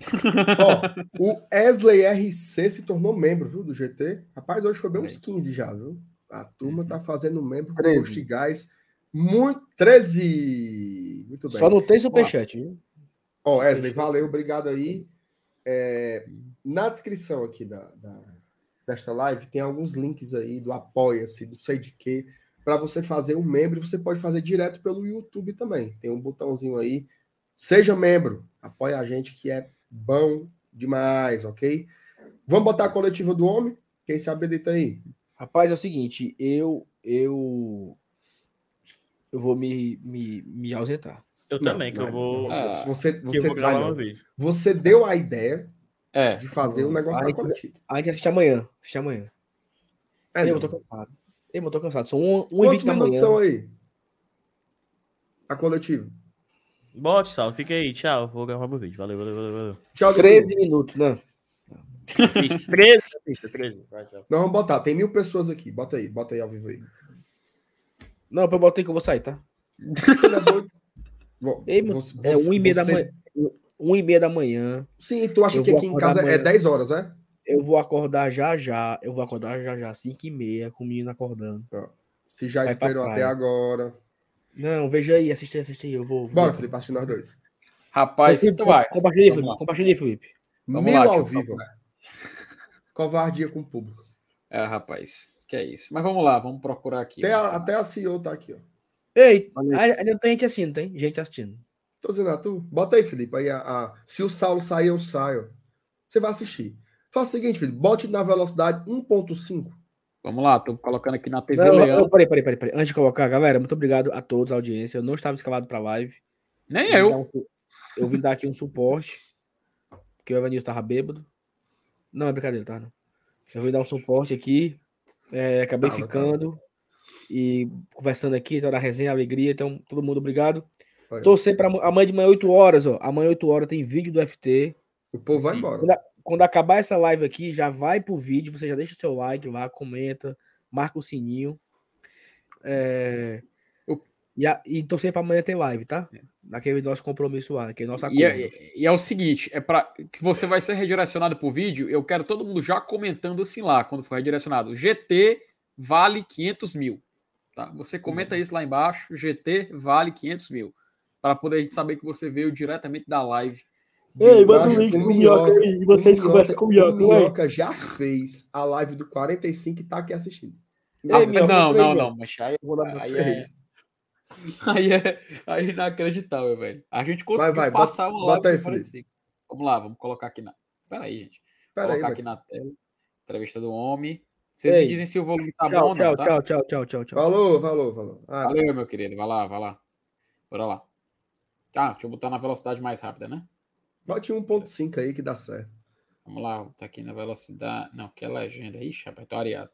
Ó, o Wesley RC se tornou membro, viu, do GT. Rapaz, hoje foi bem uns 15 já, viu? A turma tá fazendo membro com 13. gosto de gás. Muito. 13! Muito bem. Só não tem superchat, viu? Ó, Wesley, valeu, obrigado aí. É, na descrição aqui da, da- desta live tem alguns links aí do Apoia-se, do sei de quê, para você fazer um membro. e Você pode fazer direto pelo YouTube também. Tem um botãozinho aí. Seja membro, apoia a gente que é bom demais, ok? Vamos botar a coletiva do homem? Quem sabe ele tá aí? Rapaz, é o seguinte, eu. Eu. Eu vou me, me, me ausentar. Eu Não, também, que não, eu vou... Ah, Você, que eu você, vai, vídeo. você deu a ideia É. de fazer o negócio da Ai, coletiva. A gente assiste amanhã. Assiste amanhã. É, eu não. eu tô cansado. Eu eu tô cansado. São 1 Quantos e 20 da minutos manhã. são aí? A coletiva. Bote, Sal, fica aí, tchau. Vou gravar meu vídeo. Valeu, valeu, valeu. valeu. Tchau, 13 minutos, né? Assiste. 13, assista, 13. Vai, tchau. Nós vamos botar. Tem mil pessoas aqui. Bota aí, bota aí ao vivo aí. Não, eu botei que eu vou sair, tá? Você não é doido? Bom, Ei, você- é 1 e meia da você- manhã. 1 e meia da manhã. Sim, tu acha que vou aqui em acordar casa é amanhã. 10 horas, é? Eu vou acordar já já. Eu vou acordar já já, 5 e meia, com o menino acordando. Se já Vai esperou até agora. Não, veja aí, assiste aí, assiste aí. Eu vou. Bora, Felipe, assistir nós dois. Rapaz, Felipe, tu vai. Compartilha aí, Felipe. Compartilha aí, Felipe. Vamos lá, ao vivo. Covardia com o público. É, rapaz. Que é isso. Mas vamos lá, vamos procurar aqui. Até a, até a CEO tá aqui, ó. Ei, ainda tem gente assistindo, tem? Gente assistindo. Tô dizendo a tu. Bota aí, Felipe. Aí a, a- se o Saulo sair, eu saio. Você vai assistir. Faça o seguinte, Felipe. Bote na velocidade 1.5. Vamos lá, tô colocando aqui na TV Não, não, Leão. não, peraí, peraí, peraí, peraí. Antes de colocar, galera, muito obrigado a todos, a audiência. Eu não estava escalado para live. Nem vim eu. dar um eu vim dar aqui um suporte. Porque o Evanilson estava bêbado. Não, é brincadeira, tá? Não. Eu vim dar um suporte aqui. é, acabei Tava, ficando. E conversando aqui, toda a resenha, alegria. Então, todo mundo, obrigado. Olha. Torcer para amanhã de manhã, 8 horas, ó. Amanhã, 8 horas, tem vídeo do FT. O povo vai Sim. embora. Quando, acabar essa live aqui, já vai pro vídeo. Você já deixa o seu like lá, comenta, marca o sininho. É, e, a, e torcer para amanhã ter live, tá? Naquele nosso compromisso lá, naquele nosso acordo. E é, e é o seguinte, é para que você vai ser redirecionado por vídeo, eu quero todo mundo já comentando assim lá, quando for redirecionado. GT vale 500 mil. Tá? Você comenta isso lá embaixo, GT vale 500 mil. Para poder a gente saber que você veio diretamente da live. Ei, manda o link o Minhoca Minhoca- aí, e vocês conversam com o Minhoca. O ué. Minhoca já fez a live do 45 e tá aqui assistindo. Ei, Minhoca, não, aí, não, não, mas aí, Eu vou dar meu aí é, Fez. aí é aí é inacreditável, velho. A gente conseguiu vai, passar bota- uma bota aí, live de 45. Vamos lá, vamos colocar aqui na. Pera aí, gente. Pera aí, colocar aqui vai. na tela. Entrevista do homem. Vocês Ei. me dizem se o volume tá bom Tchau, ou não, tchau, tá? tchau, tchau, tchau, tchau, tchau. Falou, falou, falou. Ah, Valeu, meu querido. Vai lá, vai lá. Bora lá. Tá, deixa eu botar na velocidade mais rápida, né? Bote 1.5 aí que dá certo. Vamos lá, tá aqui na velocidade. Não, que é legenda. Ixi, rapaz, tô areado.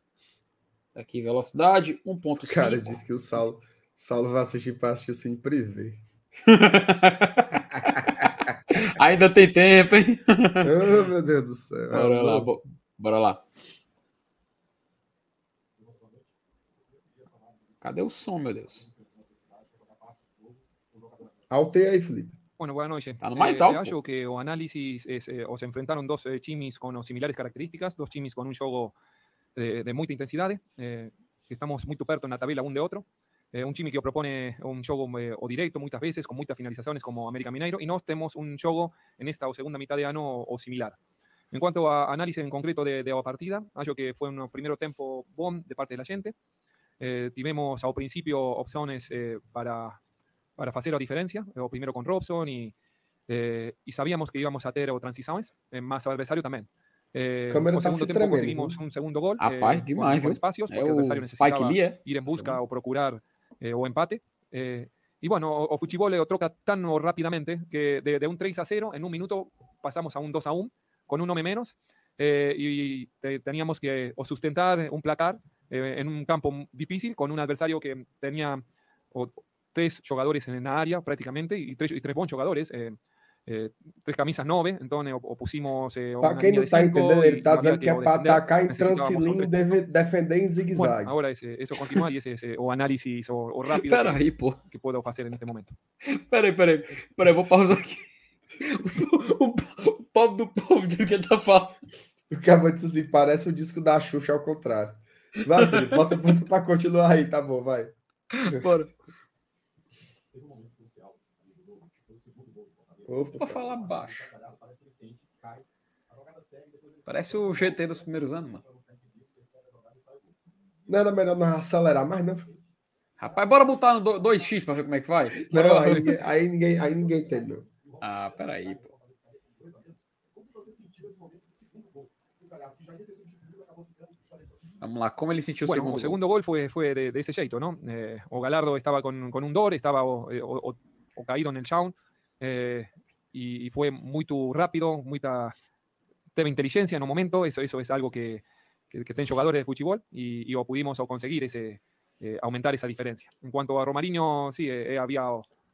Tá aqui, velocidade 1.5. Cara, disse que o Saulo, Saulo vai assistir para assistir sem prever. Ainda tem tempo, hein? oh, meu Deus do céu. Bora lá, bo... bora lá. Cadê o som, meu Deus? Altei aí, Felipe. Bueno, buenas noches. Eh, hallo que o análisis es, eh, o se enfrentaron dos eh, chimis con similares características, dos chimis con un juego de, de mucha intensidad, eh, que estamos muy perto na tabela un de otro. Eh, un chimi que propone un juego eh, o directo muchas veces, con muchas finalizaciones como América Mineiro, y nós tenemos un juego en esta o segunda mitad de año o, o similar. En cuanto a análisis en concreto de, de la partida, hallo que fue un primer tiempo bom de parte de la gente. Eh, tivemos ao principio opciones eh, para, para hacer la diferencia, o primero con Robson y, eh, y sabíamos que íbamos a tener o transiciones, eh, más adversario también. Eh, Câmera no tá segundo tremendo, conseguimos un segundo gol. Rapaz, con- demais, con viu? espacios, É porque o Spike necesitaba Lee, é? ir en busca o procurar eh, o empate. Eh, y bueno, o, o Fuchibol lo troca tan rápidamente que de, de un 3 a 0 en un minuto pasamos a un 2 a 1 con un hombre menos eh, y te- teníamos que o sustentar un placar eh, en un campo difícil con un adversario que tenía o, tres jugadores en la área prácticamente y tres, y tres buenos jugadores. eh, eh, tres camisas 9, entonces o, o pusimos eh, Pra una quem não tá cinco entendendo, ele tá había dizendo que é o pra defender, atacar em transilinho e defender em zigue-zague. ahora ese- eso continúa y ese es eh, o análisis o, o rápido Pera que, aí, pô. que puedo hacer en este momento. Peraí, peraí. Peraí, vou pausar aqui. O, o, o pobre do povo de que ele tá falando. O cara disse assim, parece o disco da Xuxa ao contrário. Vai, Felipe, bota, bota pra continuar aí, tá bom, vai. Bora. Opa, Pra falar baixo. Parece o GT dos primeiros anos, mano. Não era melhor nós acelerar mais, não? Rapaz, bora botar no do- 2x pra ver como é que vai? Não, aí ninguém, aí ninguém, aí ninguém entende, não. Ah, peraí, pô. Vamos lá, como ele sentiu o Bueno, segundo el segundo gol fue, fue de, de ese jeito, ¿no? Eh, o Galardo estaba con, con un Dor, estaba o, eh, o- o- o caído en el eh, y, y fue muy rápido, mucha teve inteligencia en un momento, eso, eso es algo que, que, que jugadores de fútbol, y, y o pudimos o conseguir ese, eh, aumentar esa diferencia. En cuanto a Romarinho, sí, eh, eh, había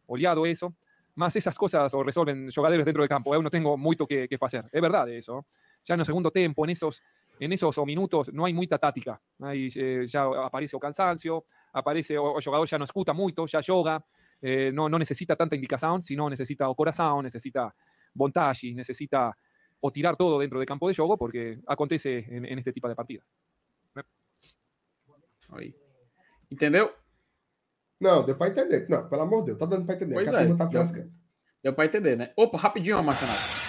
oleado eso, más esas cosas o resuelven jugadores dentro del campo, eu no tengo mucho que, que hacer, es verdad eso. Ya en el segundo tiempo, en esos en esos minutos no hay mucha táctica. Ahí eh, ya aparece o cansancio, aparece o, o jugador ya no escuta mucho, ya yoga, eh, no, no necesita tanta indicación, sino necesita o corazón, necesita vontade, necesita o tirar todo dentro del campo de juego, porque acontece en, en este tipo de partidas. Aí. Entendeu? Não, deu pra entender. Não, pelo amor de Deus, tá dando pra entender. Pois é. tá Deu, deu pra entender, né? Opa, rapidinho, ó, Marcenato.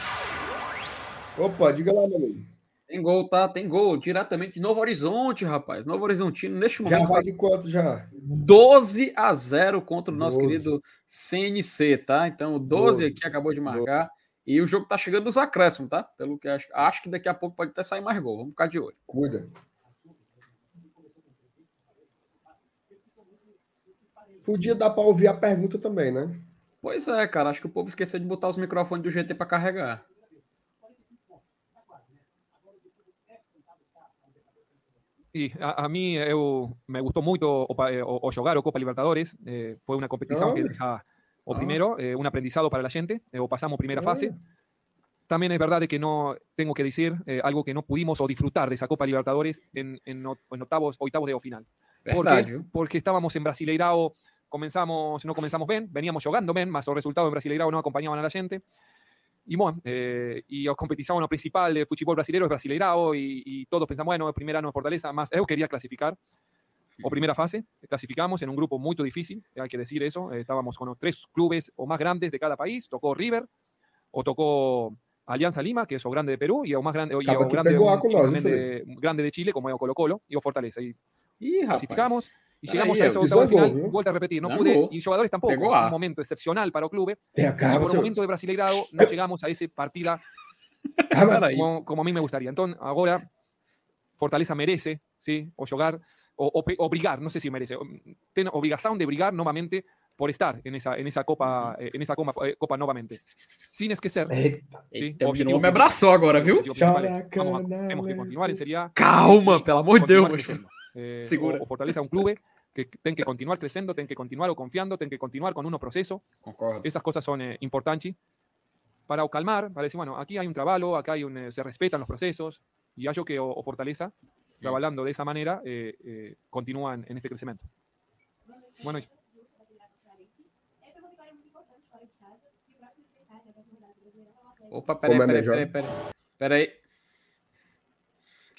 Opa, diga lá, meu amigo. Tem gol, tá? Tem gol diretamente de Novo Horizonte, rapaz. Novo Horizontino, neste Já momento, vai de quanto já? 12 a 0 contra o nosso 12. querido CNC, tá? Então, o 12, 12. aqui acabou de marcar. E o jogo tá chegando nos acréscimos, tá? Pelo que acho, acho que daqui a pouco pode até sair mais gol. Vamos ficar de olho. Cuida. Podia dar pra ouvir a pergunta também, né? Pois é, cara. Acho que o povo esqueceu de botar os microfones do GT para carregar. Y a, a mí eu, me gustó mucho o, pa- eh, o, o jugar o Copa Libertadores. eh, fue una competición que Ah. deja, o Ah. primero, eh, un aprendizado para la gente, eh, o pasamos primera Ah. fase. También es verdad de que no tengo que decir eh, algo que no pudimos o disfrutar de esa Copa Libertadores en, en o- en octavos, octavos de o final. ¿Por Verdade, qué? viu? Porque estábamos en Brasileirao, comenzamos, no comenzamos bien, veníamos jugando bien, más los resultados en Brasileirao no acompañaban a la gente. Y bueno, eh, y la competición principal de fútbol brasileño es Brasileirao y, y todos pensamos, bueno, el primer año de Fortaleza, más yo quería clasificar o primera fase, clasificamos en un grupo muy difícil, hay que decir eso, eh, estábamos con los tres clubes o más grandes de cada país, tocó River, o tocó Alianza Lima, que es o grande de Perú, y o más grande, o grande, de, grande de Chile, como es o Colo Colo, y o Fortaleza. Y Ih, rapaz. Y llegamos a de Desangou, final, viu? vuelta a repetir, no pude, y jugadores tampoco, un momento excepcional para el club, por el momento de Brasileirado no llegamos a ese partida Ah, como, como a mí me gustaría. Entonces, ahora Fortaleza merece, ¿sí? O jugar, o, o brigar, no sé si merece, tiene obligación de brigar nuevamente por estar en esa, en esa copa, eh, en esa copa, eh, copa nuevamente. Sin esquecer, Eita, ¿sí? Eita, o Objetivo menino me principal. abraçou agora, viu? Characanales. vamos a- tenemos que continuar en Serie A. Calma, pelo amor de Deus. Eh, Segura. O, o Fortaleza es un club que tiene que continuar creciendo, tiene que continuar confiando, tiene que continuar con uno proceso. Concordo. Esas cosas son eh, importantes para o calmar, para decir, bueno, aquí hay un trabajo, acá hay un, eh, se respetan los procesos, y hallo que o, o Fortaleza, trabajando de esa manera, eh, eh, continúan en este crecimiento. Boa noite. Opa, peraí, peraí, peraí, peraí.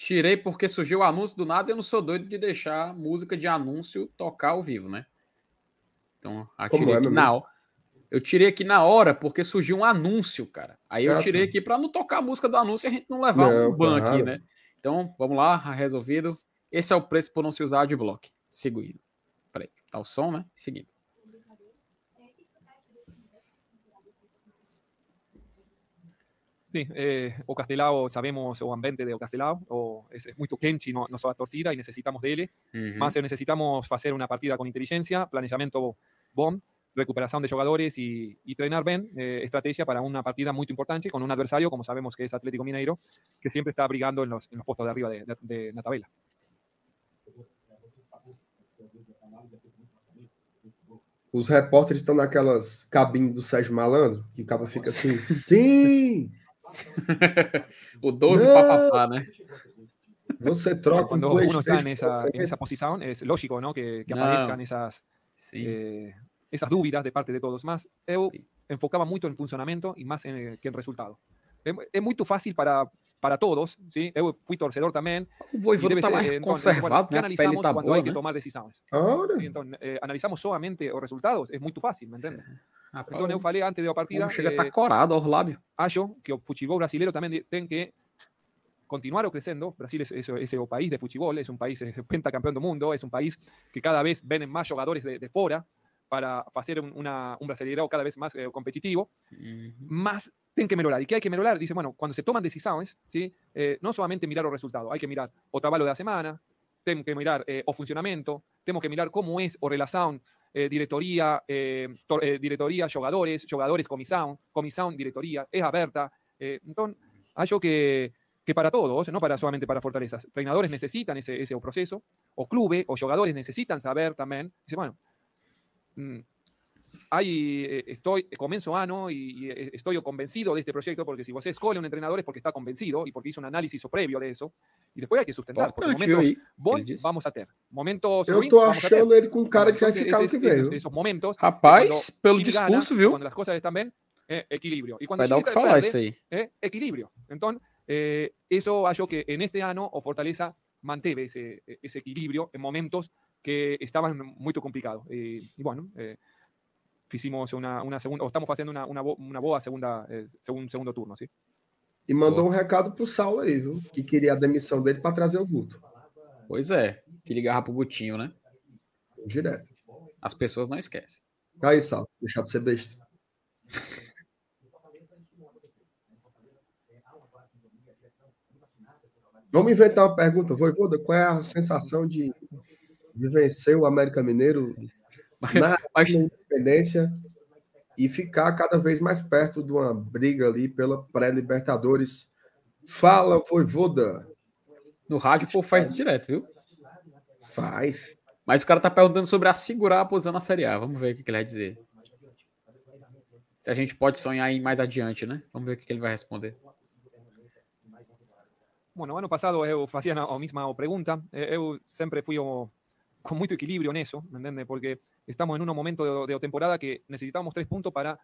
Tirei porque surgiu o anúncio do nada e eu não sou doido de deixar música de anúncio tocar ao vivo, né? Então, ah, Como tirei é, aqui na hora. Eu tirei aqui na hora porque surgiu um anúncio, cara. Aí eu Ah, tirei tá. aqui para não tocar a música do anúncio e a gente não levar um Não, ban aqui, claro. né? Então, vamos lá, resolvido. Esse é o preço por não se usar adblock. Seguindo. Peraí, tá o som, né? Seguindo. Sí, eh, o Castelao sabemos o ambiente de o Castelao, o es, es muy Kenchi, no, no soa torcida y necesitamos de él. Uhum. Más eh, necesitamos hacer una partida con inteligencia, planeamiento bomb, recuperación de jugadores y, y treinar bien eh, estrategia para una partida muy importante con un adversario, como sabemos que es Atlético Mineiro, que siempre está brigando en los, en los puestos de arriba de, de- de la tabla. Os repórteres estão naquelas cabines do Sérgio Malandro, que o cara fica assim, sim! O 12 Não! papapá, né? Você troca um Cuando uno está en PlayStation esa, por en esa posición, es lógico ¿no? que, que No. aparezcan esas, Sim. eh, esas dúvidas de parte de todos. Más, eu enfocaba mucho en funcionamiento y más en, eh, que en resultado. Es, es muy fácil para, para todos, ¿sí? Eu fui torcedor también. O Voivoda y debe tá ser, mais eh, entonces, conservado, ¿qué né? A pele analizamos tá cuando boa, hay que né? tomar decisiones? Ora, Sí, entonces, eh, analizamos solamente los resultados, es muy fácil, ¿me entiendes? Rapaz, Então, eu falei antes da partida, Como chega a tá corado aos lábios. acho que o futebol brasileiro também tem que continuar crescendo. Brasil es, es- es o país de futebol, es un país es pentacampeón do mundo, es un país que cada vez ven más jugadores de, de fora para hacer un, una, un brasileirao cada vez más eh, competitivo. Más tienen que mejorar. ¿Y qué hay que mejorar? Dice, bueno, cuando se toman decisiones, ¿sí? Eh, no solamente mirar los resultados, hay que mirar o trabajo de la semana, tenemos que mirar eh, o funcionamiento, tenemos que mirar cómo es o relación eh, diretoría, eh, eh, diretoría, jugadores, jugadores, comisión, comisión, diretoría, es abierta. Eh, entonces, hallo que, que para todos, no para solamente para Fortalezas, entrenadores necesitan ese, ese proceso, o clubes o jugadores necesitan saber también. Dice, bueno, mm, hay, eh, estoy, comienzo ano y, y, eh, estoy convencido de este proyecto, porque si vos escolhe un entrenador es porque está convencido y porque hizo un análisis previo de eso, y después hay que sustentar, porque momentos bons vamos a ter, momentos eu tô achando ele com cara que vai ficar no esos- que viu? esos momentos, Rapaz, pelo discurso, gana, viu? Cuando las cosas están bien, eh, equilibrio. Y cuando Vai dar o que falar perde, isso aí. eh, equilibrio. Entonces, eh, eso hallo que en este año o Fortaleza manteve ese, ese equilibrio en momentos que estaban muy complicados. Y, y bueno, eh, hicimos una, una segunda, o estamos haciendo una, una, una boa segunda, eh, segun- segundo turno, ¿sí? E mandou um recado pro Saulo aí, viu? Que queria a demissão dele para trazer o Guto. Pois é, que ligava pro Gutinho, né? Direto. As pessoas não esquecem. Aí, Saulo, deixar de ser besta. Vamos inventar uma pergunta, Voivoda. Qual é a sensação de, de vencer o América Mineiro na Mas- independência e ficar cada vez mais perto de uma briga ali pela pré-Libertadores? Fala, Voivoda. No rádio o povo faz direto, viu? Faz. Mas o cara tá perguntando sobre assegurar a posição na Série A. Vamos ver o que ele vai dizer. Se a gente pode sonhar em mais adiante, né? Vamos ver o que ele vai responder. Bueno, ano passado eu fazia a mesma pregunta. Eh, Eu sempre fui o- con mucho equilibrio en eso, ¿me entiendes? Porque estamos en un momento de, de temporada que necesitamos tres puntos para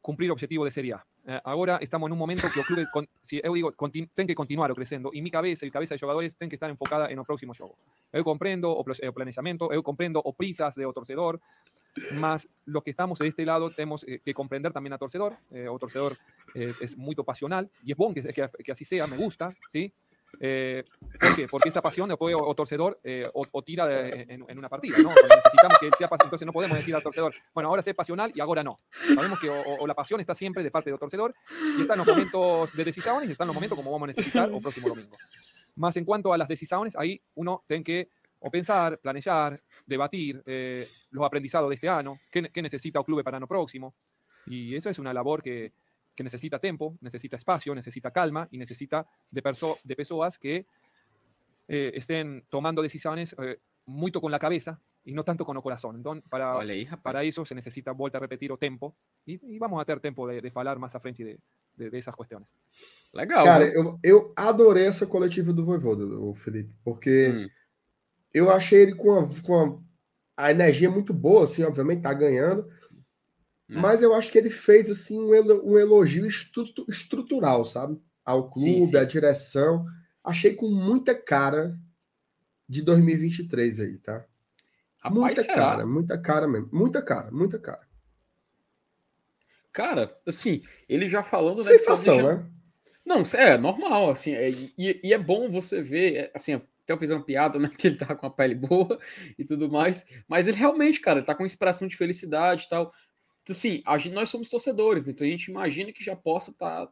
cumplir objetivo de Serie A. Eh, agora estamos en un momento que o clube, con, si eu digo, ten que continuar o crecendo, e mi cabeza e cabeza de jogadores ten que estar enfocada en o próximo jogo. Eu comprendo o, o planeamiento, eu comprendo o prisas de torcedor, mas los que estamos de este lado tenemos eh, que comprender también a torcedor. Eh, o torcedor eh, es muy pasional y es bueno que, que, que así sea, me gusta, ¿sí? Eh, ¿Por qué? Porque esa pasión o, o torcedor eh, o, o tira de- en, en una partida, ¿no? Necesitamos que sea pasional, entonces no podemos decir al torcedor, bueno, ahora sé pasional y ahora no. Sabemos que o, o la pasión está siempre de parte del torcedor y está en los momentos de decisiones y está en los momentos como vamos a necesitar o próximo domingo. Más en cuanto a las decisiones, ahí uno tiene que o pensar, planear, debatir eh, los aprendizados de este año, qué, qué necesita el club para el año próximo. Y eso es una labor que, que necesita tiempo, necesita espacio, necesita calma y necesita de, perso de personas que eh, estén tomando decisiones eh, mucho con la cabeza y no tanto con el corazón. Entonces, para, rapaz. para eso se necesita, vuelta a repetir, o tempo. Y, y vamos a tener tiempo de, de hablar más a frente de, de, de esas cuestiones. Legal. Cara, eu, eu adorei essa coletiva do Voivoda, o Felipe, porque Hum. eu achei ele com com uma a energia muito boa, assim, obviamente, tá ganhando. Né? Mas eu acho que ele fez assim um, elo- elogio estrutu- estrutural, sabe? Ao clube, sim. à direção. Achei com muita cara de 2023 aí, tá? Rapaz, muita será? cara, muita cara mesmo. Muita cara, muita cara. Cara, assim, ele já falando, né? Sensação, né? Não, é normal, assim, é- e, e é bom você ver, é, assim, até eu fiz uma piada, né, que ele tá com a pele boa e tudo mais, mas ele realmente, cara, tá com expressão de felicidade e tal. Assim, a gente, nós somos torcedores, né, então a gente imagina que já possa estar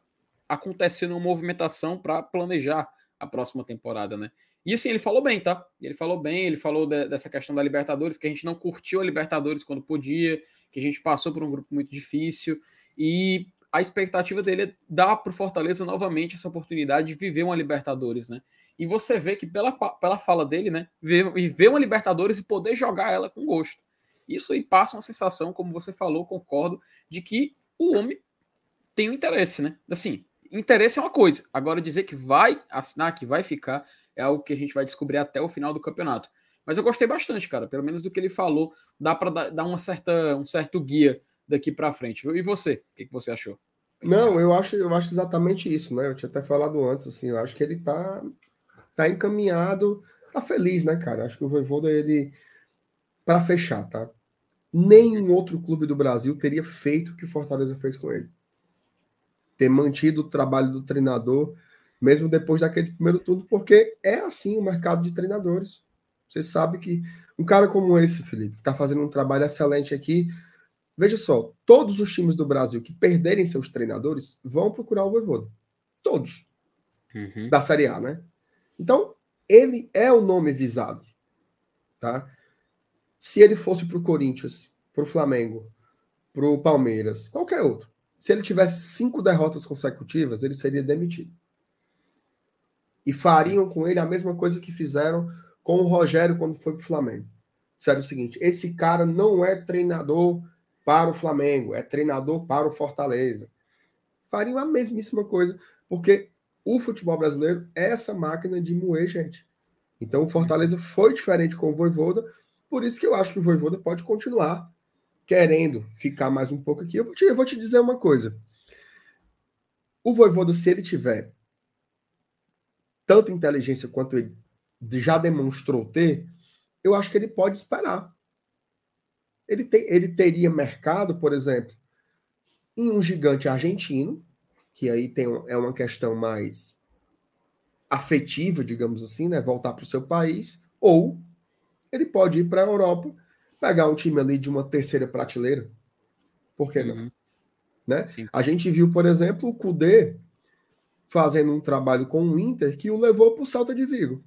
acontecendo uma movimentação para planejar a próxima temporada, né? E assim, ele falou bem, tá? Ele falou bem, ele falou de- dessa questão da Libertadores, que a gente não curtiu a Libertadores quando podia, que a gente passou por um grupo muito difícil, e a expectativa dele é dar para o Fortaleza novamente essa oportunidade de viver uma Libertadores, né? E você vê que pela, pela fala dele, né? Ver, e ver uma Libertadores e poder jogar ela com gosto. Isso aí passa uma sensação, como você falou, concordo, de que o homem tem um interesse, né? Assim, interesse é uma coisa. Agora dizer que vai assinar, que vai ficar, é algo que a gente vai descobrir até o final do campeonato. Mas eu gostei bastante, cara. Pelo menos do que ele falou, dá para dar, uma certa, um certo guia daqui para frente. E você? O que, que você achou? Não, eu acho, eu acho exatamente isso, né? Eu tinha até falado antes, assim, eu acho que ele tá, tá encaminhado, tá feliz, né, cara? Acho que o Voivoda, ele, para fechar, tá? Nenhum outro clube do Brasil teria feito o que o Fortaleza fez com ele. Ter mantido o trabalho do treinador, mesmo depois daquele primeiro turno, porque é assim o mercado de treinadores. Você sabe que um cara como esse, Felipe, que tá fazendo um trabalho excelente aqui, Veja só, todos os times do Brasil que perderem seus treinadores vão procurar o Voivoda. Todos. Uhum. Da Série A, né? Então, ele é o nome visado. Tá? Se ele fosse para o Corinthians, para o Flamengo, para o Palmeiras, qualquer outro, se ele tivesse cinco derrotas consecutivas, ele seria demitido. E fariam com ele a mesma coisa que fizeram com o Rogério quando foi para o Flamengo. Disseram o seguinte: esse cara não é treinador para o Flamengo, é treinador para o Fortaleza. Fariam a mesmíssima coisa, porque o futebol brasileiro é essa máquina de moer gente. Então o Fortaleza foi diferente com o Voivoda, por isso que eu acho que o Voivoda pode continuar querendo ficar mais um pouco aqui. Eu vou te, eu vou te dizer uma coisa. O Voivoda, se ele tiver tanta inteligência quanto ele já demonstrou ter, eu acho que ele pode esperar. Ele, tem, ele teria mercado, por exemplo, em um gigante argentino, que aí tem, é uma questão mais afetiva, digamos assim, né? Voltar para o seu país, ou ele pode ir para a Europa, pegar um time ali de uma terceira prateleira. Por que não? Uhum. Né? Sim. A gente viu, por exemplo, o Kudê fazendo um trabalho com o Inter que o levou para o Salta de Vigo.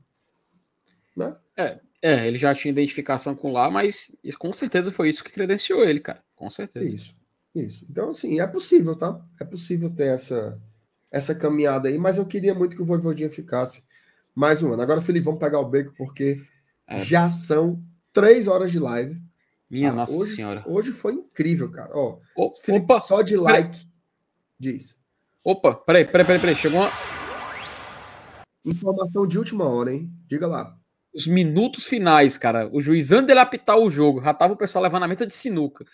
Né? É, é, ele já tinha identificação com lá, mas com certeza foi isso que credenciou ele, cara. Com certeza. Isso, isso. Então, assim, é possível, tá? É possível ter essa, essa caminhada aí, mas eu queria muito que o Voivodinha ficasse mais um ano. Agora, Felipe, vamos pegar o beco, porque É. já são três horas de live. Minha Ah, Nossa hoje, Senhora. Hoje foi incrível, cara. Ó, O- Felipe, Opa, só de like. Diz. opa, peraí, peraí, peraí, peraí. Chegou uma- Informação de última hora, hein? Diga lá. os minutos finais, cara. O juiz antes dele apitar o jogo, já tava o pessoal levando a meta de sinuca.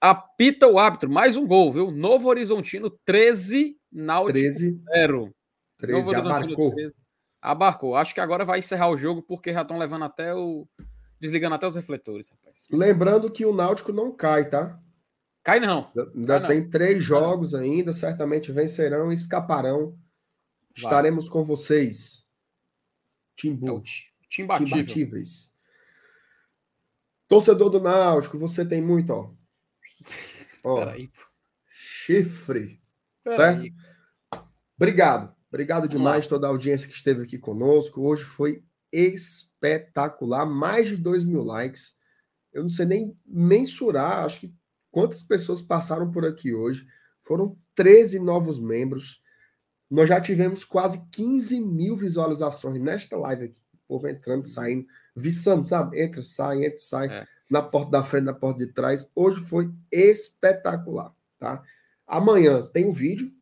Apita o árbitro, mais um gol, viu? Novo Horizontino 13, Náutico 13, 0. 13, Novo abarcou. 13. Abarcou. Acho que agora vai encerrar o jogo porque já estão levando até o. Desligando até os refletores, rapaz. Lembrando que o Náutico não cai, tá? Cai não. Ainda não. tem três jogos ainda, certamente vencerão e escaparão. Estaremos com vocês. É Timbu. o ti- time imbatível. Imbatíveis. Torcedor do Náutico, você tem muito, ó. ó Peraí. chifre. Peraí. Obrigado. Obrigado demais toda a audiência que esteve aqui conosco. Hoje foi espetacular. Mais de 2 mil likes. Eu não sei nem mensurar, acho que quantas pessoas passaram por aqui hoje. Foram 13 novos membros. Nós já tivemos quase 15 mil visualizações nesta live aqui. O povo entrando, saindo, viçando, sabe? Entra, sai, entra, sai. É. Na porta da frente, na porta de trás. Hoje foi espetacular, tá? Amanhã tem um vídeo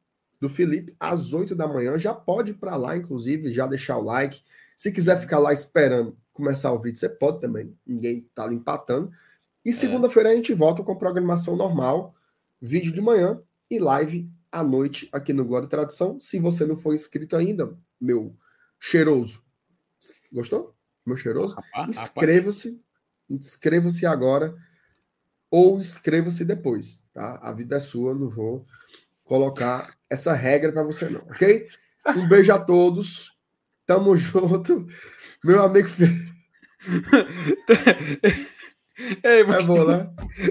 do Felipe às 8 da manhã. Já pode ir para lá, inclusive, já deixar o like. Se quiser ficar lá esperando, começar o vídeo, você pode também. Ninguém tá ali empatando. E segunda-feira a gente volta com programação normal, vídeo de manhã e live à noite aqui no Glória e Tradição. Se você não for inscrito ainda, meu cheiroso, gostou? Meu cheiroso? Inscreva-se, inscreva-se agora ou inscreva-se depois, tá? A vida é sua, não vou colocar essa regra para você não, ok? Um beijo a todos, tamo junto, meu amigo. Ei, É bom, né?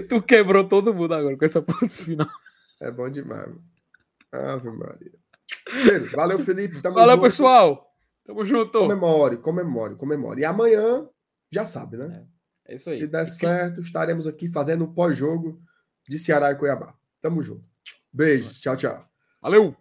tu quebrou todo mundo agora com essa ponte final. É bom demais. mano. Ave Maria. Cheiro. Valeu, Felipe. Tamo Valeu, junto. pessoal. Tamo junto. Comemore, comemore, comemore. E amanhã, já sabe, né? É isso aí. Se der certo, estaremos aqui fazendo um pós-jogo de Ceará e Cuiabá. Tamo junto. Beijos. Tchau, tchau. Valeu.